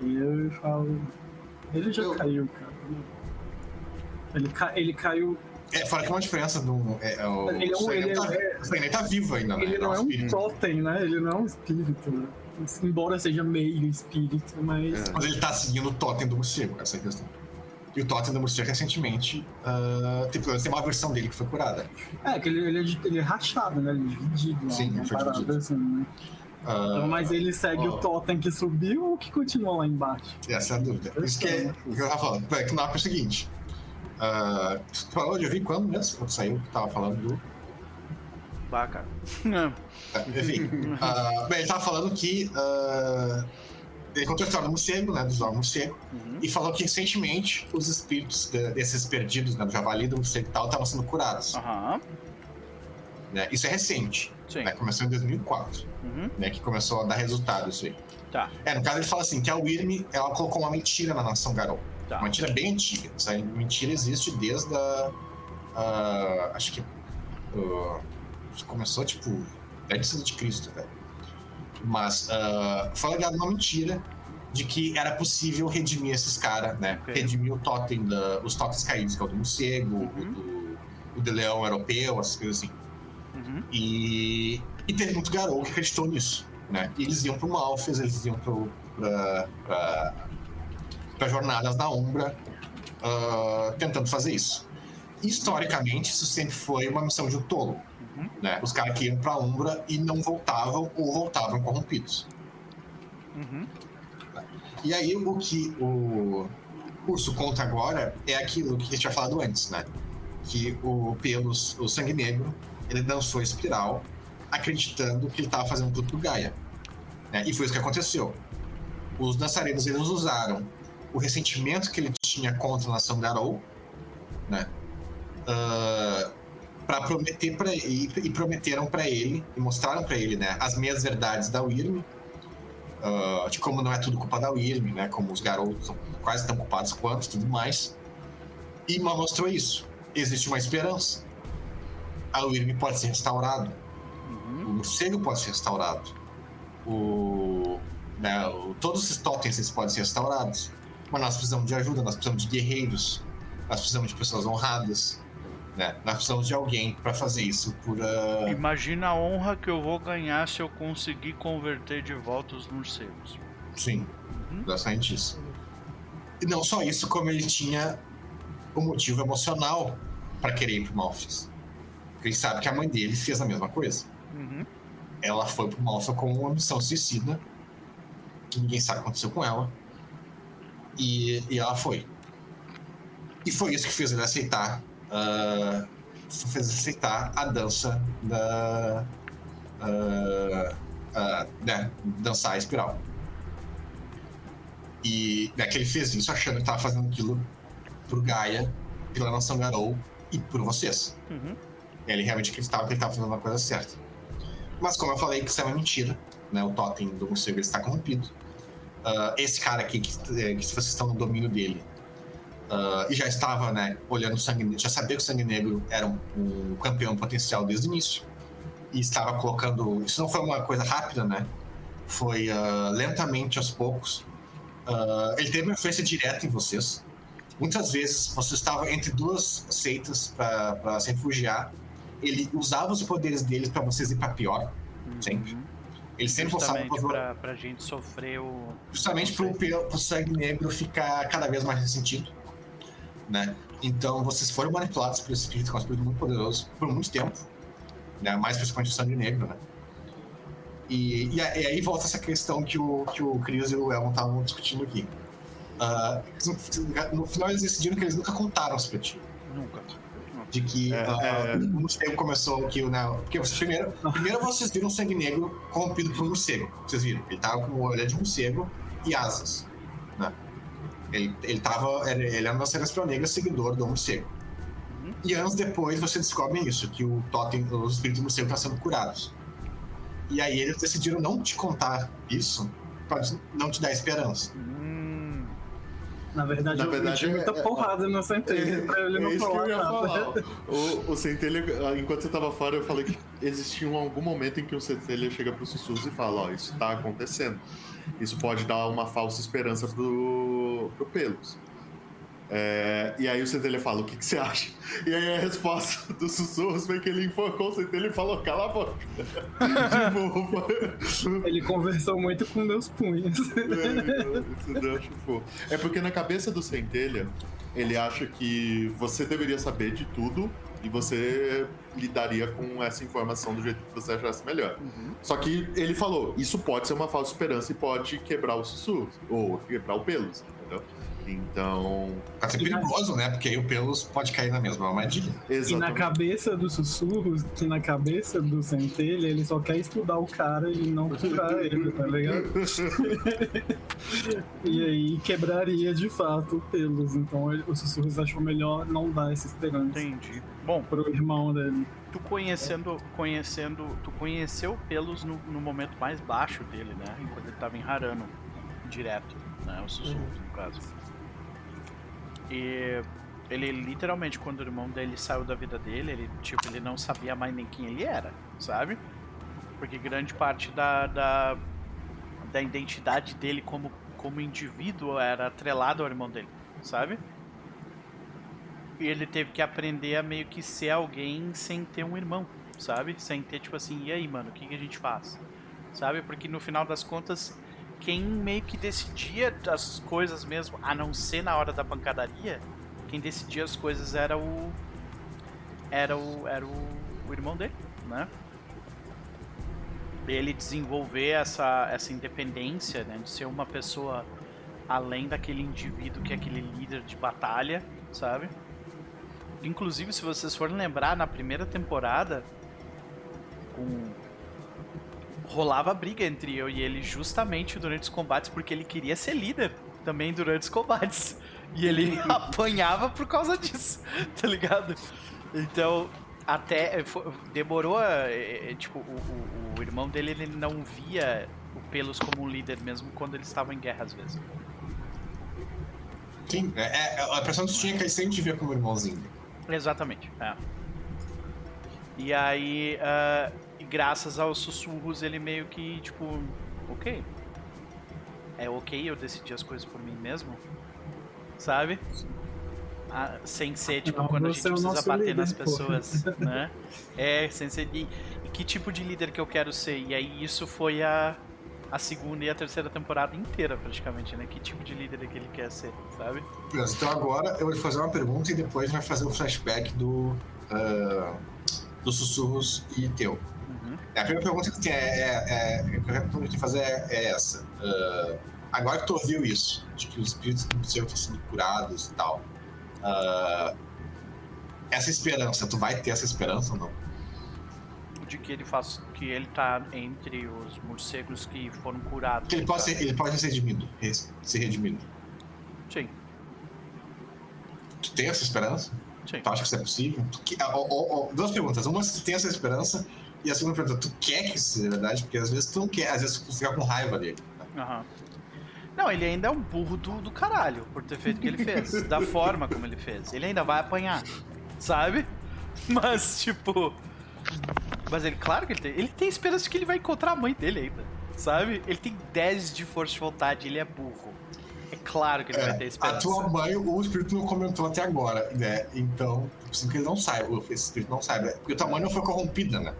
S3: E eu falo... Ele já eu... caiu, cara. Ele, ca... ele caiu
S6: é, fora que é uma diferença do. É, é o, ele, o ele, tá, é, ele tá vivo ainda, né?
S3: Ele não é um totem, né? Ele não é um espírito. Né? Embora seja meio espírito, mas.
S6: É. Mas ele tá seguindo o totem do morcego, essa é a questão. E o Totem da Morcego recentemente uh, tem, tem uma versão dele que foi curada.
S3: É, que ele, ele, é, ele é rachado, né? Ele é dividido.
S6: Sim, ele foi dividido. Assim, né?
S3: Uh, então, mas ele segue o Totem que subiu ou que continua lá embaixo?
S6: Essa é a dúvida. Isso que é o que eu tava falando. É que não é o seguinte. Uh, tu falou de ouvir quando mesmo? Quando saiu que tava falando do.
S1: Bah, cara.
S6: Enfim. Uh, bem, ele tava falando que. Uh, ele contou a história do morcego, né? Dos jogos morcego. Uhum. E falou que recentemente os espíritos de, desses perdidos, né? Do javali, do morcego e tal, estavam sendo curados.
S1: Uhum.
S6: Né, isso é recente. Né, começou em 2004. Uhum. Né, que começou a dar resultado isso aí.
S1: Tá.
S6: É, no caso ele fala assim, que a Wyrm, ela colocou uma mentira na nação Garou.
S1: Tá.
S6: Uma mentira bem antiga. Essa mentira existe desde a... Uh, acho que... Uh, começou, tipo, antes de Cristo, velho. Mas uh, foi ligado uma mentira de que era possível redimir esses caras, né? Okay. Redimir o totem, da, os totens caídos, que é o do morcego, uhum. o, do, o do leão europeu, essas coisas assim. Uhum. E, e teve muito garoto que acreditou nisso, né? E eles iam pro Malfes, eles iam pro, pra, pra, pra jornadas na Umbra, uh, tentando fazer isso. Historicamente, isso sempre foi uma missão de um tolo. Uhum. Né? Os caras que iam pra Umbra e não voltavam ou voltavam corrompidos.
S1: Uhum.
S6: E aí o que o curso conta agora é aquilo que a gente tinha falado antes, né? Que o pelos o sangue negro ele dançou a espiral, acreditando que ele estava fazendo tudo pro Gaia. Né? E foi isso que aconteceu. Os dançarinos eles usaram o ressentimento que ele tinha contra a nação Garou, né? Uh, para prometer para ele e prometeram para ele e mostraram para ele, né, as meias verdades da Wyrm, uh, de como não é tudo culpa da Wyrm, né, como os garotos são quase tão culpados quanto, tudo mais. E mostrou isso. Existe uma esperança. A Wyrm pode ser restaurada. Uhum. O morcego pode ser restaurado. O, né, o, todos esses totens podem ser restaurados. Mas nós precisamos de ajuda, nós precisamos de guerreiros, nós precisamos de pessoas honradas né? Nós precisamos de alguém para fazer isso por. Uh...
S1: Imagina a honra que eu vou ganhar se eu conseguir converter de volta os morcegos.
S6: Sim, uhum. exatamente isso. E não só isso, como ele tinha o motivo emocional para querer ir pro Malfis. Porque ele sabe que a mãe dele fez a mesma coisa.
S1: Uhum.
S6: Ela foi pro Malfa com uma missão suicida, que ninguém sabe o que aconteceu com ela. E, e ela foi. E foi isso que fez ele aceitar uh, fez aceitar a dança da. Uh, né, dançar a espiral. E né, que ele fez isso achando que estava fazendo aquilo pro Gaia, pela nação Garou e por vocês.
S1: Uhum.
S6: Ele realmente acreditava que ele estava fazendo a coisa certa. Mas como eu falei, que isso é uma mentira, né? O totem do morcego está corrompido. Uh, esse cara aqui, que, que vocês estão no domínio dele, Uh, e já estava, né, olhando o sangue, já sabia que o sangue negro era um, um, campeão potencial desde o início e estava colocando. Isso não foi uma coisa rápida, né? Foi uh, lentamente aos poucos. Uh, ele teve uma influência direta em vocês. muitas vezes você estava entre duas seitas para se refugiar. Ele usava os poderes deles para vocês ir para pior, uhum. sempre. Ele sempre
S1: Justamente passava pra, gente sofrer o.
S6: Justamente pro, pro sangue negro ficar cada vez mais ressentido. Né? Então vocês foram manipulados pelo espírito, que é um espírito muito poderoso, por muito tempo. Né? Mais principalmente o sangue negro, né? E, e, aí volta essa questão que o, que o Chris e o Elon estavam discutindo aqui. Uh, no final eles decidiram que eles nunca contaram isso pra ti.
S1: Nunca.
S6: De que é, uh, é... o morcego começou que né, Porque vocês primeiro, primeiro vocês viram um sangue negro corrompido por um morcego. Vocês viram? Ele tava com o olho de morcego e asas. Ele, ele tava. Ele, ele era uma Celestial Negra seguidor do morcego. Uhum. E anos depois você descobre isso, que o totem, os espíritos do morcego estão sendo curados. E aí eles decidiram não te contar isso para não te dar esperança.
S3: Hum. Na verdade, Na verdade, eu muita é, porrada no Centelha é, pra ele é não falar nada.
S5: O, o Centelha, enquanto você tava fora, eu falei que existia um, algum momento em que o Centelha chega pro Sussurros e fala, ó, isso tá acontecendo. Isso pode dar uma falsa esperança pro, pro Pelos. É, e aí o Centelha fala, o que, que, você acha? E aí a resposta dos sussurros foi que ele enfocou o Centelha e falou, cala a boca.
S3: ele conversou muito com meus punhos.
S5: É, é porque na cabeça do Centelha, ele acha que você deveria saber de tudo e você lidaria com essa informação do jeito que você achasse melhor. Uhum. Só que ele falou, isso pode ser uma falsa esperança e pode quebrar o sussurro, ou quebrar o pelos, entendeu? Então.
S6: Pode ser perigoso, né? Porque aí o pelos pode cair na mesma armadilha.
S3: Exatamente. E na cabeça dos sussurros, que na cabeça do centelha, ele só quer estudar o cara e não curar ele, tá ligado? e aí quebraria de fato o pelos. Então os sussurros achou melhor não dar essa esperança.
S1: Entendi. Bom.
S3: Pro irmão dele.
S1: Tu conhecendo, conhecendo, tu conheceu pelos no, no momento mais baixo dele, né? Enquanto ele tava em Harano, direto, né? O sussurro, no caso. E ele literalmente, quando o irmão dele saiu da vida dele, ele tipo, ele não sabia mais nem quem ele era, sabe? Porque grande parte da, da, da identidade dele como, como indivíduo era atrelada ao irmão dele, sabe? Ele teve que aprender a meio que ser alguém sem ter um irmão, sabe? Sem ter tipo assim, e aí, mano, o que, que a gente faz? Sabe? Porque no final das contas, quem meio que decidia as coisas mesmo, a não ser na hora da pancadaria, quem decidia as coisas era o. Era o. Era o, o irmão dele, né? Ele desenvolver essa, essa independência, né? De ser uma pessoa além daquele indivíduo que é aquele líder de batalha, sabe? Inclusive, se vocês forem lembrar, na primeira temporada, com rolava briga entre eu e ele justamente durante os combates, porque ele queria ser líder também durante os combates. E ele apanhava por causa disso, tá ligado? Então, até demorou a, eh, eh, tipo, o, o, o, irmão dele ele não via o Pelos como um líder mesmo quando eles estavam em guerra às vezes.
S6: Sim, é, é, a impressão que tinha que ele sempre via como irmãozinho.
S1: Exatamente, é. E aí, uh, graças aos sussurros, ele meio que, tipo, ok. É ok eu decidir as coisas por mim mesmo? Sabe? Ah, sem ser, tipo, Não, quando a gente é precisa bater líder, nas pessoas, pô. né? É, sem ser. E, e, que tipo de líder que eu quero ser? E aí isso foi a, a segunda e a terceira temporada inteira, praticamente, né? Que tipo de líder é que ele quer ser, sabe?
S6: Então agora eu vou fazer uma pergunta e depois vai fazer um flashback do. Uh, dos sussurros e teu. É, a primeira pergunta que, é, é, é, que eu tenho que fazer é, é essa. Uh, agora que tu ouviu isso, de que os espíritos do museu estão sendo curados e tal, uh, essa esperança, tu vai ter essa esperança ou não?
S1: De que ele faz, que ele tá entre os morcegos que foram curados.
S6: Que ele pode, ser, ele pode ser redimido, ser redimido.
S1: Sim.
S6: Tu tem essa esperança?
S1: Sim.
S6: Tu acha que isso é possível? Ó, ó, duas perguntas. Uma, se tu tem essa esperança, e a segunda pergunta, tu quer que isso seja verdade? Porque às vezes tu não quer, às vezes tu fica com raiva dele.
S1: Uhum. Não, ele ainda é um burro do, do caralho por ter feito o que ele fez. da forma como ele fez. Ele ainda vai apanhar, sabe? Mas, tipo. Mas ele, claro que ele tem. Ele tem esperança de que ele vai encontrar a mãe dele ainda, sabe? Ele tem 10 de força de vontade, ele é burro. É claro que ele é, vai ter esperança.
S6: A tua mãe, o espírito não comentou até agora, né? Então, preciso que ele não saiba, esse espírito não saiba. Porque tua mãe não foi corrompida, né?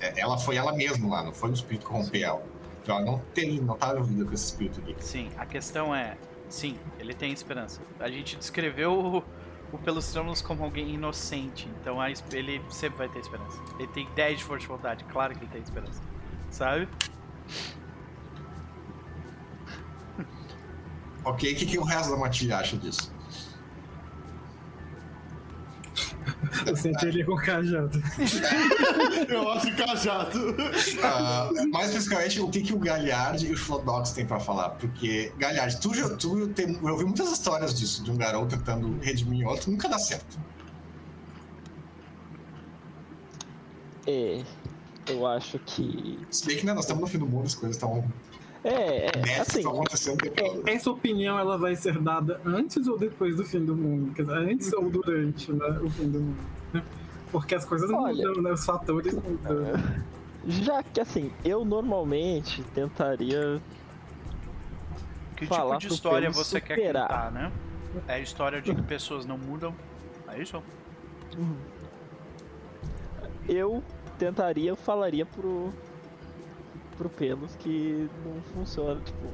S6: É. é. Ela foi ela mesma lá, não foi o espírito corromper ela. Então ela não tem, não tá envolvida com esse espírito aqui.
S1: Sim, a questão é, sim, ele tem esperança. A gente descreveu o Pelustramos como alguém inocente, então a, ele sempre vai ter esperança. Ele tem 10 de força de vontade, claro que ele tem esperança. Sabe?
S6: ok, o que, que o resto da matilha acha disso?
S3: Eu senti ele com cajado.
S5: eu acho cajado.
S6: Uh, mais especificamente, o que, que o Galhard e o Flodox têm pra falar? Porque, Galhard, tu, tu tem, eu ouvi muitas histórias disso, de um garoto tentando redimir outro, nunca dá certo.
S2: É, eu acho que.
S6: Se bem que né, nós estamos no fim do mundo, as coisas estão
S2: é, é assim.
S3: É, essa opinião ela vai ser dada antes ou depois do fim do mundo? Quer dizer, antes ou durante né, o fim do mundo? Porque as coisas Olha, mudam, né? Os fatores mudam.
S2: Já que assim, eu normalmente tentaria.
S1: Que tipo de história você superar. quer contar, né? É a história de que pessoas não mudam? É isso? Uhum.
S2: Eu tentaria, falaria pro, pro Pelos que não funciona, tipo.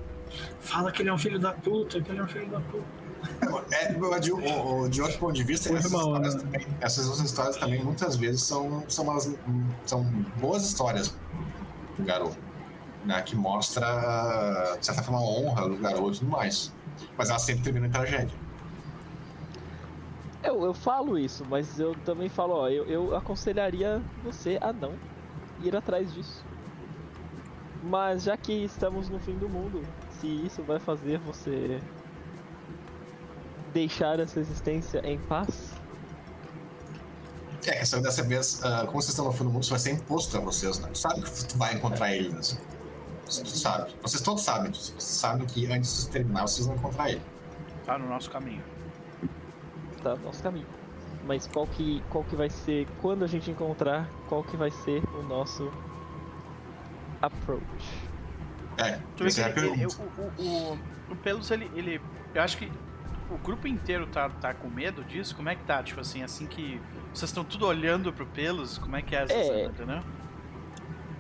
S3: Fala que ele é um filho da puta, que ele é um filho da puta.
S6: É, de, o, de outro ponto de vista, essas, irmão, histórias né? também, essas duas histórias também muitas vezes são, são, umas, são boas histórias do garoto, né, que mostra, de certa forma, a honra do garoto e tudo mais. Mas ela sempre termina em tragédia.
S2: Eu, eu falo isso, mas eu também falo, ó, eu, eu aconselharia você a não ir atrás disso. Mas já que estamos no fim do mundo, se isso vai fazer você deixar essa existência em paz?
S6: É, questão dessa vez, uh, como vocês estão no fim do mundo, isso vai ser imposto a vocês, né? Tu sabe que tu vai encontrar ele, né? Tu sabe. Vocês todos sabem disso. Vocês sabem que antes de terminar, vocês vão encontrar ele.
S1: Tá no nosso caminho.
S2: Tá no nosso caminho. Mas qual que, qual que vai ser, quando a gente encontrar, qual que vai ser o nosso approach.
S6: É, tu vê que
S1: ele, ele, o, o, o, o Pelos, ele, ele. Eu acho que o grupo inteiro tá, tá com medo disso? Como é que tá? Tipo assim, assim que. Vocês estão tudo olhando pro Pelos, como é que é essa é, cena, entendeu?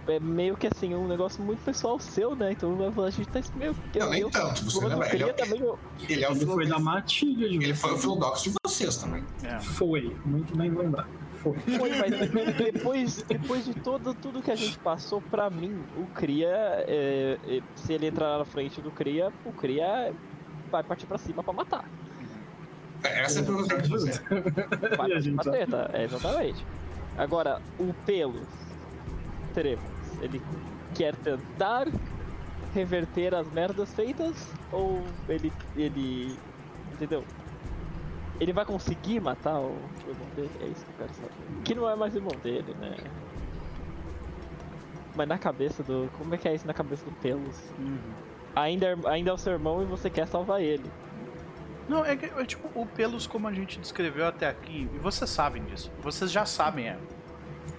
S2: É meio que assim, um negócio muito pessoal seu, né? Então a gente tá meio.
S6: Não, eu, nem eu, tanto, você lembra? Ele, é, também, eu... ele é o
S3: ele foi da matilha de
S6: Ele foi o Filodox de vocês também.
S3: É. Foi, muito bem lembrado.
S2: Foi. Foi, mas depois, depois de todo, tudo que a gente passou, pra mim, o Cria, é, é, se ele entrar na frente do Cria, o Cria vai partir pra cima pra matar.
S6: É, essa é a pergunta que você.
S2: Vai partir pra treta, é, exatamente. Agora, o Pelos, teremos, ele quer tentar reverter as merdas feitas ou ele, ele, entendeu? Ele vai conseguir matar o, irmão dele? É isso que eu quero saber. Que não é mais irmão dele, né? Mas na cabeça do. Como é que é isso na cabeça do Pelos? Uhum. Ainda, é, ainda é o seu irmão e você quer salvar ele.
S1: Não, é, é tipo o Pelos como a gente descreveu até aqui, e vocês sabem disso. Vocês já sabem a,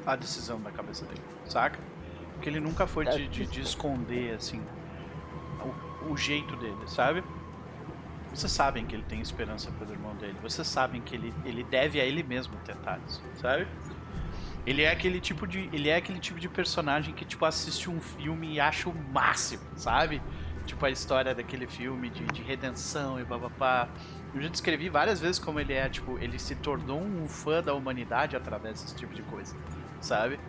S1: a decisão da cabeça dele, saca? Porque ele nunca foi de, de, de esconder, assim, o, o jeito dele, sabe? Vocês sabem que ele tem esperança pelo irmão dele. Vocês sabem que ele, ele deve a ele mesmo tentar isso, sabe? Ele é aquele tipo de ele é aquele tipo de personagem que tipo assiste um filme e acha o máximo, sabe? Tipo a história daquele filme de, de redenção e babapá. Eu já descrevi várias vezes como ele é, tipo, ele se tornou um fã da humanidade através desse tipo de coisa, sabe?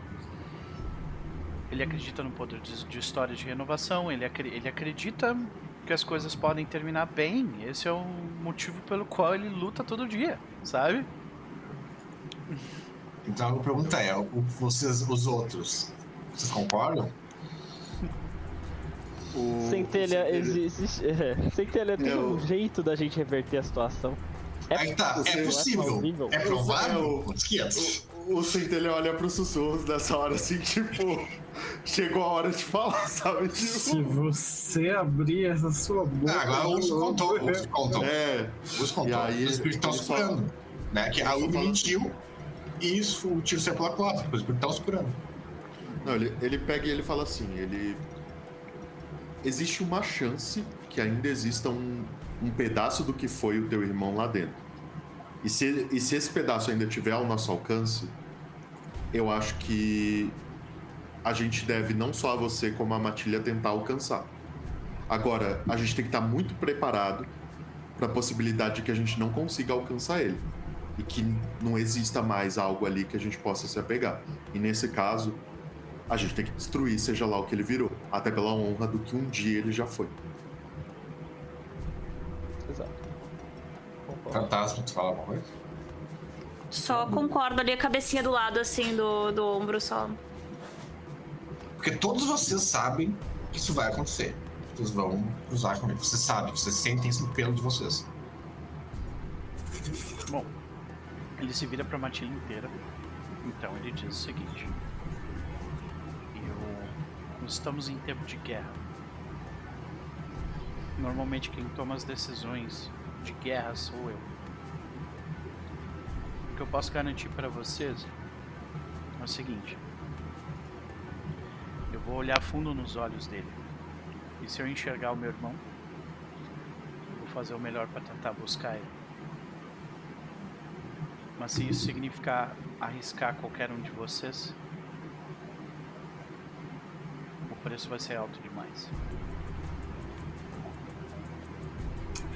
S1: Ele acredita no poder de, de história de renovação, ele, ele acredita que as coisas podem terminar bem. Esse é o motivo pelo qual ele luta todo dia, sabe?
S6: Então a pergunta é, vocês, os outros, vocês concordam?
S2: O... Centelha, existe. É, Centelha tem um jeito da gente reverter a situação.
S6: É, Aí tá, é possível. É, é provável?
S5: O, o Centelha olha pros sussurros dessa hora assim, tipo chegou a hora de falar, sabe? Tipo...
S3: Se você abrir essa sua boca.
S6: Ah, agora os contou, os contou. É. Os contou. E aí, os espíritos estão se curando. Né? Que a Uri mentiu e isso, o tiro saiu pela cota, os espíritos estão se curando.
S5: Não, ele, ele pega e ele fala assim: ele. Existe uma chance que ainda exista um, um pedaço do que foi o teu irmão lá dentro. E se, e se esse pedaço ainda tiver ao nosso alcance, eu acho que a gente deve não só a você como a Matilha tentar alcançar. Agora, a gente tem que estar muito preparado para a possibilidade de que a gente não consiga alcançar ele e que não exista mais algo ali que a gente possa se apegar. E nesse caso, a gente tem que destruir, seja lá o que ele virou, até pela honra do que um dia ele já foi.
S6: Fantasma, tu fala alguma coisa?
S4: Só concordo ali a cabecinha do lado, assim, do, do ombro só.
S6: Porque todos vocês sabem que isso vai acontecer. Vocês vão usar comigo. Vocês sabem, vocês sentem isso no pelo de vocês.
S1: Bom, ele se vira pra matilha inteira. Então ele diz o seguinte: Eu. Estamos em tempo de guerra. Normalmente quem toma as decisões de guerra sou eu. O que eu posso garantir para vocês é o seguinte: eu vou olhar fundo nos olhos dele. E se eu enxergar o meu irmão, vou fazer o melhor para tentar buscar ele. Mas se isso significar arriscar qualquer um de vocês, o preço vai ser alto demais.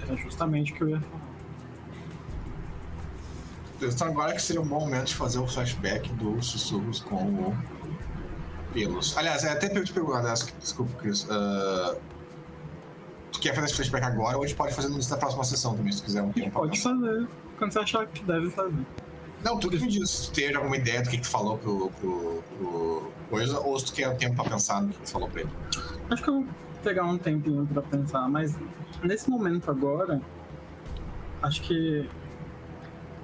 S3: É justamente o que eu ia falar.
S6: Então agora que seria um bom momento de fazer o flashback dos sussurros com o Pelos. Aliás, é até te perguntar, desculpa, Chris. Uh, tu quer fazer esse flashback agora ou a gente pode fazer no início da próxima sessão também, se quiser um tempo.
S3: Pode fazer, quando você achar que deve fazer.
S6: Não, tudo que me diz. Se tu tem alguma ideia do que, que tu falou pro, pro, pro coisa, ou se tu quer um tempo pra pensar no que tu falou pra ele.
S3: Acho que eu pegar um tempinho pra pensar, mas nesse momento agora, acho que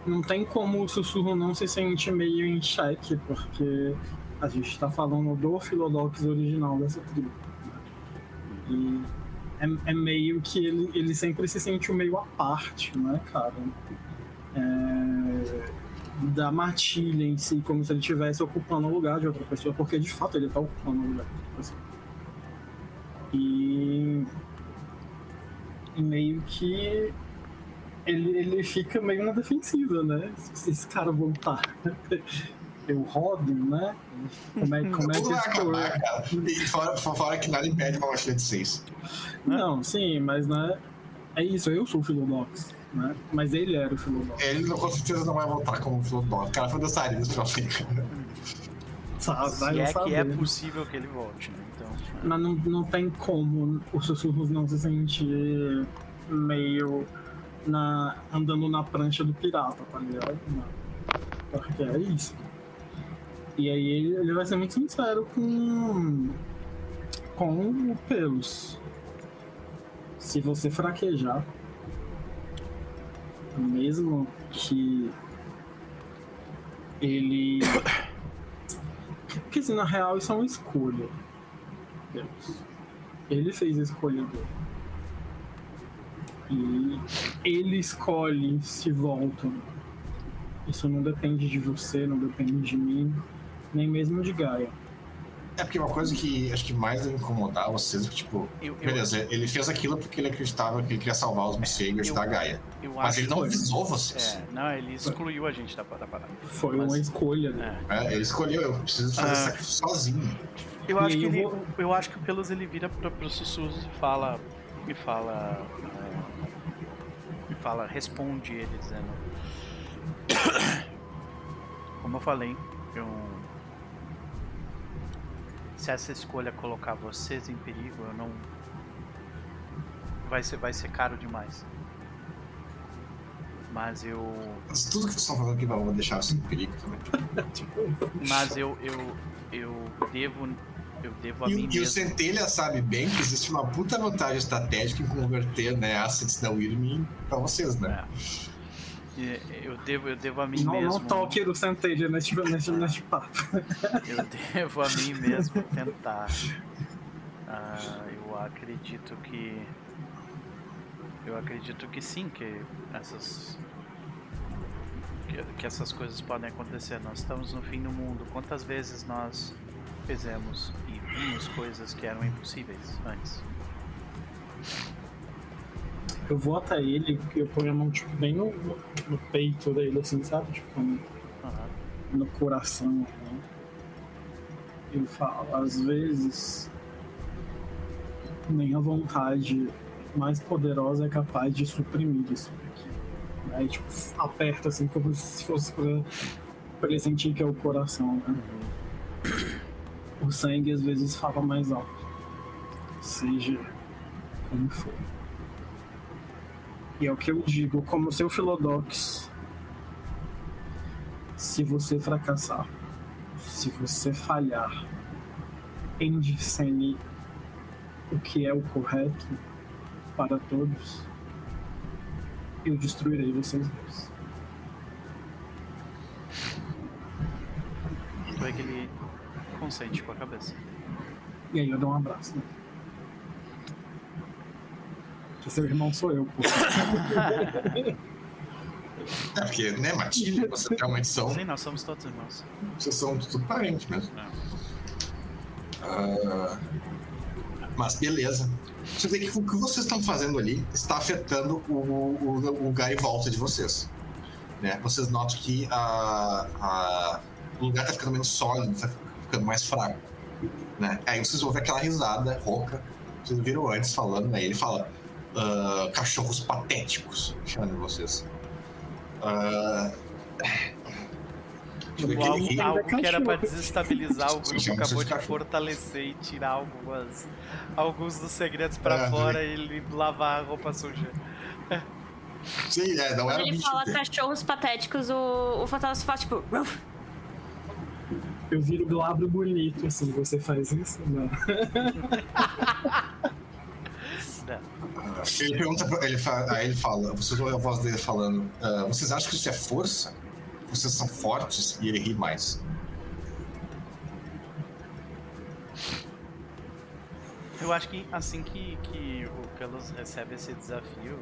S3: não tem como o sussurro não se sentir meio em xeque, porque a gente está falando do Philodox original dessa tribo. E é, é, meio que ele, ele sempre se sentiu meio à parte, né, cara? É, da matilha em si, como se ele estivesse ocupando o lugar de outra pessoa, porque de fato ele está ocupando o lugar de outra pessoa. E, meio que ele, ele fica meio na defensiva, né? Se esse cara voltar, eu rodo, né? Como é, como é que
S6: acabar, cara. E fora, fora que nada impede uma matilha de 6.
S3: Não, sim, mas né, é isso, eu sou o Philodox. Né? Mas ele era o Philodox.
S6: Ele com certeza não vai voltar como Philodox. O cara foi dançarino no final
S1: Se é que é possível que ele volte, né? Então,
S3: Mas não, não tem como os sussurros não se sentir meio na, andando na prancha do pirata, tá ligado? Porque é isso. E aí ele, ele vai ser muito sincero com, com o Pelos. Se você fraquejar, mesmo que ele. Porque assim, na real isso é uma escolha. Ele fez a escolha dele. E ele escolhe se volta. Isso não depende de você, não depende de mim, nem mesmo de Gaia.
S6: É porque uma coisa que acho que mais deve incomodar vocês, tipo, eu, eu, beleza, ele fez aquilo porque ele acreditava que ele queria salvar os morcegos da Gaia. Mas ele não avisou vocês.
S1: É, não, ele excluiu a gente da, da parada.
S3: Foi mas, uma escolha,
S6: né? É. é. ele escolheu, eu preciso fazer ah, sacrifício sozinho.
S1: Eu acho, que ele, vou... eu acho que pelos ele vira para os sussurros e fala. E fala. É, e fala, responde ele dizendo. Como eu falei, eu se essa escolha colocar vocês em perigo, eu não vai ser vai ser caro demais. Mas eu
S6: Mas tudo que vocês estão falando aqui vai deixar você em perigo também.
S1: Mas eu eu eu devo eu devo a e, mim
S6: e
S1: mesmo.
S6: o Centelha sabe bem que existe uma puta vantagem estratégica em converter né, assets da Wyrm pra vocês, né? É.
S1: Eu devo, eu devo a mim
S3: não,
S1: mesmo.
S3: Não toque do Centelha neste, neste, neste papo.
S1: Eu devo a mim mesmo tentar. Ah, eu acredito que. Eu acredito que sim, que essas. Que, que essas coisas podem acontecer. Nós estamos no fim do mundo. Quantas vezes nós fizemos e vimos coisas que eram impossíveis antes?
S3: Eu vou até ele, eu ponho a mão tipo, bem no, no, no peito dele, assim, sabe? Tipo, no, no coração. Né? Eu falo, às vezes nem a vontade mais poderosa é capaz de suprimir isso aqui. Aí tipo, aperta assim como se fosse pra, pra ele sentir que é o coração, né? O sangue às vezes fala mais alto. Seja como for. E é o que eu digo, como seu Filodox. Se você fracassar, se você falhar em discernir o que é o correto para todos, eu destruirei vocês dois.
S1: Tu é que ele consente com a cabeça.
S3: E aí eu dou um abraço, né? Que seu irmão sou eu, pô.
S6: É porque, né, Matilha, você realmente são.
S1: Sim, nós somos todos irmãos.
S6: Vocês são tudo parentes mesmo.
S1: É.
S6: Ah, mas beleza. Você vê que o que vocês estão fazendo ali está afetando o, o, o lugar em volta de vocês. Né? Vocês notam que a, a, o lugar está ficando menos sólido, está ficando mais fraco. Né? Aí vocês ouvem aquela risada rouca. Vocês viram antes falando, né? Ele fala ah, cachorros patéticos, chamando vocês. Ah, ver
S1: Tipo,
S6: que ele
S1: algo, que era pra
S3: cachorro.
S1: desestabilizar o grupo acabou de fortalecer e tirar algumas, alguns dos segredos pra
S6: É,
S1: fora e ele lavar a roupa suja.
S6: Sim, é, não era
S4: Quando ele
S6: bicho
S4: fala
S6: dele.
S4: cachorros patéticos, o, o fantasma fala tipo. "Ruff".
S3: Eu viro glabro bonito, assim, você faz isso? Não.
S6: Ele pergunta, pra- ele fa- aí ele fala, vocês ouvem a voz dele falando, "Ah, vocês acham que isso é força? Vocês são fortes? E ele ri mais.
S1: Eu acho que assim que, que o Carlos recebe esse desafio,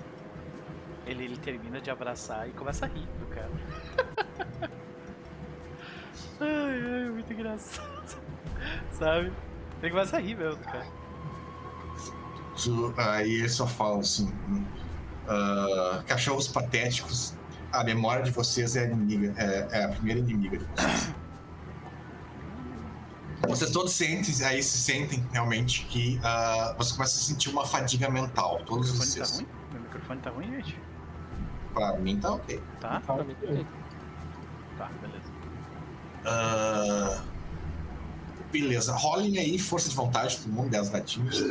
S1: ele, ele termina de abraçar e começa a rir do cara. ai, ai, muito engraçado. Sabe? Ele começa a rir mesmo cara.
S6: Tu- Aí ele só fala assim, "Ah, cachorros patéticos, a memória de vocês é a inimiga, é, é a primeira inimiga de vocês. Vocês todos sentem, aí se sentem realmente que ah, você começa a sentir uma fadiga mental, todos
S1: microfone tá
S6: vocês.
S1: ruim? Meu microfone tá ruim, gente?
S6: Pra mim tá ok.
S1: Tá?
S2: Pra mim, ok.
S1: Tá, beleza.
S6: Ah, beleza, rolem aí, força de vontade, todo mundo, 10 gatinhos.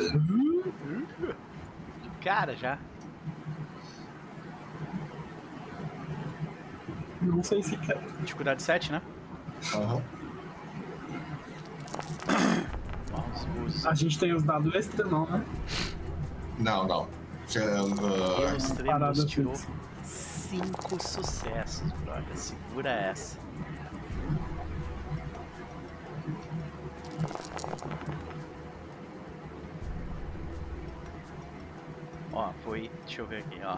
S1: Cara, já.
S3: Não sei se quer.
S1: Dificuldade 7, né?
S6: Aham.
S1: Os,
S3: A gente tem os dados extra, não, né?
S6: Não, não. Você, ah,
S1: os
S3: Parada
S1: três tirou
S3: fixa.
S1: 5 sucessos, brother. Segura essa. Ó, foi. Deixa eu ver aqui, ó.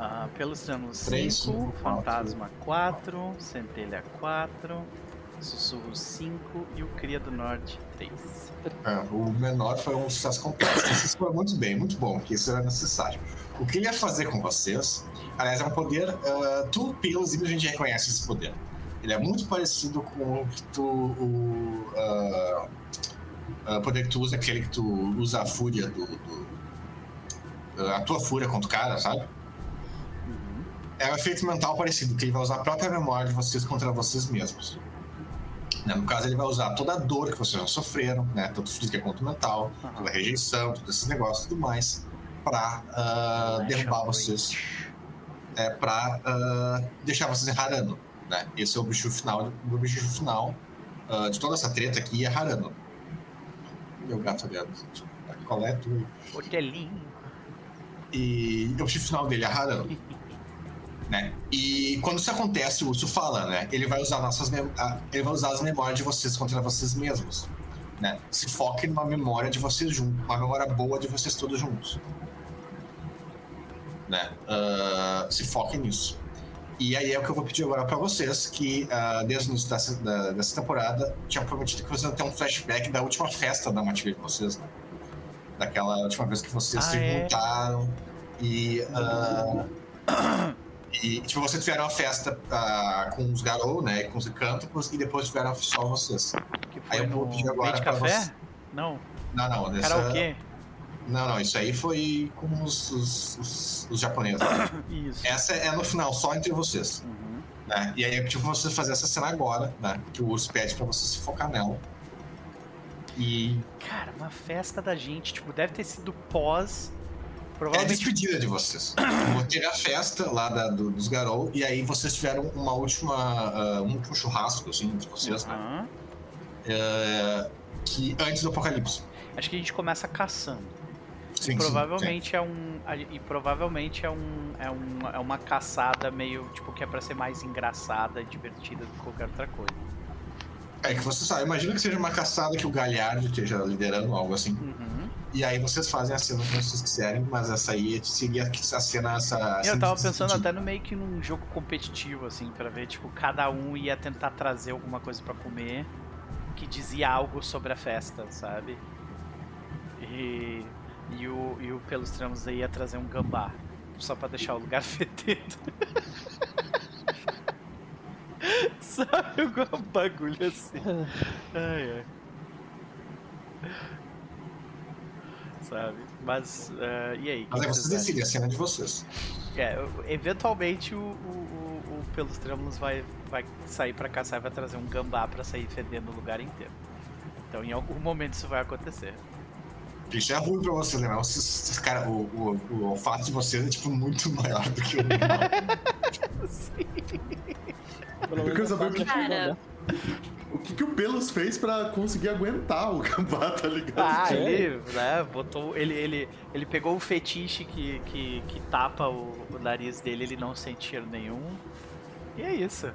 S1: Ah, pelos danos
S6: Três,
S1: 5,
S6: cinco,
S1: Fantasma 4, Centelha 4, Sussurro 5 e o Cria do Norte 3.
S6: é, o menor foi um sucesso completo. Vocês foram muito bem, muito bom, que isso era necessário. O que ele ia fazer com vocês, aliás, é um poder. ah, tu, pelo simplesmente reconhece esse poder. Ele é muito parecido com o que tu. O ah, ah, poder que tu usa, aquele que tu usa a fúria do. do- ah, a tua fúria contra o cara, sabe? É um efeito mental parecido, que ele vai usar a própria memória de vocês contra vocês mesmos. Né, No caso, ele vai usar toda a dor que vocês já sofreram, né? Tanto física quanto mental,
S1: Aham.
S6: toda a rejeição, todos esses negócios e tudo mais, pra ah, derrubar vocês, é, pra ah, deixar vocês em Harano, né? Esse é o objetivo final, o objetivo final ah, de toda essa treta aqui é Harano. Meu gato aliado. Qual é tu?
S1: Hotelinho.
S6: E o objetivo final dele é Harano. né? E quando isso acontece, o urso fala, né? Ele vai usar nossas ah, ele vai usar as memórias de vocês contra vocês mesmos, né? Se foque numa memória de vocês juntos, uma memória boa de vocês todos juntos, né? Ah, se foque nisso. E aí é o que eu vou pedir agora pra vocês, que ah, desde o início dessa, da- dessa temporada tinha prometido que vocês iam ter um flashback da última festa da matilha de vocês, né? Daquela última vez que vocês
S1: Ah,
S6: se
S1: é?
S6: juntaram E. Uh, e, tipo, vocês tiveram a festa uh, com os Garou, né? Com os cânticos, e depois tiveram só vocês.
S1: Aí eu vou pedir agora. Pra café? Você... Não.
S6: Não, não.
S1: Nessa... Karaokê?
S6: Não, não, isso aí foi com os, os, os, os japoneses. isso. Essa é no final, só entre vocês. Uhum. Né? E aí é tipo você fazer essa cena agora, né? Que o urso pede pra você se focar nela. E.
S1: Cara, uma festa da gente, tipo, deve ter sido pós.
S6: Provavelmente... É a despedida de vocês. Vou ter a festa lá da, do, dos Garou, e aí vocês tiveram uma última, uh, um último churrasco, assim, entre vocês, uhum. né? Uh, que antes do apocalipse.
S1: Acho que a gente começa caçando. Sim, e provavelmente sim, sim. é um e provavelmente é um, é um é uma caçada meio tipo que é para ser mais engraçada, divertida do que qualquer outra coisa.
S6: É que você sabe, imagina que seja uma caçada que o Galhardo esteja liderando algo assim. Uhum. E aí vocês fazem a cena como vocês quiserem, mas essa aí seguir a cena essa.
S1: Eu tava pensando até no meio que num jogo competitivo assim, para ver tipo cada um ia tentar trazer alguma coisa para comer que dizia algo sobre a festa, sabe? E e o, e o Pelos Tramos aí ia trazer um gambá. Só pra deixar o lugar fedendo. Sabe algum bagulho assim? Ai, ai. Sabe? Mas, uh, e aí?
S6: Mas é vocês decidem, a cena de vocês.
S1: É, eventualmente o, o, o, o Pelos Tramos vai, vai sair pra caçar e vai trazer um gambá pra sair fedendo o lugar inteiro. Então em algum momento isso vai acontecer.
S6: Isso é ruim pra você, né? Os, cara, o, o, o olfato de vocês é tipo muito maior do que o normal. Sim.
S5: Eu quero saber o que, cara... o que, que o Pelos fez pra conseguir aguentar o gambá, tá ligado?
S1: Ah, ele, né, botou. Ele, ele, ele pegou o fetiche que, que, que tapa o, o nariz dele, ele não sente cheiro nenhum. E é isso.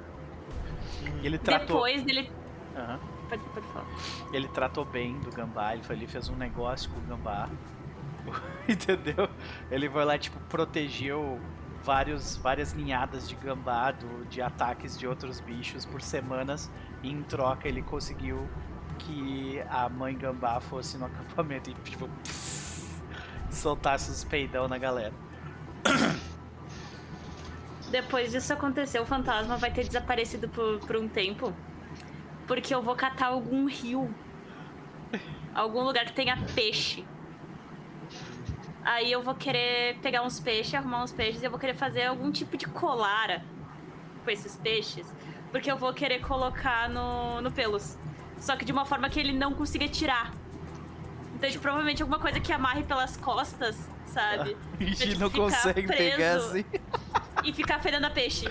S1: E ele tratou.
S4: Depois dele. Uhum. Pode, pode falar.
S1: Ele tratou bem do gambá, ele, foi, ele fez um negócio com o gambá. Entendeu? Ele foi lá, tipo, protegeu vários, várias ninhadas de gambá do, de ataques de outros bichos por semanas. E em troca ele conseguiu que a mãe gambá fosse no acampamento e, tipo, soltasse os peidão na galera.
S4: Depois disso acontecer, o fantasma vai ter desaparecido por, por um tempo. Porque eu vou catar algum rio. Algum lugar que tenha peixe. Aí eu vou querer pegar uns peixes, arrumar uns peixes e eu vou querer fazer algum tipo de colara com esses peixes. Porque eu vou querer colocar no, no pelos. Só que de uma forma que ele não consiga tirar. Então, tipo, provavelmente alguma coisa que amarre pelas costas, sabe?
S1: E tipo, não consegue preso. pegar assim
S4: e ficar fedendo a peixe.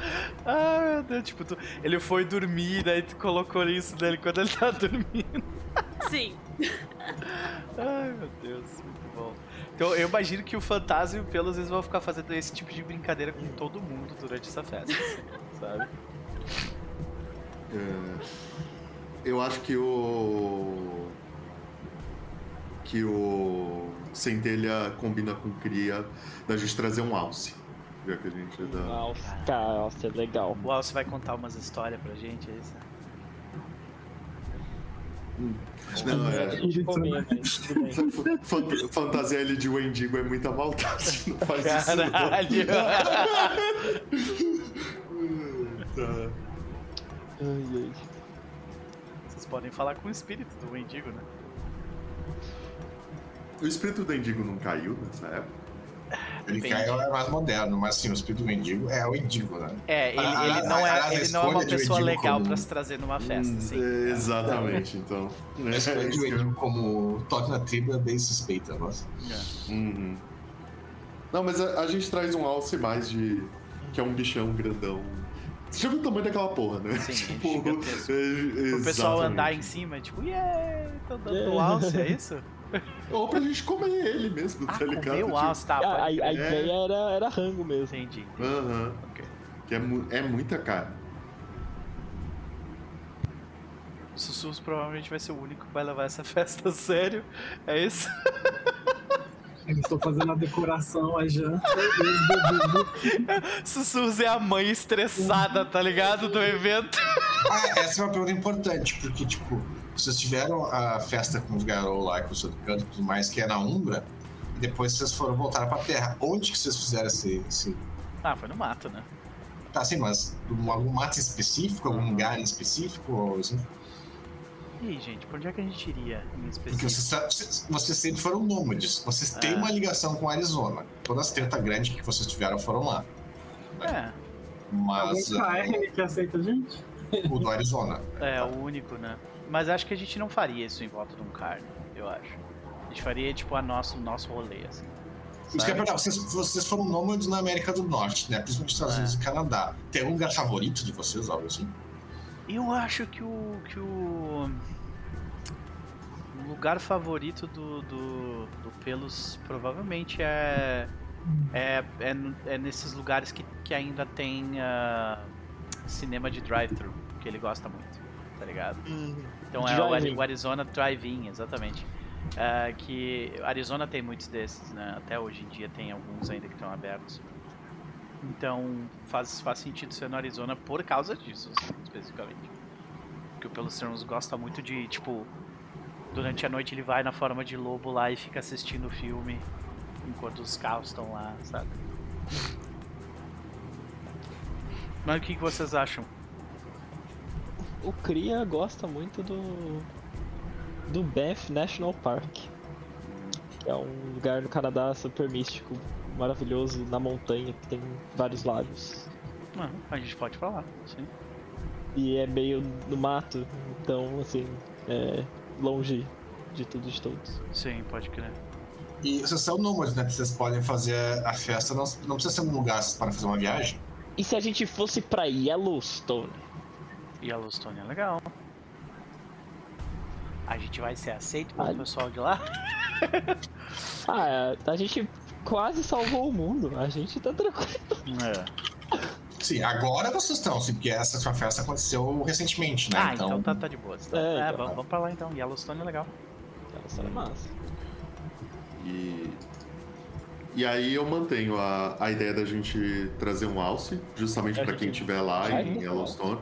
S1: Ah, meu Deus, tipo, tu, ele foi dormir, daí tu colocou isso nele quando ele tá dormindo.
S4: Sim.
S1: Ai, meu Deus, muito bom. Então eu imagino que o fantasma e o pelo às vezes vão ficar fazendo esse tipo de brincadeira com todo mundo durante essa festa, sabe?
S5: É, eu acho que o. Que o Centelha combina com Cria da gente trazer um alce já que a gente.
S2: Alce, tá, Alce é legal.
S1: O Alce vai contar umas histórias pra gente, é isso?
S5: Hum. Não, é. Fantasia L de Wendigo é muita maldade. Não faz Caralho. isso.
S1: Não. ai, ai. Vocês podem falar com o espírito do Wendigo, né?
S5: O espírito do Wendigo não caiu nessa época?
S6: Ele caiu é mais moderno, mas assim, o espírito mendigo é o indigo, né?
S1: É, ele, a, ele não, é, ele não é uma pessoa legal como... pra se trazer numa festa, sim.
S5: É, exatamente, então.
S6: A escolha de mendigo como toque na tribo é bem suspeita, nossa.
S5: É. Uhum. Não, mas a, a, gente traz um alce mais de. que é um bichão grandão. Você já viu o tamanho daquela porra, né?
S1: Sim, tipo, é, o pessoal andar em cima, tipo, yeah, tô dando yeah. alce, é isso?
S5: Ou pra gente comer ele mesmo,
S1: ah,
S5: tá ligado?
S1: Comer o alce, tá,
S2: a, a, a é. ideia era, era rango mesmo.
S1: Entendi.
S5: Aham. Uhum. Okay. Que é, é muita carne.
S1: O Sussurros provavelmente vai ser o único que vai levar essa festa a sério. É isso?
S3: Eu estou fazendo a decoração, a janta.
S1: Sussurros é a mãe estressada, tá ligado? Do evento.
S6: Ah, essa é uma pergunta importante, porque, tipo, vocês tiveram a festa com os garotos lá, com o seu canto e tudo mais, que é na Umbra, depois vocês foram voltar pra terra. Onde que vocês fizeram esse. esse...
S1: Ah, foi no mato, né?
S6: Tá, sim, mas algum mato específico, algum lugar em específico? Assim?
S1: E aí, gente, por onde é que a gente iria em específico?
S6: Porque vocês, vocês sempre foram nômades. Vocês têm é. uma ligação com a Arizona. Todas as treta grandes que vocês tiveram foram lá.
S1: Né? É.
S3: Mas. Algum KR que aceita a gente?
S6: O do Arizona.
S1: É, o único, né? Mas acho que a gente não faria isso em volta de um carne, eu acho. A gente faria, tipo, a nosso, nosso rolê, assim.
S6: Isso que é verdade, vocês, vocês foram nômades na América do Norte, né? Principalmente nos Estados Unidos é. e Canadá. Tem algum lugar favorito de vocês, algo assim?
S1: Eu acho que o. que o. o lugar favorito do, do, do Pelos provavelmente é. É, é, é nesses lugares que, que ainda tem uh, cinema de drive-thru, que ele gosta muito, tá ligado? Uhum. Então é o, o Arizona Drive-In, exatamente. Uh, que Arizona tem muitos desses, né? Até hoje em dia tem alguns ainda que estão abertos. Então faz, faz sentido ser no Arizona por causa disso, assim, especificamente. Porque o Pelos gosta muito de, tipo, durante a noite ele vai na forma de lobo lá e fica assistindo o filme enquanto os carros estão lá, sabe? Mas o que, que vocês acham?
S2: O Cria gosta muito do do Banff National Park, que é um lugar no Canadá super místico, maravilhoso, na montanha, que tem vários lagos.
S1: Ah, a gente pode falar, sim.
S2: E é meio no mato, então, assim, é longe de tudo e de todos.
S1: Sim, pode crer.
S6: E vocês são nômades, né? Vocês podem fazer a festa, não, não precisa ser um lugar para fazer uma viagem.
S2: E se a gente fosse pra Yellowstone?
S1: Yellowstone é legal. A gente vai ser aceito pelo pessoal de lá?
S2: ah, é, a gente quase salvou o mundo. A gente tá tranquilo.
S1: É.
S6: Sim, agora vocês estão, sim, porque essa sua festa aconteceu recentemente, né?
S1: Ah, então, então tá, tá de boa. Tá. É, é então, vamos, vamos pra lá então. Yellowstone é legal.
S2: Yellowstone é massa.
S5: E. E aí eu mantenho a, a ideia da gente trazer um alce, justamente para quem estiver lá em Yellowstone.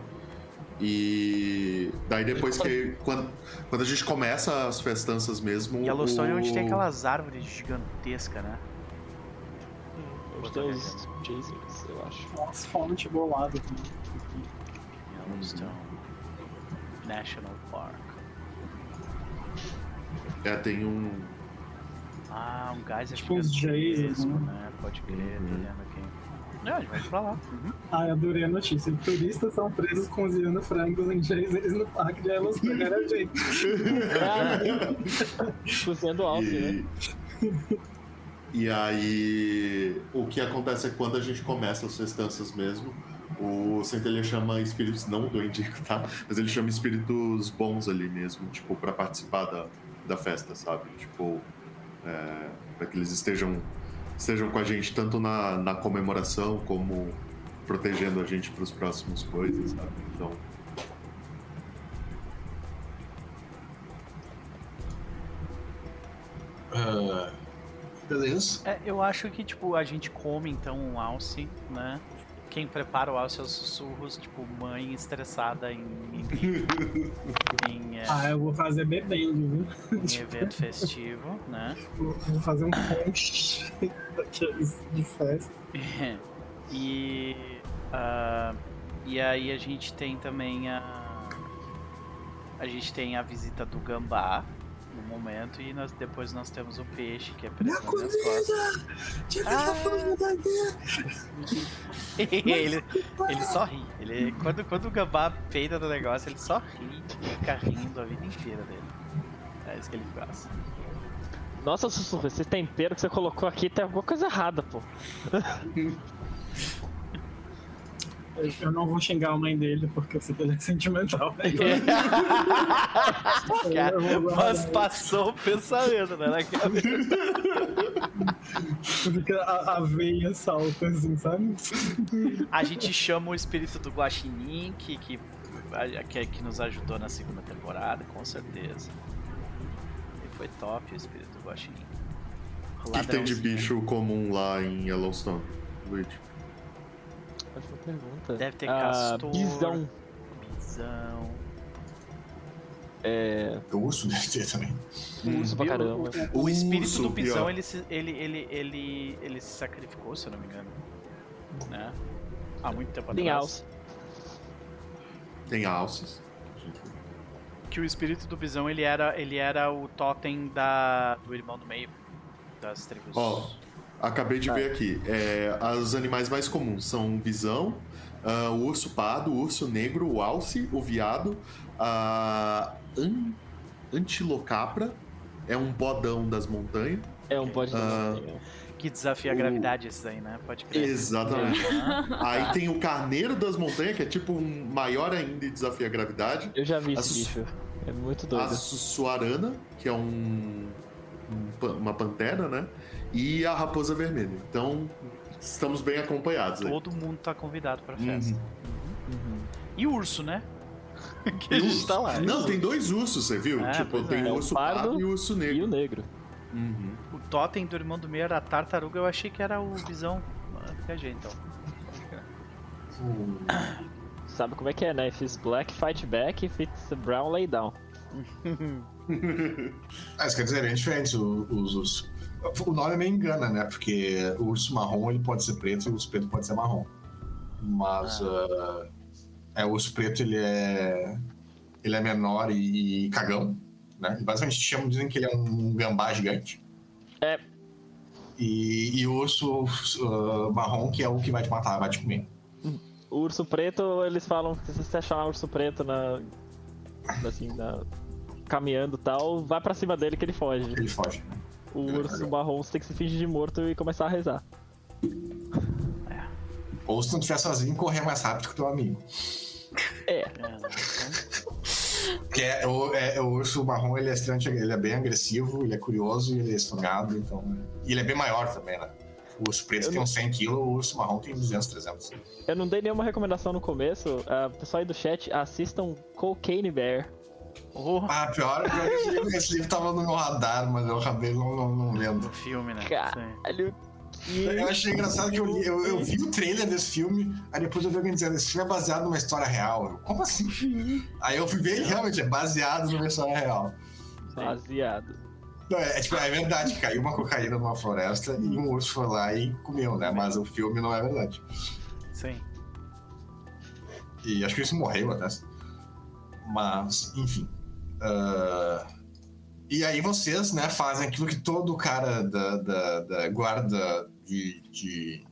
S5: E daí depois que. Quando, quando a gente começa as festanças mesmo.
S1: Yellowstone o... é onde tem aquelas árvores gigantescas, né?
S2: Hum, onde tem os Jasons, eu acho.
S3: Nossa, fonte bolado.
S1: Yellowstone National Park.
S5: É, tem um.
S1: Ah, um geyser
S3: tipo uns Jasons, né?
S1: né? Pode crer, uhum. aqui. Não, a gente vai pra lá. Uhum.
S3: Ah, eu adorei a notícia. Turistas são presos cozinhando frangos em geysers no parque de Yellowstone. Era gente.
S2: Cozinhando alto, né?
S5: E aí, o que acontece é que quando a gente começa as festanças mesmo, o Centelha chama espíritos, não do Indico, tá? Mas ele chama espíritos bons ali mesmo, tipo, para participar da, da festa, sabe? Tipo, é, para que eles estejam estejam com a gente tanto na, na comemoração como protegendo a gente para os próximos coisas, sabe? Então.
S6: Uh, beleza.
S1: É, eu acho que tipo a gente come então um alce, né? Quem prepara o aos sussurros, tipo, mãe estressada em. em,
S3: em é, ah, eu vou fazer bebendo,
S1: viu? Em evento festivo, né?
S3: Vou fazer um post daqueles de festa.
S1: e. Uh, e aí a gente tem também a. A gente tem a visita do gambá, no momento e nós, depois nós temos o peixe que é preso Minha
S3: nas costas. Ah!
S1: ele, ele só ri. Ele, quando, quando o gambá peida no negócio, ele só ri e fica rindo a vida inteira dele. É isso que ele faz.
S2: Nossa, Sussurro, esse tempero que você colocou aqui tem alguma coisa errada, pô.
S3: Eu não vou xingar a mãe dele porque eu sei que ele é sentimental. Né?
S1: mas passou o pensamento, né?
S3: Porque a, a veia salta assim, sabe?
S1: A gente chama o espírito do Guaxinim, que, que, que, que nos ajudou na segunda temporada, com certeza. E foi top o espírito do Guaxinim.
S5: O que tem de bicho comum lá em Yellowstone, Luigi?
S2: Pergunta.
S1: Deve ter ah, castor.
S2: Bisão.
S1: Bisão.
S2: É.
S6: O urso deve ter também.
S2: O urso pra caramba.
S1: O, o, o espírito urso, do bisão, ele se, ele, ele, ele, ele se sacrificou, se eu não me engano. Né? Há muito tempo
S2: Tem
S1: atrás.
S2: alce.
S5: Tem alces.
S1: Que o espírito do bisão, ele era, ele era o totem da, do irmão do meio. Das tribos.
S5: Ó, acabei de ver aqui. É, os animais mais comuns são o bisão, uh, o urso pardo, o urso negro, o alce, o viado, a an antilocapra, é um bodão das montanhas.
S2: É um bode das
S5: Ah,
S2: montanhas.
S1: Que desafia a gravidade esses aí, né? Pode crer.
S5: Exatamente. Aí tem o carneiro das montanhas, que é tipo um maior ainda e desafia a gravidade.
S2: Eu já vi
S5: A
S2: esse bicho. É muito
S5: A
S2: doido.
S5: sussuarana, que é um, um uma pantera, né? E a raposa vermelha. Então, estamos bem acompanhados aí.
S1: Todo mundo tá convidado pra
S5: Uhum.
S1: festa.
S2: Uhum.
S1: E o urso, né? que
S5: E
S1: a
S5: urso?
S1: tá lá.
S5: Não, tem dois ursos, você viu?
S1: É,
S5: tipo, tem
S1: é.
S5: o
S2: É
S5: urso
S2: pardo
S5: pardo e o urso
S2: E
S5: negro.
S2: o negro.
S5: Uhum.
S1: O totem do irmão do meio era a tartaruga, eu achei que era o bisão. Ah, Viajei então.
S2: Sabe como é que é, né? If it's black, fight back. If it's brown, lay down.
S6: Ah, isso quer dizer, é diferente os ursos. O nome me engana, né? Porque o urso marrom ele pode ser preto e o urso preto pode ser marrom. Mas ah, é, o urso preto ele é ele é menor e, e cagão, né? E basicamente chamam, dizem que ele é um gambá gigante.
S2: É.
S6: E, e o urso ah, marrom que é o que vai te matar, vai te comer.
S2: O urso preto, eles falam que se você achar um urso preto na. Assim, na. caminhando e tal, vai pra cima dele que ele foge.
S6: Ele foge.
S2: O urso marrom tem que se fingir de morto e começar a rezar.
S6: Ou se não estiver sozinho, correr mais rápido que o teu amigo.
S2: É,
S1: É, né?
S6: Que é, o, é, o urso marrom, ele é, extremamente, ele é bem agressivo, ele é curioso e ele é esfangado, então... E ele é bem maior também, né? O urso preto
S2: Eu
S6: tem
S2: não-
S6: uns 100 kg, o urso marrom tem 200, 300.
S2: eu não dei nenhuma recomendação no começo. Ah, pessoal aí do chat, assistam Cocaine Bear.
S1: Oh,
S6: Ah, pior, pior que esse livro, esse livro tava no meu radar, mas eu acabei não, não, não lendo.
S1: o filme, né?
S2: Caralho, que.
S6: Eu achei engraçado que eu, li- eu, eu vi o trailer desse filme, aí depois eu vi alguém dizendo, esse filme é baseado numa história real. Eu, Como assim? Aí eu fui ver ele realmente é baseado numa história real.
S2: Baseado.
S6: Não, é, é, tipo, é verdade, caiu uma cocaína numa floresta e um urso foi lá e comeu, né? Mas o filme não é verdade.
S1: Sim.
S6: E acho que isso morreu até. Mas, enfim. Ah, E aí vocês, né, fazem aquilo que todo cara da, da, da guarda de. de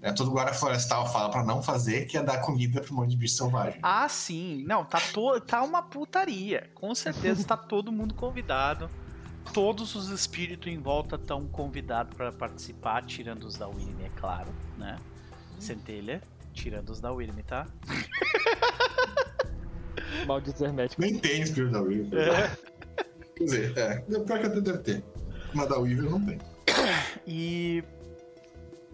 S6: né, todo guarda florestal fala pra não fazer, que é dar comida pra um monte de bicho selvagem.
S1: Ah, sim. Não, tá, to... tá uma putaria. Com certeza tá todo mundo convidado. Todos os espíritos em volta estão convidados para participar, tirando os da Winnie, é claro, né? Centelha, tirando os da Winnie, tá?
S2: Malditos herméticos.
S6: Nem tem espírito da Weaver.
S1: É.
S6: Quer dizer, é. Pior que até deve ter. Mas da Weaver não tem.
S1: E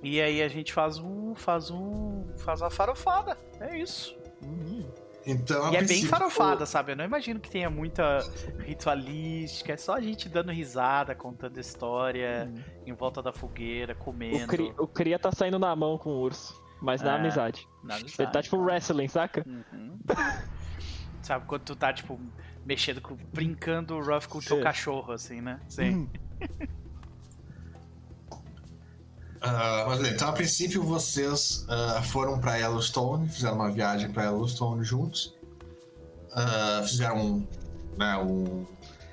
S1: e aí a gente faz um faz um faz uma farofada. É isso.
S6: Então, a
S1: e é bem farofada, sabe? Eu não imagino que tenha muita ritualística, é só a gente dando risada, contando história, em volta da fogueira,
S2: O,
S1: comendo.
S2: cri... o Cria tá saindo na mão com o urso, mas na
S1: É.
S2: amizade.
S1: na
S2: Ele
S1: amizade.
S2: tá tipo wrestling, saca?
S1: Uhum. Sabe quando tu tá, tipo, mexendo, com, brincando rough com o teu cachorro, assim, né? Sim.
S6: Ah, mas então a princípio vocês ah, foram pra Yellowstone, fizeram uma viagem pra Yellowstone juntos. Ah, fizeram um, né, um,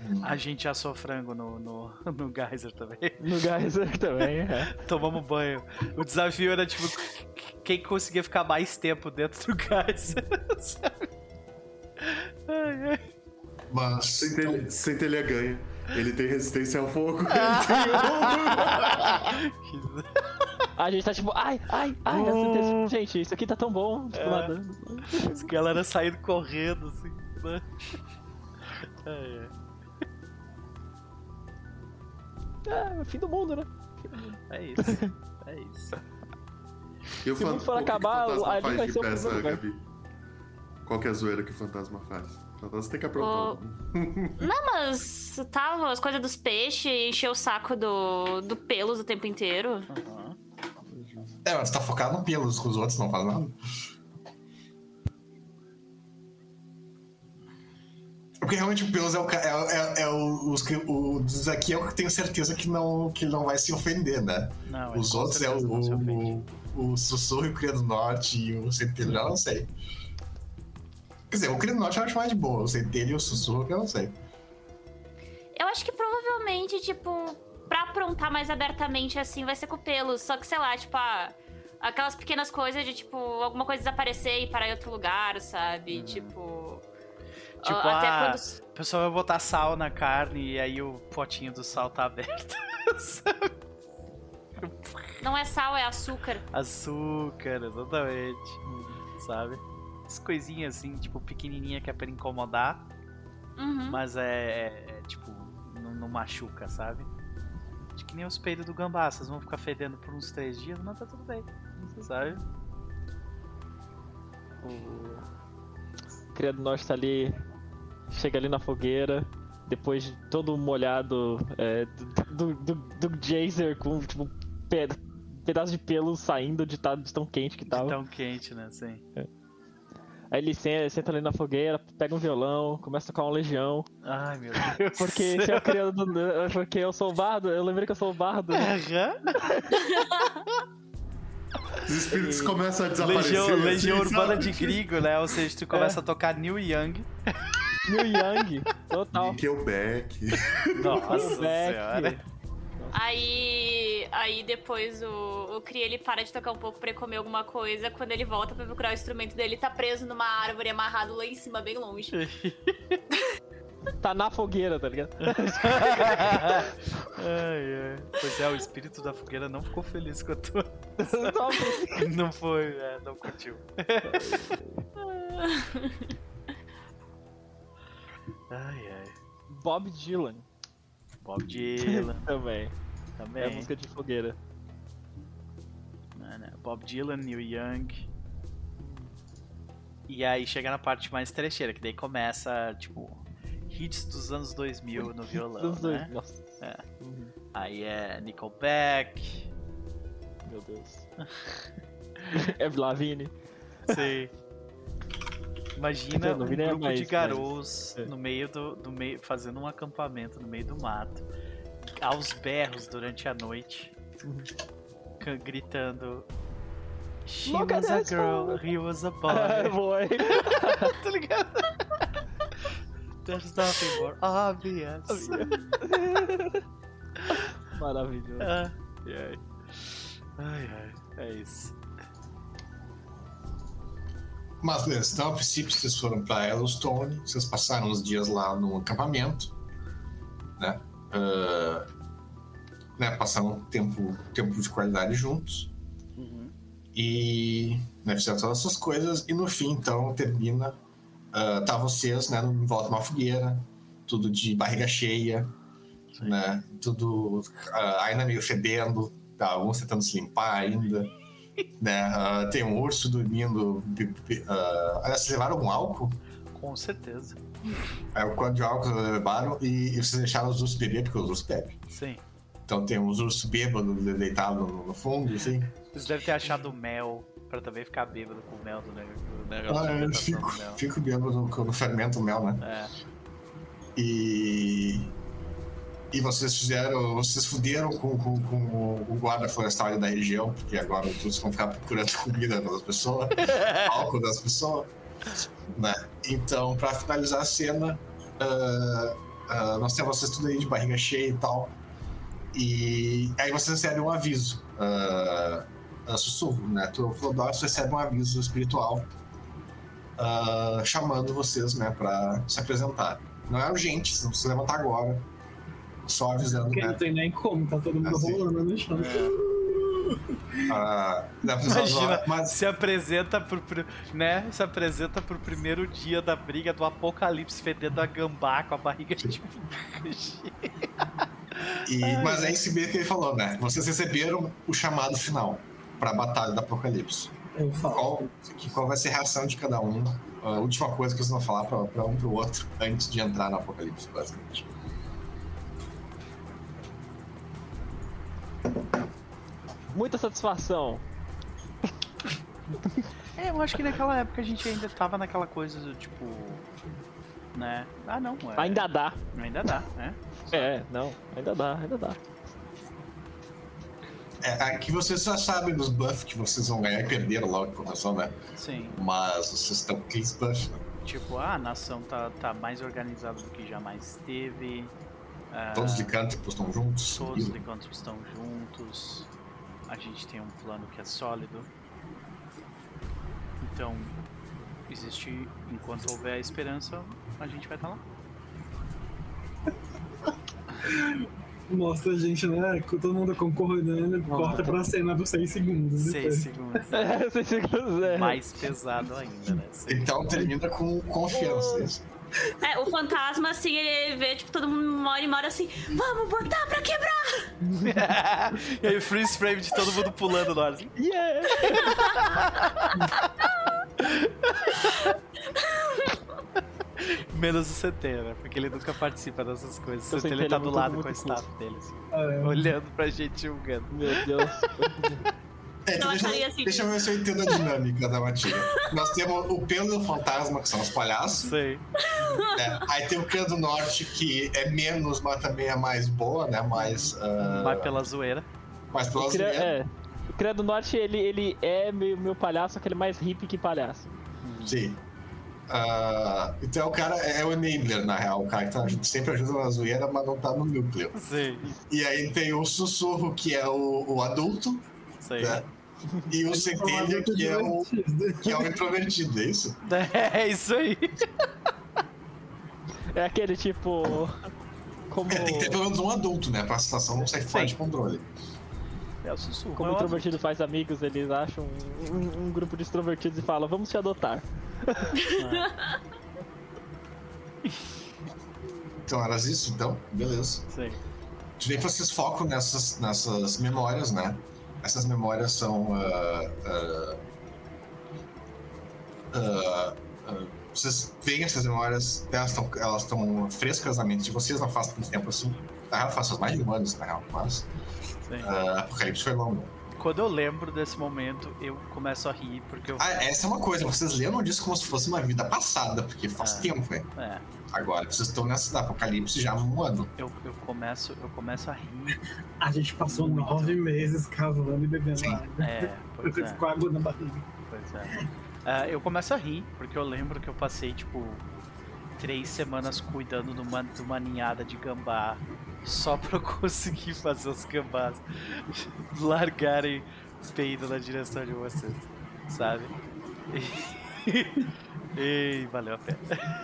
S6: um-
S1: A gente assou frango no, no, no geyser também.
S2: No Geyser também, é.
S1: Tomamos banho. O desafio era, tipo, quem conseguia ficar mais tempo dentro do geyser, sabe? Ai, ai.
S6: Mas
S5: Centelha, Centelha ganha. Ele tem resistência ao fogo.
S2: A gente tá tipo, ai, ai, ai,
S1: Oh.
S2: gente, isso aqui tá tão bom. Tipo,
S1: É.
S2: nadando.
S1: As galera saindo correndo, assim, né? Ai, ai.
S2: É, fim do mundo, né?
S1: É isso. É isso.
S5: E o
S2: Se o mundo for
S5: o que que
S2: acabar, vai ser o
S5: peça,
S2: primeiro lugar.
S5: Gabi? Qual que é a zoeira que o fantasma faz? O fantasma tem que aprontar.
S4: Não, mas tava as coisas dos peixes, encher o saco do, do pelos o tempo inteiro.
S1: Aham.
S6: é, mas tá focado no pelos, com os outros não faz nada. porque realmente o Pelos é o, é, é, é o, os, o dos aqui é o que tenho certeza que não, que não vai se ofender, né? Não, os outros é o, o, o, Sussurro e o Cria do Norte e o Centelho, eu não sei. Quer dizer, o do Norte eu acho mais de boa, o Centelho e o Sussurro eu não sei.
S4: Eu acho que provavelmente, tipo, pra aprontar mais abertamente assim vai ser com o Pelos. Só que, sei lá, tipo, ah, aquelas pequenas coisas de, tipo, alguma coisa desaparecer e parar em outro lugar, sabe? Uhum. Tipo.
S1: Tipo, até ah, quando... o pessoal vai botar sal na carne e aí o potinho do sal tá aberto.
S4: Não é sal, é açúcar.
S1: Açúcar, exatamente. Sabe? As coisinhas assim, tipo, pequenininha que é pra incomodar. Uhum. Mas é, é, é tipo, não, não, machuca, sabe? Acho que nem os peidos do gambá, vocês vão ficar fedendo por uns três dias, mas tá tudo bem. Sabe?
S2: O criado nosso tá ali chega ali na fogueira, depois todo molhado é, do, do, do, Jazer com tipo, pedaço de pelo saindo de, de tão quente que tava. De
S1: tão quente, né? Sim. É.
S2: Aí ele senta, ali na fogueira, pega um violão, começa a tocar uma legião.
S1: Ai, meu Deus.
S2: Porque se eu criando. Porque eu sou o bardo, eu lembrei que eu sou o bardo.
S1: Aham.
S5: Os espíritos começam a desaparecer.
S1: Legião, assim, legião urbana de Grigo, né? Ou seja, tu começa é. a tocar New Young.
S2: New Young, total.
S5: Nickelback.
S1: Nossa Nickelback. senhora.
S4: Aí, aí depois o, o Cri ele para de tocar um pouco pra comer alguma coisa. Quando ele volta pra procurar o instrumento dele, tá preso numa árvore, amarrado lá em cima, bem longe.
S2: tá na fogueira, tá ligado?
S1: ai, ai. Pois é, o espírito da fogueira não ficou feliz com a tua. não foi, é, não curtiu. Ai, ai.
S2: Bob Dylan.
S1: Bob Dylan.
S2: Também. Também. É música de fogueira.
S1: Bob Dylan, Neil Young. E aí chega na parte mais trecheira, que daí começa, tipo, hits dos anos 2000 no violão, dos né? Nossa. É. Uhum. Aí é Nickelback.
S2: Meu Deus. é Lavigne.
S1: Sim. Imagina um grupo mais, de garotos mas... É. no meio do, do meio, fazendo um acampamento no meio do mato, aos berros durante a noite, uhum. gritando. She Look was a girl, he was a boy.
S2: boy.
S1: tá ligado? There's nothing more obvious.
S2: Maravilhoso.
S1: Ah, ai, ai, é isso.
S6: Mas beleza, então a princípio vocês foram para Yellowstone, vocês passaram os dias lá no acampamento, né? Uh, né passaram tempo, tempo de qualidade juntos. Uhum. E né, fizeram todas essas coisas, e no fim, então, termina. Uh, tá vocês, né, em volta de uma fogueira, tudo de barriga cheia, Sim. né? Tudo uh, ainda meio fedendo, tá, alguns tentando se limpar ainda né? Uh, tem um urso dormindo. Uh, aliás, vocês levaram algum álcool?
S1: Com certeza.
S6: É o quanto de álcool vocês levaram e, e vocês deixaram os ursos beber, porque os ursos bebem.
S1: Sim.
S6: Então tem uns ursos bêbados deitados no, no fundo, assim.
S1: Vocês devem ter achado mel pra também ficar bêbado com o mel do negócio.
S6: Ah, eu fico, fico bêbado quando fermento o mel, né?
S1: É.
S6: E e vocês fizeram, vocês fuderam com, com, com o guarda florestal da região, porque agora todos vão ficar procurando comida das pessoas, álcool das pessoas, né? Então, para finalizar a cena, uh, uh, nós temos vocês tudo aí de barriga cheia e tal, e aí vocês recebem um aviso, uh, sussurro, né? Tu, Flodócio recebe um aviso espiritual chamando vocês, né, para se apresentar. Não é urgente, vocês não precisam levantar agora só avisando.
S3: Porque né? não tem nem como, tá todo mundo assim, rolando no chão. É.
S6: Ah,
S1: Imagina, mas... se apresenta pro, né? Se apresenta pro primeiro dia da briga do apocalipse fedendo a gambá com a barriga de
S6: e, Mas é esse meio que ele falou, né? Vocês receberam o chamado final pra batalha do apocalipse. Qual, qual vai ser a reação de cada um? A última coisa que vocês vão falar pra, pra um pro outro antes de entrar no apocalipse, basicamente.
S2: Muita satisfação.
S1: É, eu acho que naquela época a gente ainda tava naquela coisa do tipo. Né? Ah, não.
S2: É... Ainda dá.
S1: Ainda dá, né?
S2: É, não. Ainda dá, ainda dá.
S6: É, aqui vocês já sabem dos buffs que vocês vão ganhar e perderam logo por razão, né?
S1: Sim.
S6: Mas vocês estão com aqueles buffs, né?
S1: Tipo, ah, a nação tá, tá mais organizada do que jamais teve.
S6: Todos os licântropos estão juntos.
S1: Todos os licântropos estão juntos. A gente tem um plano que é sólido. Então, existe. Enquanto houver a esperança, a gente vai estar tá
S3: lá. Mostra a gente, né? Todo mundo concordando, corta pra cena dos 6 segundos.
S1: 6 segundos.
S2: É, 6 segundos, é.
S1: Mais pesado ainda, né?
S6: Então termina com confiança.
S4: É, o fantasma, assim, ele vê, tipo, todo mundo mora e mora assim, vamos botar pra quebrar!
S1: e aí o freeze frame de todo mundo pulando no ar, assim.
S2: Yeah!
S1: Menos o CT, né? Porque ele nunca participa dessas coisas. O CT ele tá do lado com o staff dele, assim, ah, é. olhando pra gente julgando.
S2: Meu Deus.
S6: É, então deixa, assim. deixa eu ver se eu entendo a dinâmica da matilha. Nós temos o pelo do fantasma, que são os palhaços.
S1: Sei.
S6: É, aí tem o Clã do Norte, que é menos, mas também é mais boa, né? Mais. Uh...
S1: Mais pela zoeira.
S6: Mais pela zoeira.
S2: É. O Clã do Norte, ele, ele é meu, meu palhaço, aquele mais hippie que palhaço.
S6: Sim. Uh, então o cara é o enabler, na real. O cara que tá, sempre ajuda na zoeira, mas não tá no núcleo.
S1: Sim.
S6: E aí tem o sussurro, que é o, o adulto.
S1: Sim. Né?
S6: E o centelha, que é o, que é o introvertido, é isso?
S1: É, isso aí.
S2: É aquele tipo. Como...
S6: É, tem que ter pelo menos um adulto, né? Pra situação não sair fora de controle.
S1: É o sussurro.
S2: Como o introvertido faz amigos, eles acham um, um, grupo de extrovertidos e falam, vamos te adotar.
S6: então, eras isso, então? Beleza.
S1: Sim.
S6: Tu vê que vocês focam nessas, nessas memórias, né? Essas memórias são. Uh, uh, uh, vocês veem essas memórias, elas estão elas estão frescas na mente de vocês, não faz tanto tempo assim. Na real, faz mais de um ano, na real, mas. Apocalipse foi longo
S1: quando eu lembro desse momento, eu começo a rir, porque eu...
S6: Ah, essa é uma coisa, vocês lembram disso como se fosse uma vida passada, porque faz é. tempo, é.
S1: é.
S6: Agora, vocês estão nessa apocalipse já há um ano.
S1: Eu, eu, começo, eu começo a rir.
S3: A gente passou Muito. nove meses cavando e bebendo
S1: água. É, pois
S3: eu é. com água na barriga.
S1: Pois é. Uh, eu começo a rir, porque eu lembro que eu passei, tipo, três semanas cuidando de uma, de uma ninhada de gambá só pra eu conseguir fazer os gambás largarem peido na direção de vocês, sabe? E... valeu a pena.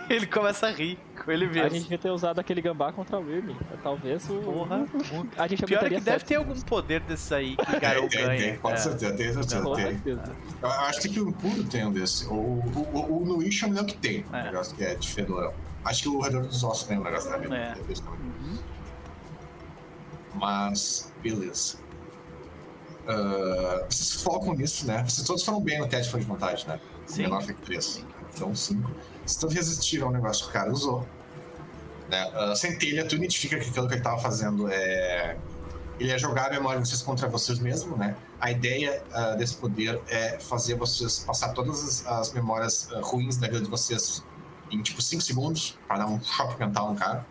S1: Ele começa a rir com ele mesmo.
S2: A gente devia ter usado aquele gambá contra o Irving. Talvez o.
S1: Porra. A gente Pior é que deve ter algum poder desse aí que Garou ganha. Tem,
S6: tem, pode é. certeza, tem certeza. Tem. Eu acho que o Puro tem um desse. O, o, o, o Nuish eu me lembro que tem um é. negócio que é de fedorão. Acho que o Redor dos Ossos tem um negócio também. É. Uhum. Mas, beleza. Uh, vocês focam nisso, né? Vocês todos foram bem no teste de vontade, né?
S1: Sim.
S6: Menor foi 3. Então, 5. Vocês todos resistiram ao negócio que o cara usou. Né? Uh, centelha, tu identifica que aquilo que ele estava fazendo é. Ele é jogar a memória de vocês contra vocês mesmos, né? A ideia uh, desse poder é fazer vocês passar todas as, as memórias ruins da vida de vocês em tipo 5 segundos, para dar um choque mental no cara.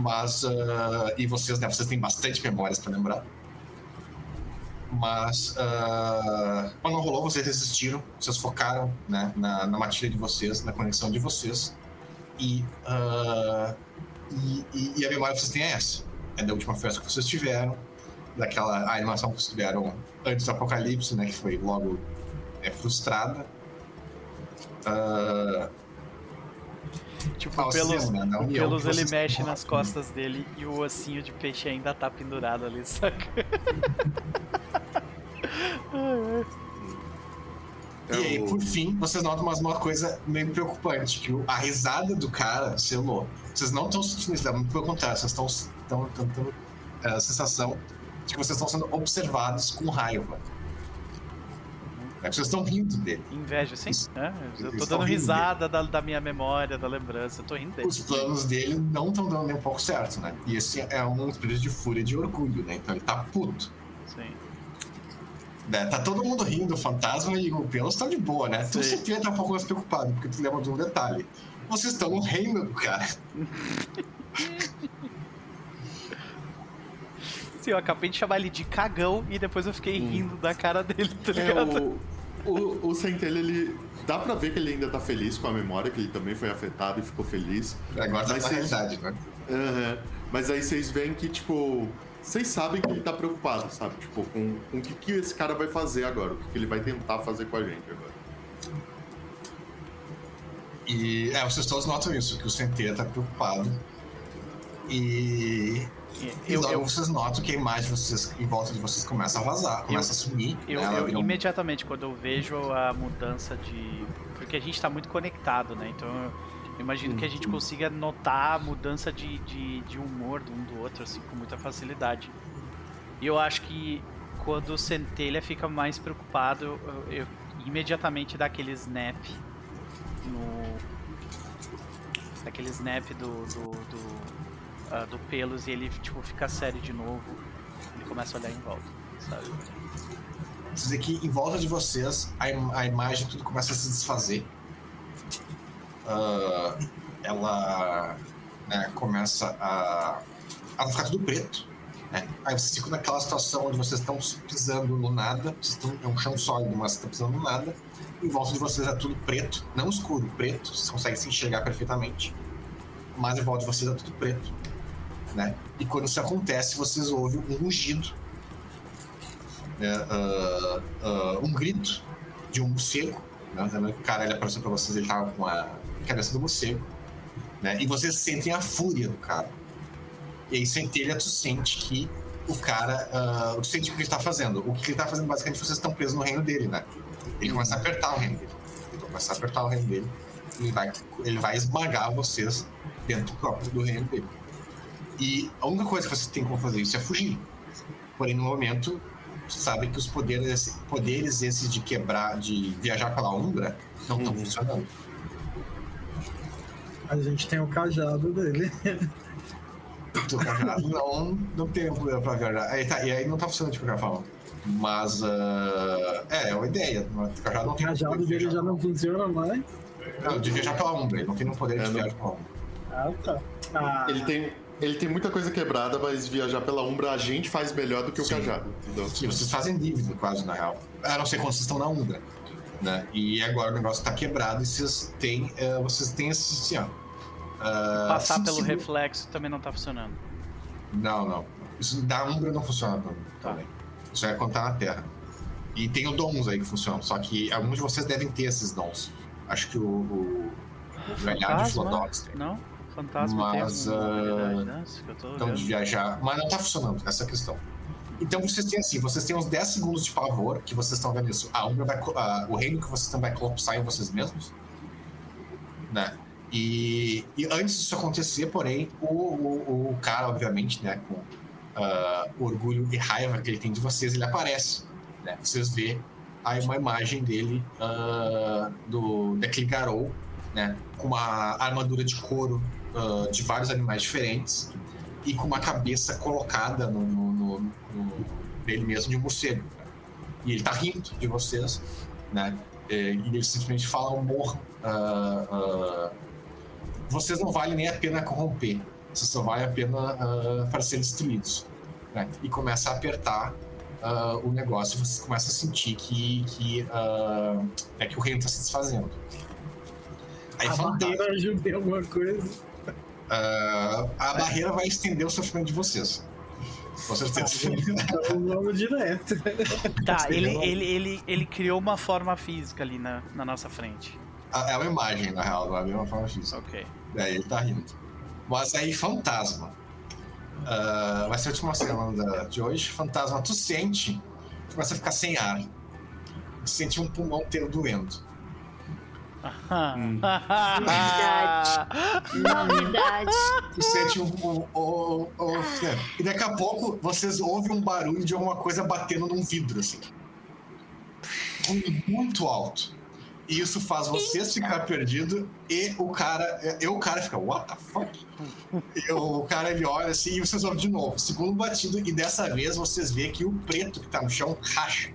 S6: Mas. Uh, e vocês, né? Vocês têm bastante memórias para lembrar. Mas. Uh, quando não rolou, vocês resistiram. Vocês focaram né, na, na matilha de vocês, na conexão de vocês. E, uh, e, e, e, a memória que vocês têm é essa. É da última festa que vocês tiveram. Daquela animação que vocês tiveram antes do apocalipse, né? Que foi logo é, frustrada. Uh,
S1: Tipo, o Pelos, né? o Pelos ele mexe nas costas dele e o ossinho de peixe ainda tá pendurado ali, saca?
S6: E aí, por fim, vocês notam mais uma coisa meio preocupante, que a risada do cara selou. Vocês não estão sentindo isso, muito pelo contrário, vocês estão tendo é, a sensação de que vocês estão sendo observados com raiva. É vocês estão rindo dele.
S1: Inveja, sim. É, eu tô dando risada da, da, minha memória, da lembrança, eu tô rindo dele.
S6: Os planos dele não estão dando nem um pouco certo, né? E esse é um espírito de fúria e de orgulho, né? Então ele tá puto.
S1: Sim.
S6: Né? Tá todo mundo rindo, o fantasma e o Pelos estão de boa, né? Sim. Tu certeza tá um pouco mais preocupado, porque tu lembra de um detalhe. Vocês estão no reino do cara.
S1: Sim, eu acabei de chamar ele de cagão e depois eu fiquei hum. rindo da cara dele, tá é, ligado? É,
S5: o, o, o Centelha, ele. Dá pra ver que ele ainda tá feliz com a memória, que ele também foi afetado e ficou feliz.
S6: Agora tá na realidade, né?
S5: Uhum. Mas aí vocês veem que, tipo, vocês sabem que ele tá preocupado, sabe? Tipo, com, com o que, que esse cara vai fazer agora, o que, que ele vai tentar fazer com a gente agora.
S6: E é, vocês todos notam isso, que o Centelha tá preocupado. E e logo eu, vocês notam que a imagem vocês, em volta de vocês começa a vazar, começa eu, a sumir.
S1: Eu,
S6: né?
S1: eu imediatamente, quando eu vejo a mudança de. Porque a gente está muito conectado, né? Então eu imagino que a gente uhum. consiga notar a mudança de, de, de humor de um do outro, assim, com muita facilidade. E eu acho que quando o Centelha fica mais preocupado, eu, eu imediatamente dá aquele snap no. Aquele snap do, do, do uh, do Pelos e ele tipo fica sério de novo. Ele começa a olhar em volta, sabe?
S6: Dizer que em volta de vocês a, im a imagem tudo começa a se desfazer. Uh, ela né, começa a, a ficar tudo preto. Né? Aí vocês ficam naquela situação onde vocês estão pisando no nada, vocês é um chão sólido, mas estão pisando no nada. Em volta de vocês é tudo preto, não escuro, preto, vocês conseguem se enxergar perfeitamente. Mas em volta de vocês é tudo preto né? E quando isso acontece, vocês ouvem um rugido, né? uh, uh, um grito de um morcego. Né? O cara ele apareceu para vocês, ele tava com a cabeça do morcego, né? E vocês sentem a fúria do cara. E aí, centelha, tu sente que o cara. Uh, tu sente o que ele tá fazendo. O que ele tá fazendo, basicamente, vocês estão presos no reino dele, né? Ele começa a apertar o reino dele. Ele começa a apertar o reino dele. Ele vai, ele vai esmagar vocês dentro próprio do reino dele. E a única coisa que você tem como fazer isso é fugir. Porém, no momento, você sabe que os poderes, poderes esses de quebrar, de viajar pela Umbra, não estão uhum. funcionando.
S3: A gente tem o cajado dele.
S6: O cajado não, não tem poder pra viajar. Aí, tá, e aí não tá funcionando de qualquer forma. Mas, uh, é, é uma ideia. O
S3: cajado não tem O cajado dele já não funciona mais?
S6: Não, de viajar pela Umbra. Ele não tem um poder é, de viajar pela Umbra.
S3: Ah, tá. Ah.
S5: Ele tem ele tem muita coisa quebrada, mas viajar pela Umbra a gente faz melhor do que o Sim. cajado. Entendeu?
S6: Sim, vocês fazem dívida quase, na real. A não ser quando vocês estão na Umbra. Né? E agora o negócio está quebrado e vocês têm, uh, vocês têm esse, assim, ó,
S1: uh, Passar pelo reflexo também não está funcionando.
S6: Não, não. Isso da Umbra não funciona tá. também. Isso é contar na Terra. E tem o dons aí que funcionam, só que alguns de vocês devem ter esses dons. Acho que o, o, o velhado de Flodox
S1: tem. Não? Fantasma
S6: mas, uh, né? então, de viajar. Mas não tá funcionando essa questão. Então vocês têm assim, vocês têm uns 10 segundos de pavor que vocês estão vendo isso. A Umbra vai, uh, o reino que vocês estão vai colapsar em vocês mesmos. Né? E, e antes disso acontecer, porém, o, o, o cara, obviamente, né, com uh, orgulho e raiva que ele tem de vocês, ele aparece. Né? Vocês vê aí uma imagem dele uh, do Declan Garou, né, com uma armadura de couro uh, de vários animais diferentes e com uma cabeça colocada no, no, no, dele mesmo de um morcego. E ele tá rindo de vocês, né? E ele simplesmente fala um morro. Uh, uh, vocês não valem nem a pena corromper. Vocês só valem a pena uh, para ser destruídos. Né? E começa a apertar uh, o negócio. Vocês começam a sentir que, que, uh, é que o reino está se desfazendo.
S3: Aí a ajuda em alguma coisa.
S6: Uh, a barreira vai estender o sofrimento de vocês. Com certeza.
S3: Vamos direto.
S1: Tá, ele, ele, ele, ele criou uma forma física ali na, na nossa frente.
S6: É uma imagem, na real, não é uma forma física.
S1: Ok.
S6: Daí ele tá rindo. Mas aí, fantasma. Uh, vai ser a última cena de hoje. Fantasma, tu sente, tu começa a ficar sem ar. Tu sente um pulmão inteiro doendo.
S4: Novidade. Novidade.
S6: Tu sente um, um, um, um, E daqui a pouco vocês ouvem um barulho de alguma coisa batendo num vidro, assim. Muito alto. E isso faz vocês ficar perdido e o cara. E o cara fica, what the fuck? E o cara ele olha assim e vocês ouvem de novo. Segundo batido, e dessa vez vocês veem que o preto que tá no chão racha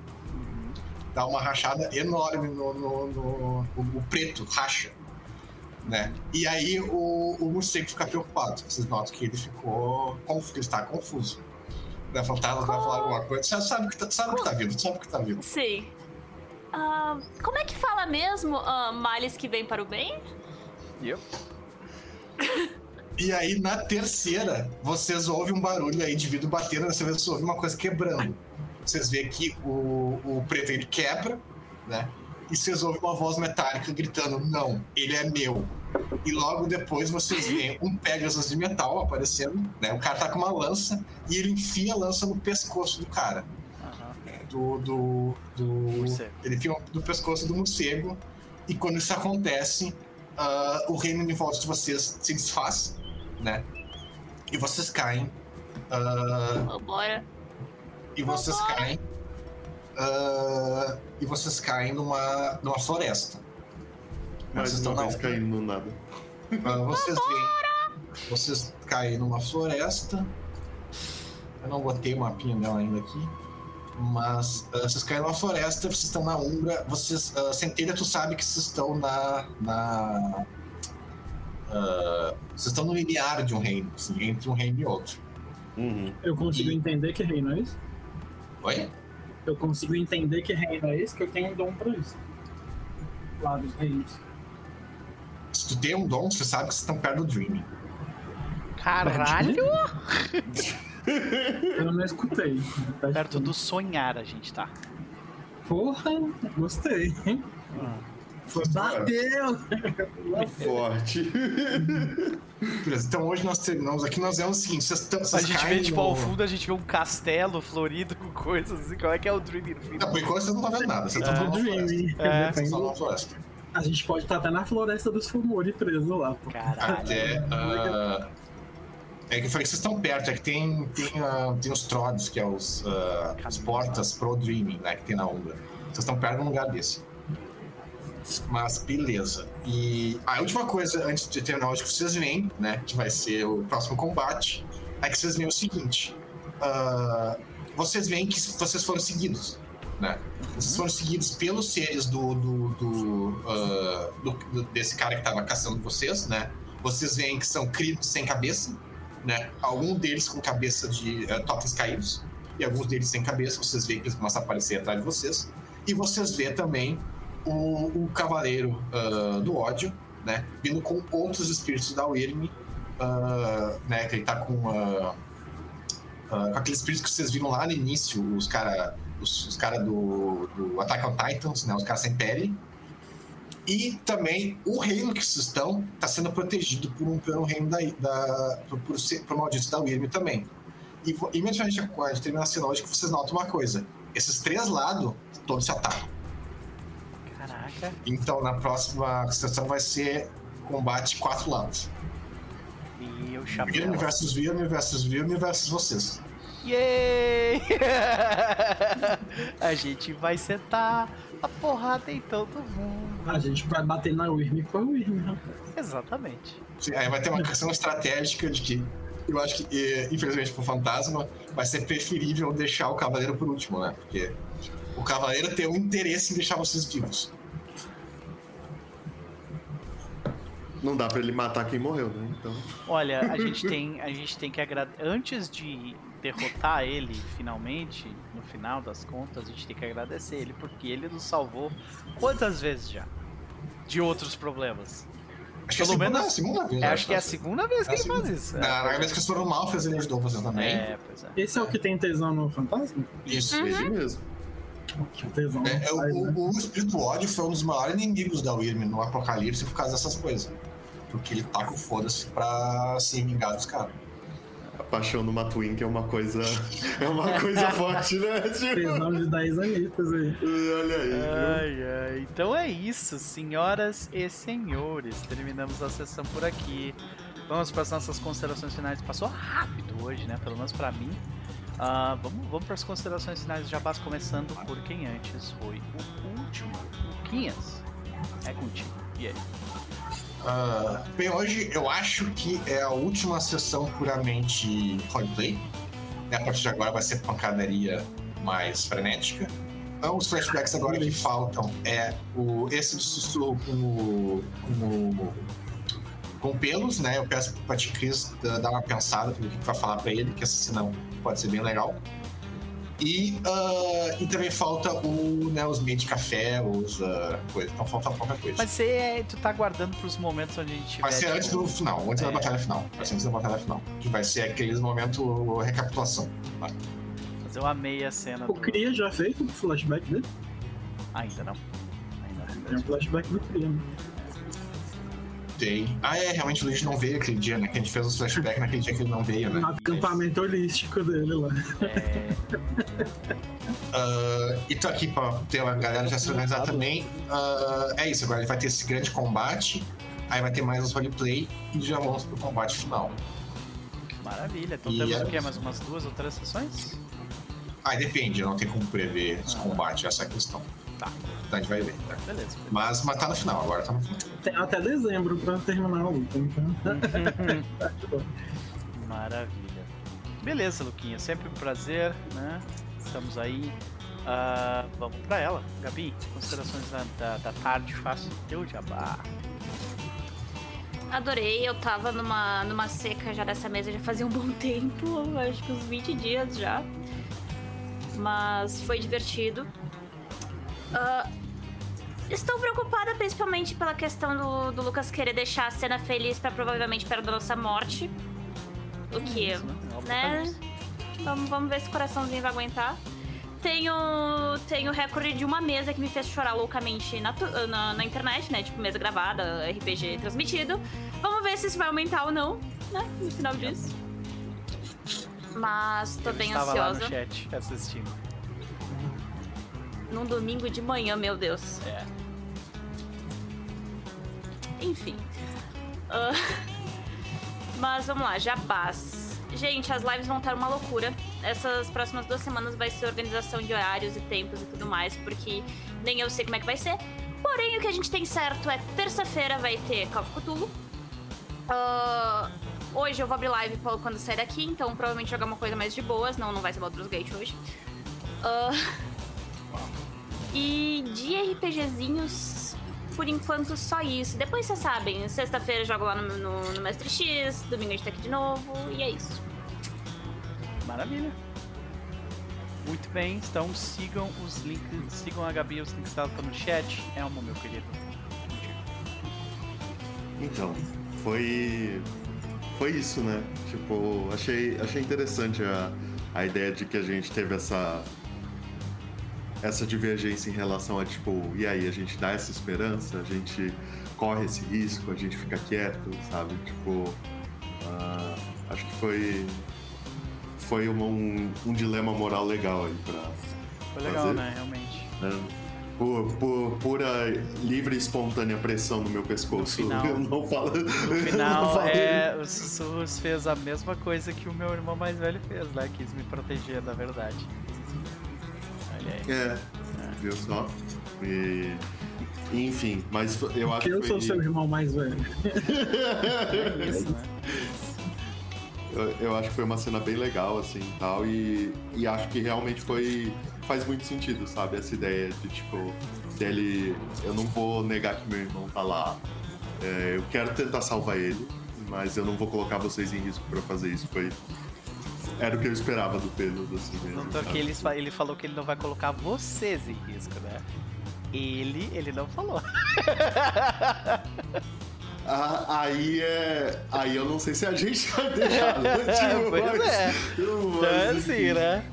S6: dá uma rachada enorme no, no, no, no o preto racha. né? E aí o, o morcego fica preocupado. Vocês notam que ele ficou confuso, ele está confuso. Vai faltar, vai falar alguma coisa. Você sabe que tá, sabe que tá vindo, sabe que tá vindo.
S4: Sim. Uh, como é que fala mesmo uh, males que vem para o bem?
S1: Eu.
S6: E aí, na terceira, vocês ouvem um barulho aí de vidro batendo, dessa vez vocês ouvem uma coisa quebrando. Vocês veem que o, o prefeito quebra, né? E vocês ouvem uma voz metálica gritando: Não, ele é meu. E logo depois vocês veem um Pegasus de metal aparecendo, né? O cara tá com uma lança e ele enfia a lança no pescoço do cara. Do. do, do ele enfia no pescoço do morcego. E quando isso acontece, uh, o reino em volta de vocês se desfaz, né? E vocês caem. Uh,
S4: Bora.
S6: E vocês caem. Uh, e vocês caem numa, numa floresta.
S5: Mas vocês estão vez caindo no nada.
S6: Uh, vocês veem. Vocês caem numa floresta. Eu não botei o mapinha dela ainda aqui. Mas uh, vocês caem numa floresta, vocês estão na Umbra. Vocês. Uh, Centelha, tu sabe que vocês estão na. na uh, vocês estão no linear de um reino, assim, entre um reino e outro.
S3: Uhum. Eu consigo e... entender que reino é esse?
S6: Oi?
S3: Eu consigo entender que reino é esse, que eu tenho um dom pra isso. Lá dos reinos.
S6: Se tu tem um dom, você sabe que vocês estão perto do Dreaming.
S1: Caralho!
S3: Eu não escutei.
S1: Perto do sonhar a gente tá.
S3: Porra, gostei. Ah. Bateu!
S5: Forte.
S6: Beleza, então hoje nós terminamos aqui, nós vemos o seguinte, vocês, vocês
S1: A gente vê, tipo, no... ao fundo a gente vê um castelo florido com coisas assim, como é que é o Dreaming no
S6: fim? Não, por enquanto vocês não estão vendo nada, vocês estão é. vendo Dreaming. É. Vocês estão na floresta.
S3: A gente pode estar até na floresta dos Fumori preso lá.
S1: Pô. Caralho.
S6: Até, uh... É que eu falei que vocês estão perto, é que tem, tem, uh, tem os Trods, que é os, uh, as portas pro Dreaming, né, que tem na Umbra. Vocês estão perto de um lugar desse. Mas beleza. E a última coisa, antes de terminar hoje, que vocês veem, né? Que vai ser o próximo combate, é que vocês veem o seguinte. Uh, vocês veem que vocês foram seguidos, né? Vocês foram seguidos pelos seres do, do, do, uh, do desse cara que estava caçando vocês, né? Vocês veem que são critos sem cabeça, né? Alguns deles com cabeça de uh, totens caídos e alguns deles sem cabeça. Vocês veem que eles começam a aparecer atrás de vocês. E vocês vê também o, o Cavaleiro uh, do Ódio, né? Vindo com outros espíritos da Wyrm, uh, né? Que ele tá com, uh, com aqueles espíritos que vocês viram lá no início, os caras os, os cara do, do Attack on Titans, né? Os caras sem pele. E também o reino que vocês estão está sendo protegido por um, por um reino da, da por, por, por malditos da Wyrm também. E imediatamente a gente termina a hoje que vocês notam uma coisa: esses três lados todos se atacam.
S1: Caraca.
S6: Então, na próxima sessão vai ser combate quatro lados.
S1: E o chapéu.
S6: Virme versus Virme versus versus vocês.
S1: Yay! a gente vai sentar a porrada em todo mundo.
S3: A gente vai bater na Wyrm com a Wyrm, né?
S1: Exatamente.
S6: Sim, aí vai ter uma questão estratégica de que eu acho que, infelizmente, pro fantasma, vai ser preferível deixar o cavaleiro por último, né? Porque o cavaleiro tem um interesse em deixar vocês vivos.
S5: Não dá para ele matar quem morreu, né? Então.
S1: Olha, a gente tem, a gente tem que agradecer. Antes de derrotar ele finalmente, no final das contas, a gente tem que agradecer ele, porque ele nos salvou quantas vezes já? De outros problemas.
S6: Acho Pelo que é a segunda, menos. Segunda vez,
S1: é, acho que é a segunda vez que é ele faz isso.
S6: Na, é, vez que eles foram mal, fez ele ajudou vocês também.
S1: É, pois é.
S3: Esse é o que tem tesão no fantasma?
S6: Isso,
S5: uhum. esse mesmo.
S3: Que tesão.
S6: É, é, o, né? o, espírito ódio foi um dos maiores inimigos da Wyrm no Apocalipse por causa dessas coisas. Porque ele tá com foda-se pra se vingar dos caras.
S5: A paixão no Matwin, que é uma coisa. É uma coisa forte, né?
S3: Tesão de 10 anitas aí.
S5: Olha aí.
S1: Ai, ai. Então é isso, senhoras e senhores. Terminamos a sessão por aqui. Vamos para as nossas considerações finais. Passou rápido hoje, né? Pelo menos para mim. Uh, vamos, vamos para as considerações finais do Jabás, começando por quem antes foi o último. Quinhas, é contigo. E aí?
S6: Uh, bem, hoje eu acho que é a última sessão puramente roleplay. A partir de agora vai ser pancadaria mais frenética. Então, os flashbacks agora que faltam é o, esse do sussurro com o, com o, com pelos, né? Eu peço pra Tia Cris dar uma pensada no que vai falar pra ele, que essa cena pode ser bem legal. E, uh, e também falta o, né, os meio de café, os uh, coisas. Então falta pouca coisa.
S1: Mas você, tu tá guardando pros momentos onde a gente
S6: Vai ser antes do final, antes é. da batalha final. Vai ser antes da batalha final. Que vai ser aqueles momentos recapitulação. Tá?
S1: Mas eu amei a cena.
S3: O do... Cria já fez o flashback dele?
S1: Ainda não. Ainda não.
S3: Tem um flashback do Cria, né?
S6: Tem. Ah, é, realmente o Luigi não veio aquele dia, né? Que a gente fez os flashbacks naquele dia que ele não veio, né?
S3: No acampamento holístico dele lá.
S1: É.
S6: uh, e tô aqui pra ter a galera já se organizar também. Uh, é isso, agora ele vai ter esse grande combate, aí vai ter mais os roleplay e já vamos pro combate final.
S1: Maravilha. Então e temos é... o quê? Mais umas duas ou três sessões?
S6: Ah, depende, não tem como prever os ah. combates, essa é a questão.
S1: Tá.
S6: Então a gente vai ver.
S1: Tá. Beleza.
S6: Mas, mas tá no final, agora tá no final.
S3: Tem até dezembro pra terminar a luta, então.
S1: Maravilha. Beleza, Luquinha. Sempre um prazer, né? Estamos aí. Uh, vamos pra ela. Gabi, considerações da, da, da tarde, faço teu jabá.
S4: Adorei, eu tava numa, numa seca já dessa mesa já fazia um bom tempo, acho que uns 20 dias já. Mas foi divertido. Uh, estou preocupada principalmente pela questão do, do, Lucas querer deixar a cena feliz para provavelmente perto da nossa morte. O que, é né? Vamos, vamos ver se o coraçãozinho vai aguentar. Tenho, tenho recorde de uma mesa que me fez chorar loucamente na, na, na, internet, né? Tipo, mesa gravada, RPG transmitido. Vamos ver se isso vai aumentar ou não, né? No final disso. Mas tô Eu bem
S1: ansiosa.
S4: Lá
S1: no chat assistindo
S4: num domingo de manhã, meu Deus.
S1: É.
S4: Enfim. Uh, mas vamos lá, jabás. Gente, as lives vão estar uma loucura. Essas próximas duas semanas vai ser organização de horários e tempos e tudo mais, porque nem eu sei como é que vai ser. Porém, o que a gente tem certo é terça-feira vai ter Call of Cthulhu. Uh, hoje eu vou abrir live quando sair daqui, então provavelmente jogar uma coisa mais de boas. Não, não vai ser Baldur's Gate hoje. Uh, e de RPGzinhos, por enquanto só isso. Depois vocês sabem, sexta-feira jogo lá no, no, no Mestre X, domingo a gente tá aqui de novo, e é isso.
S1: Maravilha. Muito bem, então sigam os links, sigam a Gabi, os links estão no chat. É uma, meu querido.
S5: Então, foi. Foi isso, né? Tipo, achei, achei interessante a, a ideia de que a gente teve essa essa divergência em relação a tipo, e aí, a gente dá essa esperança, a gente corre esse risco, a gente fica quieto, sabe? Tipo, uh, acho que foi foi um, um, dilema moral legal aí pra
S1: Foi legal,
S5: fazer.
S1: né? Realmente.
S5: É. Por, por, pura livre e espontânea pressão no meu pescoço. No final, eu não falo.
S1: No final, é, o Sussurros fez a mesma coisa que o meu irmão mais velho fez, né? Quis me proteger, na verdade.
S5: É, viu só? E, enfim, mas eu acho
S3: que. Eu sou seu irmão mais velho.
S1: é isso, né?
S5: Eu, eu, acho que foi uma cena bem legal, assim, tal, e, e acho que realmente foi... faz muito sentido, sabe? Essa ideia de, tipo, dele... Eu não vou negar que meu irmão tá lá. É, eu quero tentar salvar ele, mas eu não vou colocar vocês em risco para fazer isso. Foi, era o que eu esperava do Pedro, assim mesmo.
S1: Não tô aqui, ele, ele falou que ele não vai colocar vocês em risco, né? Ele, ele não falou.
S5: Ah, aí é. Aí eu não sei se a gente vai deixar. Né?
S1: tipo, pois mas, é. Então é assim, né?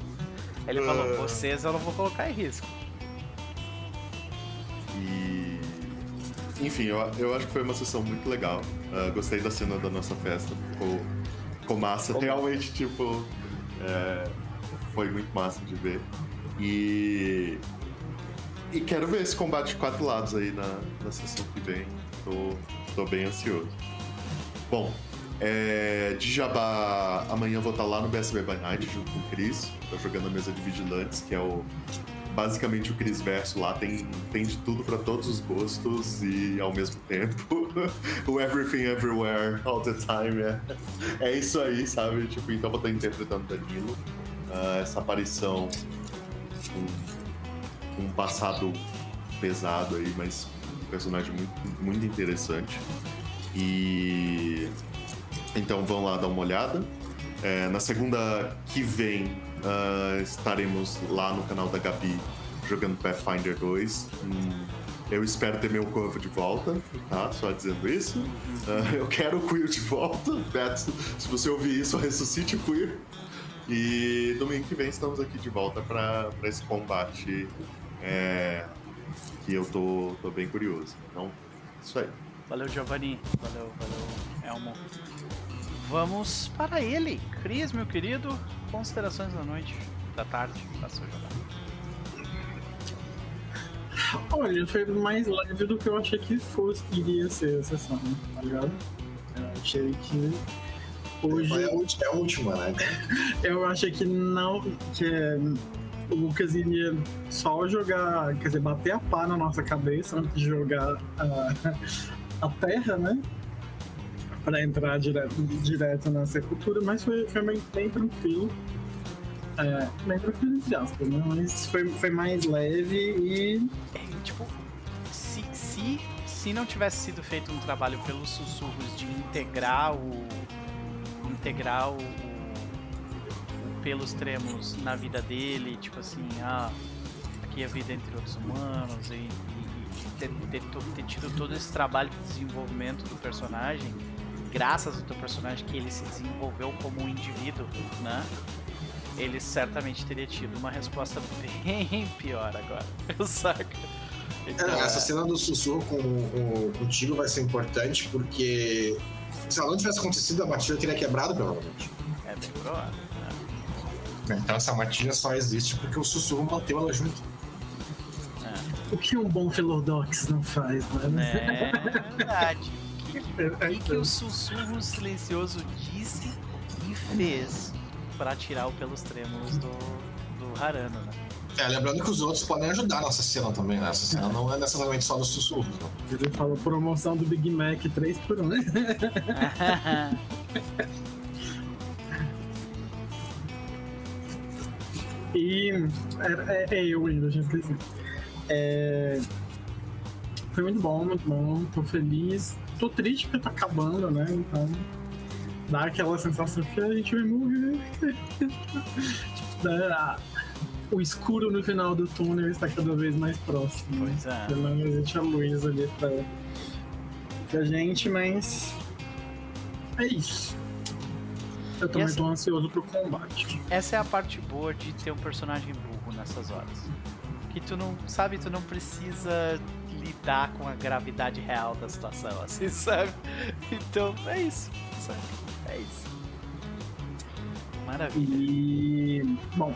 S1: Ele falou, ah. vocês eu não vou colocar em risco.
S5: E. Enfim, eu, eu acho que foi uma sessão muito legal. Uh, gostei da cena da nossa festa. Ficou ficou massa. Realmente, tipo, é, foi muito massa de ver. E. E quero ver esse combate de quatro lados aí na, na sessão que vem. Tô, tô bem ansioso. Bom, é, de Jabá, amanhã vou estar lá no BSB by Night junto com o Cris. Tô jogando a mesa de Vigilantes, que é o basicamente o Cris Verso lá tem, tem de tudo para todos os gostos e ao mesmo tempo o Everything Everywhere All the Time é, é isso aí, sabe? Tipo, então eu vou estar interpretando Danilo. Uh, essa aparição com um, passado pesado aí, mas um personagem muito, muito interessante. E então vão lá dar uma olhada. É, na segunda que vem uh, estaremos lá no canal da Gabi jogando Pathfinder 2. Hum, eu espero ter meu corvo de volta, tá? Só dizendo isso. Uh, eu quero o Queer de volta. Beto, se você ouvir isso, ressuscite o Queer. E domingo que vem estamos aqui de volta para esse combate é, que eu tô, tô bem curioso. Então, isso aí.
S1: Valeu, Giovanni. Valeu, valeu, Elmo. Vamos para ele. Cris, meu querido, considerações da noite, da tarde, da sua jornada.
S3: Olha, foi mais leve do que eu achei que fosse, iria ser a sessão, tá ligado? Eu achei que hoje.
S6: É a última, né?
S3: eu achei que não. Que o Lucas iria só jogar, quer dizer, bater a pá na nossa cabeça antes de jogar a, a terra, né? Pra entrar direto, direto na sepultura, mas foi, foi bem, bem tranquilo. É, bem tranquilo, entre aspas, né? Mas foi, foi mais leve e.
S1: É, tipo, se, se, se não tivesse sido feito um trabalho pelos sussurros de integrar o. integrar o, pelos tremos na vida dele, tipo assim, ah, aqui é a vida entre outros humanos e, e ter, ter, ter tido todo esse trabalho de desenvolvimento do personagem, graças ao teu personagem que ele se desenvolveu como um indivíduo, né? ele certamente teria tido uma resposta bem pior agora. Saca?
S6: Então, é, essa cena do sussurro com, com, contigo vai ser importante porque se ela não tivesse acontecido, a matilha teria quebrado, provavelmente.
S1: É bem provável.
S6: Né? Então essa matilha só existe porque o sussurro manteve ela junto.
S3: É. O que um bom Felordox não faz,
S1: né? É verdade. O que, que, o sussurro silencioso disse e fez para tirar o pelos trêmulos do, do Harano, né?
S6: É, lembrando que os outros podem ajudar nessa cena também, né? Essa cena não é necessariamente só dos sussurros. Né?
S3: Ele falou promoção do Big Mac 3 por 1, né? e é, é, é, eu ainda, já esqueci. É, foi muito bom, muito bom. Tô feliz. Tô triste porque tá acabando, né? Então dá aquela sensação que a gente vai morrer. tipo, dá, o escuro no final do túnel está cada vez mais próximo.
S1: Pois é.
S3: Pelo menos existe a luz ali pra, pra gente, mas é isso. Eu também essa... tô ansioso pro combate.
S1: Essa é a parte boa de ter um personagem burro nessas horas. Que tu não, sabe, tu não precisa lidar com a gravidade real da situação, assim, sabe? Então, é isso, sabe? É isso. Maravilha.
S3: E. Bom.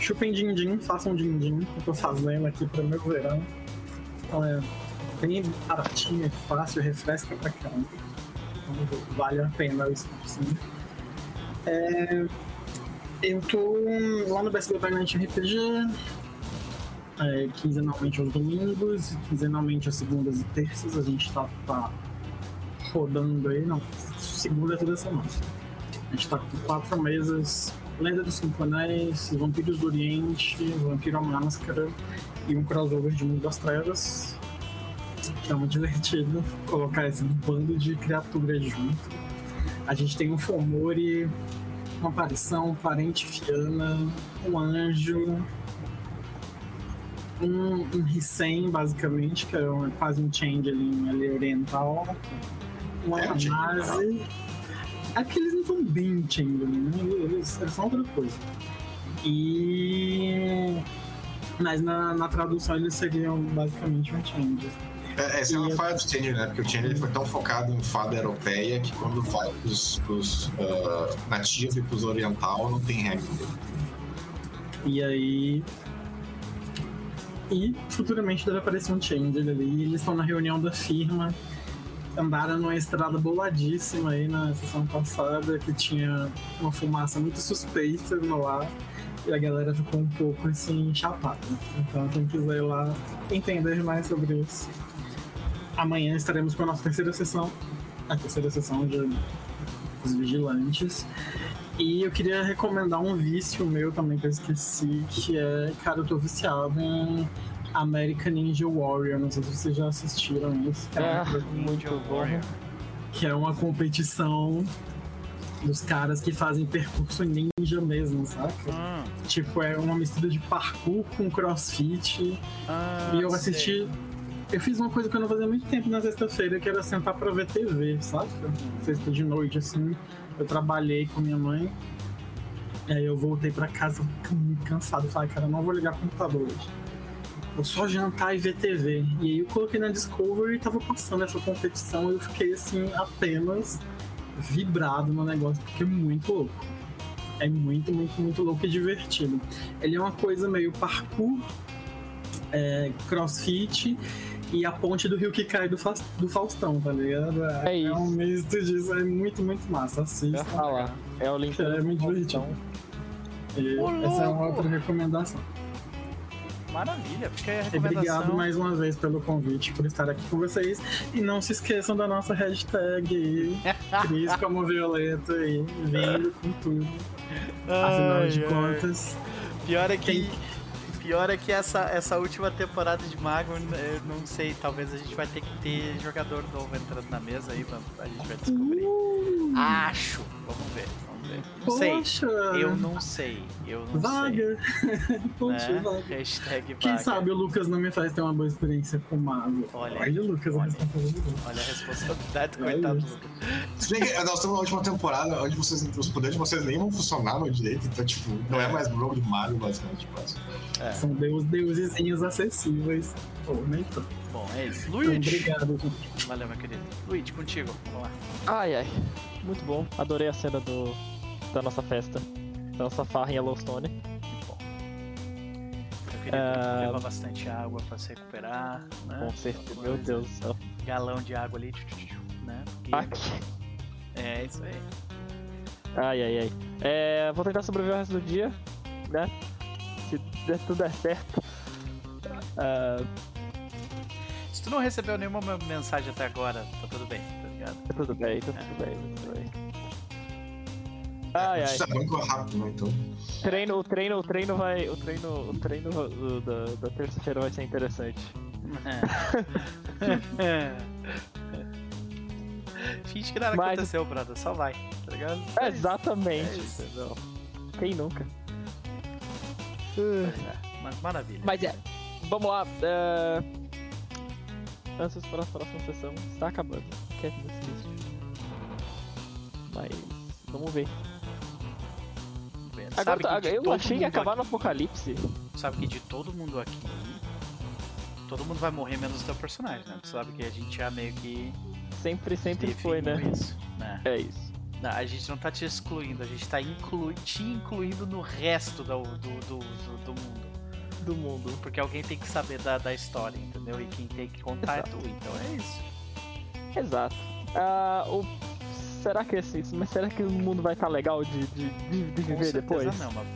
S3: Chupem din-din, façam din-din. Eu tô fazendo aqui pro meu verão. Então é bem baratinho, fácil, refresca pra caramba. Então vale a pena o esforço. É, eu tô lá no Best Buy Night RPG, é, quinzenalmente aos domingos, quinzenalmente às segundas e terças. A gente tá, tá rodando aí, não, segunda toda semana. A gente tá com quatro mesas: Lenda dos Cinco Anéis, Vampiros do Oriente, Vampiro à Máscara e um crossover de Mundo das Trevas. Que é muito divertido colocar esse bando de criaturas junto. A gente tem um Fomori, uma aparição, um parente Fiana, um anjo, um, um Hissem, basicamente, que é um, quase um changeling ali oriental, uma é, base. É que eles não estão bem Chamberlain, né? Eles, eles são outra coisa. E. Mas na, na tradução eles seriam basicamente um Chamberlain.
S6: É, essa é uma falha do Chandler, né? Porque o Chandler foi tão focado em fada europeia que quando vai pros, pros uh, nativos e pros oriental não tem regra.
S3: E aí. E futuramente deve aparecer um Chandler ali. Eles estão na reunião da firma andaram numa estrada boladíssima aí na sessão passada, que tinha uma fumaça muito suspeita no ar. E a galera ficou um pouco assim, chapada. Então, quem quiser ir lá entender mais sobre isso. Amanhã estaremos com a nossa terceira sessão. A terceira sessão de Os Vigilantes. E eu queria recomendar um vício meu também que eu esqueci, que é, cara, eu tô viciado em American Ninja Warrior. Não sei se vocês já assistiram isso.
S2: É, muito bom.
S3: Que é uma competição dos caras que fazem percurso ninja mesmo, saca? Ah. Tipo, é uma mistura de parkour com crossfit. Ah, e eu assisti. Sei. Eu fiz uma coisa que eu não fazia muito tempo na sexta-feira, que era sentar pra ver TV, saca? Sexta de noite, assim. Eu trabalhei com minha mãe. E aí eu voltei pra casa muito cansado. Falei, cara, não vou ligar o computador hoje. Vou só jantar e ver TV. E aí eu coloquei na Discovery e tava passando essa competição e eu fiquei assim, apenas vibrado no negócio, porque é muito louco. É muito, muito, muito louco e divertido. Ele é uma coisa meio parkour, é, crossfit e a ponte do rio que cai do, Fa do Faustão, tá ligado?
S2: É, é,
S3: é um misto disso, é muito, muito massa. Assista.
S2: falar. É o link.
S3: É muito divertido. E essa é uma outra recomendação.
S1: Maravilha, aí a recomendação.
S3: Obrigado mais uma vez pelo convite, por estar aqui com vocês. E não se esqueçam da nossa hashtag Cris como Violeta e vindo com tudo. Afinal ai, de ai. contas.
S1: Pior é que. Quem... Pior é que essa, essa última temporada de Mago, eu não sei, talvez a gente vai ter que ter jogador novo entrando na mesa aí, a gente vai descobrir. Uh. Acho, vamos ver. Não
S3: Poxa.
S1: sei. Eu não sei. Eu não
S3: Vaga.
S1: sei.
S3: Poxa,
S1: né?
S3: vaga.
S1: Hashtag
S3: Quem sabe o Lucas não me faz ter uma boa experiência com o Mago.
S1: Olha,
S3: olha o Lucas,
S1: olha,
S3: a responsabilidade.
S1: Olha a responsabilidade, coitado do Lucas.
S6: Nós estamos na última temporada onde vocês, os poderes de vocês nem vão funcionar no direito, então, tipo, não é mais jogo de Mario, basicamente. Quase.
S3: É. São deus, deusezinhos acessíveis. Ou oh, nem tanto.
S1: Bom, é isso. Luigi.
S3: obrigado.
S1: Valeu, meu querido. Luigi, contigo. Vamos lá.
S2: Ai, ai. Muito bom. Adorei a cena do, da nossa festa, da nossa farra em Yellowstone.
S1: Que bom. Eu queria uh... levar bastante água pra se recuperar, né?
S2: Com certeza, meu Deus do céu.
S1: Galão de água ali, né?
S2: Porque... Aqui.
S1: É, isso aí.
S2: Ai, ai, ai. É, vou tentar sobreviver o resto do dia, né? Se tudo der certo. Uh...
S1: Se tu não recebeu nenhuma mensagem até agora, tá tudo bem, tá ligado?
S2: Tá tudo bem, tá tudo é. bem, tá tudo bem. Ai, ai.
S6: Isso é muito rápido, né? Então.
S2: Treino, o treino, o treino vai. O treino, o treino do, da, da terça-feira vai ser interessante.
S1: É. Finge que nada Mas... aconteceu, brother. Só vai, tá ligado?
S2: É exatamente. É Quem nunca?
S1: É, mas maravilha.
S2: Mas é. Vamos lá. Uh... Antes para a próxima sessão. Está acabando. Quer dizer, Mas. Vamos ver. Agora, tá, eu achei que ia acabar aqui, no apocalipse.
S1: Sabe que de todo mundo aqui, todo mundo vai morrer menos o teu personagem, né? Tu sabe que a gente já meio que.
S2: Sempre, sempre foi, né?
S1: Isso, né?
S2: É isso.
S1: Não, a gente não tá te excluindo, a gente tá inclu te incluindo no resto do, do, do, do, do mundo.
S2: Do mundo.
S1: Porque alguém tem que saber da, da história, entendeu? E quem tem que contar é Exato. é tu, então é isso.
S2: Exato. Uh, o será que esse, mas será que o mundo vai estar tá legal de, de, de, de viver depois?
S1: Não, mas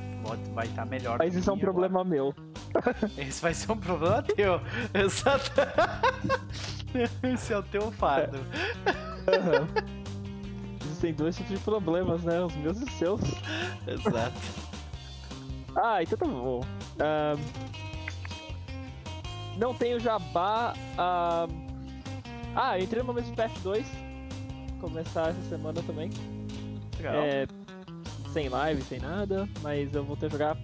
S1: vai estar tá melhor.
S2: Mas isso é um problema agora. meu.
S1: Esse vai ser um problema teu. Exato. Esse é o teu fardo.
S2: Uhum. Existem dois tipos de problemas, né? Os meus e os seus.
S1: Exato.
S2: ah, então tá bom. Um... Não tenho jabá. Um... Ah, entrei no momento de PF2 começar essa semana também.
S1: Legal.
S2: É, sem live, sem nada, mas eu vou ter jogar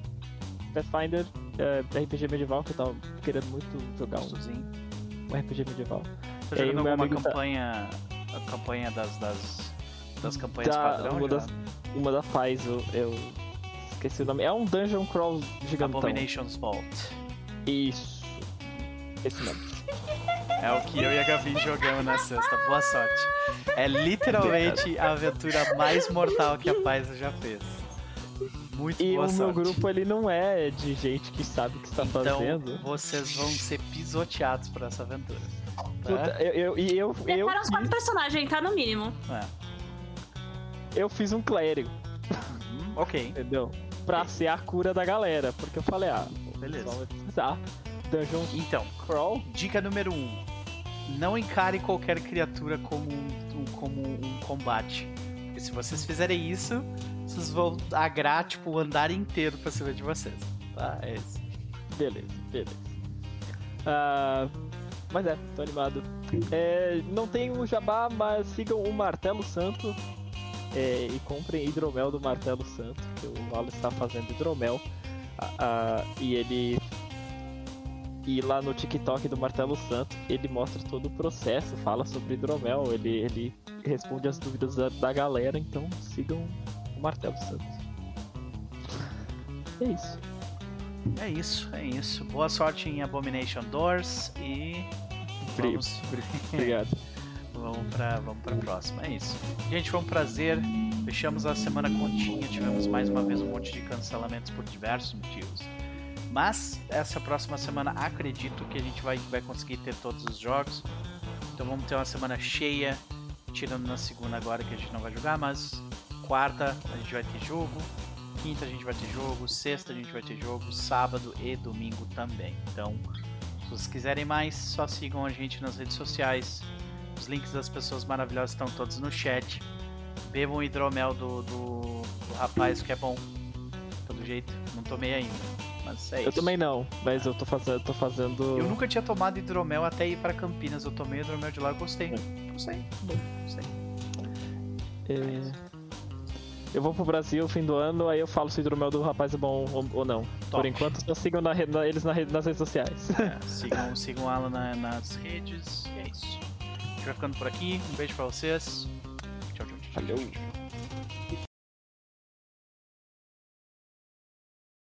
S2: Pathfinder, é, RPG medieval, que eu tava querendo muito jogar um, um RPG medieval.
S1: Tá jogando alguma campanha, tá... a campanha das, das, das campanhas da, padrão?
S2: Uma das, uma das paz, eu, eu, esqueci o nome. É um dungeon crawl gigantão.
S1: Abomination's Vault.
S2: Isso. Esse nome.
S1: É o que eu e a Gabi jogamos na sexta. Boa sorte. É literalmente a aventura mais mortal que a Paz já fez. Muito
S2: e
S1: boa
S2: o
S1: sorte.
S2: meu grupo ele não é de gente que sabe o que está
S1: então,
S2: fazendo.
S1: Vocês vão ser pisoteados por essa aventura. Tá?
S2: Puta, eu, eu, eu, eu,
S4: Prepara os quatro personagens, tá no mínimo.
S1: É.
S2: Eu fiz um clérigo.
S1: Uhum, ok.
S2: Entendeu? Pra okay. ser a cura da galera. Porque eu falei, ah,
S1: beleza. Vai
S2: precisar. Dungeon
S1: então,
S2: Crawl.
S1: Dica número 1. Um, não encare qualquer criatura como um, como um combate. Porque se vocês fizerem isso, vocês vão agrar, tipo, o andar inteiro pra cima de vocês. Tá? É isso.
S2: Beleza, beleza. Uh, mas é, tô animado. É, não tem o jabá, mas sigam o Martelo Santo é, e comprem hidromel do Martelo Santo, que o Valo está fazendo hidromel. Uh, e ele. E lá no TikTok do Martelo Santo, ele mostra todo o processo, fala sobre hidromel, ele, ele responde as dúvidas da, da galera, então sigam o Martelo Santo. É isso.
S1: É isso, é isso. Boa sorte em Abomination Doors e.
S2: Vamos... Obrigado.
S1: vamos pra, vamos pra próxima. É isso. Gente, foi um prazer. Fechamos a semana continha. Tivemos mais uma vez um monte de cancelamentos por diversos motivos. Mas essa próxima semana acredito que a gente vai, vai conseguir ter todos os jogos. Então vamos ter uma semana cheia. Tirando na segunda agora que a gente não vai jogar, mas quarta a gente vai ter jogo quinta a gente vai ter jogo, sexta a gente vai ter jogo, sábado e domingo também. Então, se vocês quiserem mais, só sigam a gente nas redes sociais. Os links das pessoas maravilhosas estão todos no chat. Bebam o hidromel do, do, do rapaz que é bom. Todo jeito, não tomei ainda. É
S2: eu
S1: isso.
S2: também não, mas eu tô fazendo, tô fazendo.
S1: Eu nunca tinha tomado hidromel até ir para Campinas. Eu tomei hidromel de lá e gostei. É. Gostei. Gostei.
S2: É... Eu vou pro Brasil fim do ano, aí eu falo se o hidromel do rapaz é bom ou, ou não. Top. Por enquanto, só sigam na, na, eles na, nas redes sociais.
S1: É, sigam, sigam ela na, nas redes. E é isso. A gente vai ficando por aqui. Um beijo pra vocês. Tchau, tchau, tchau.
S2: Valeu.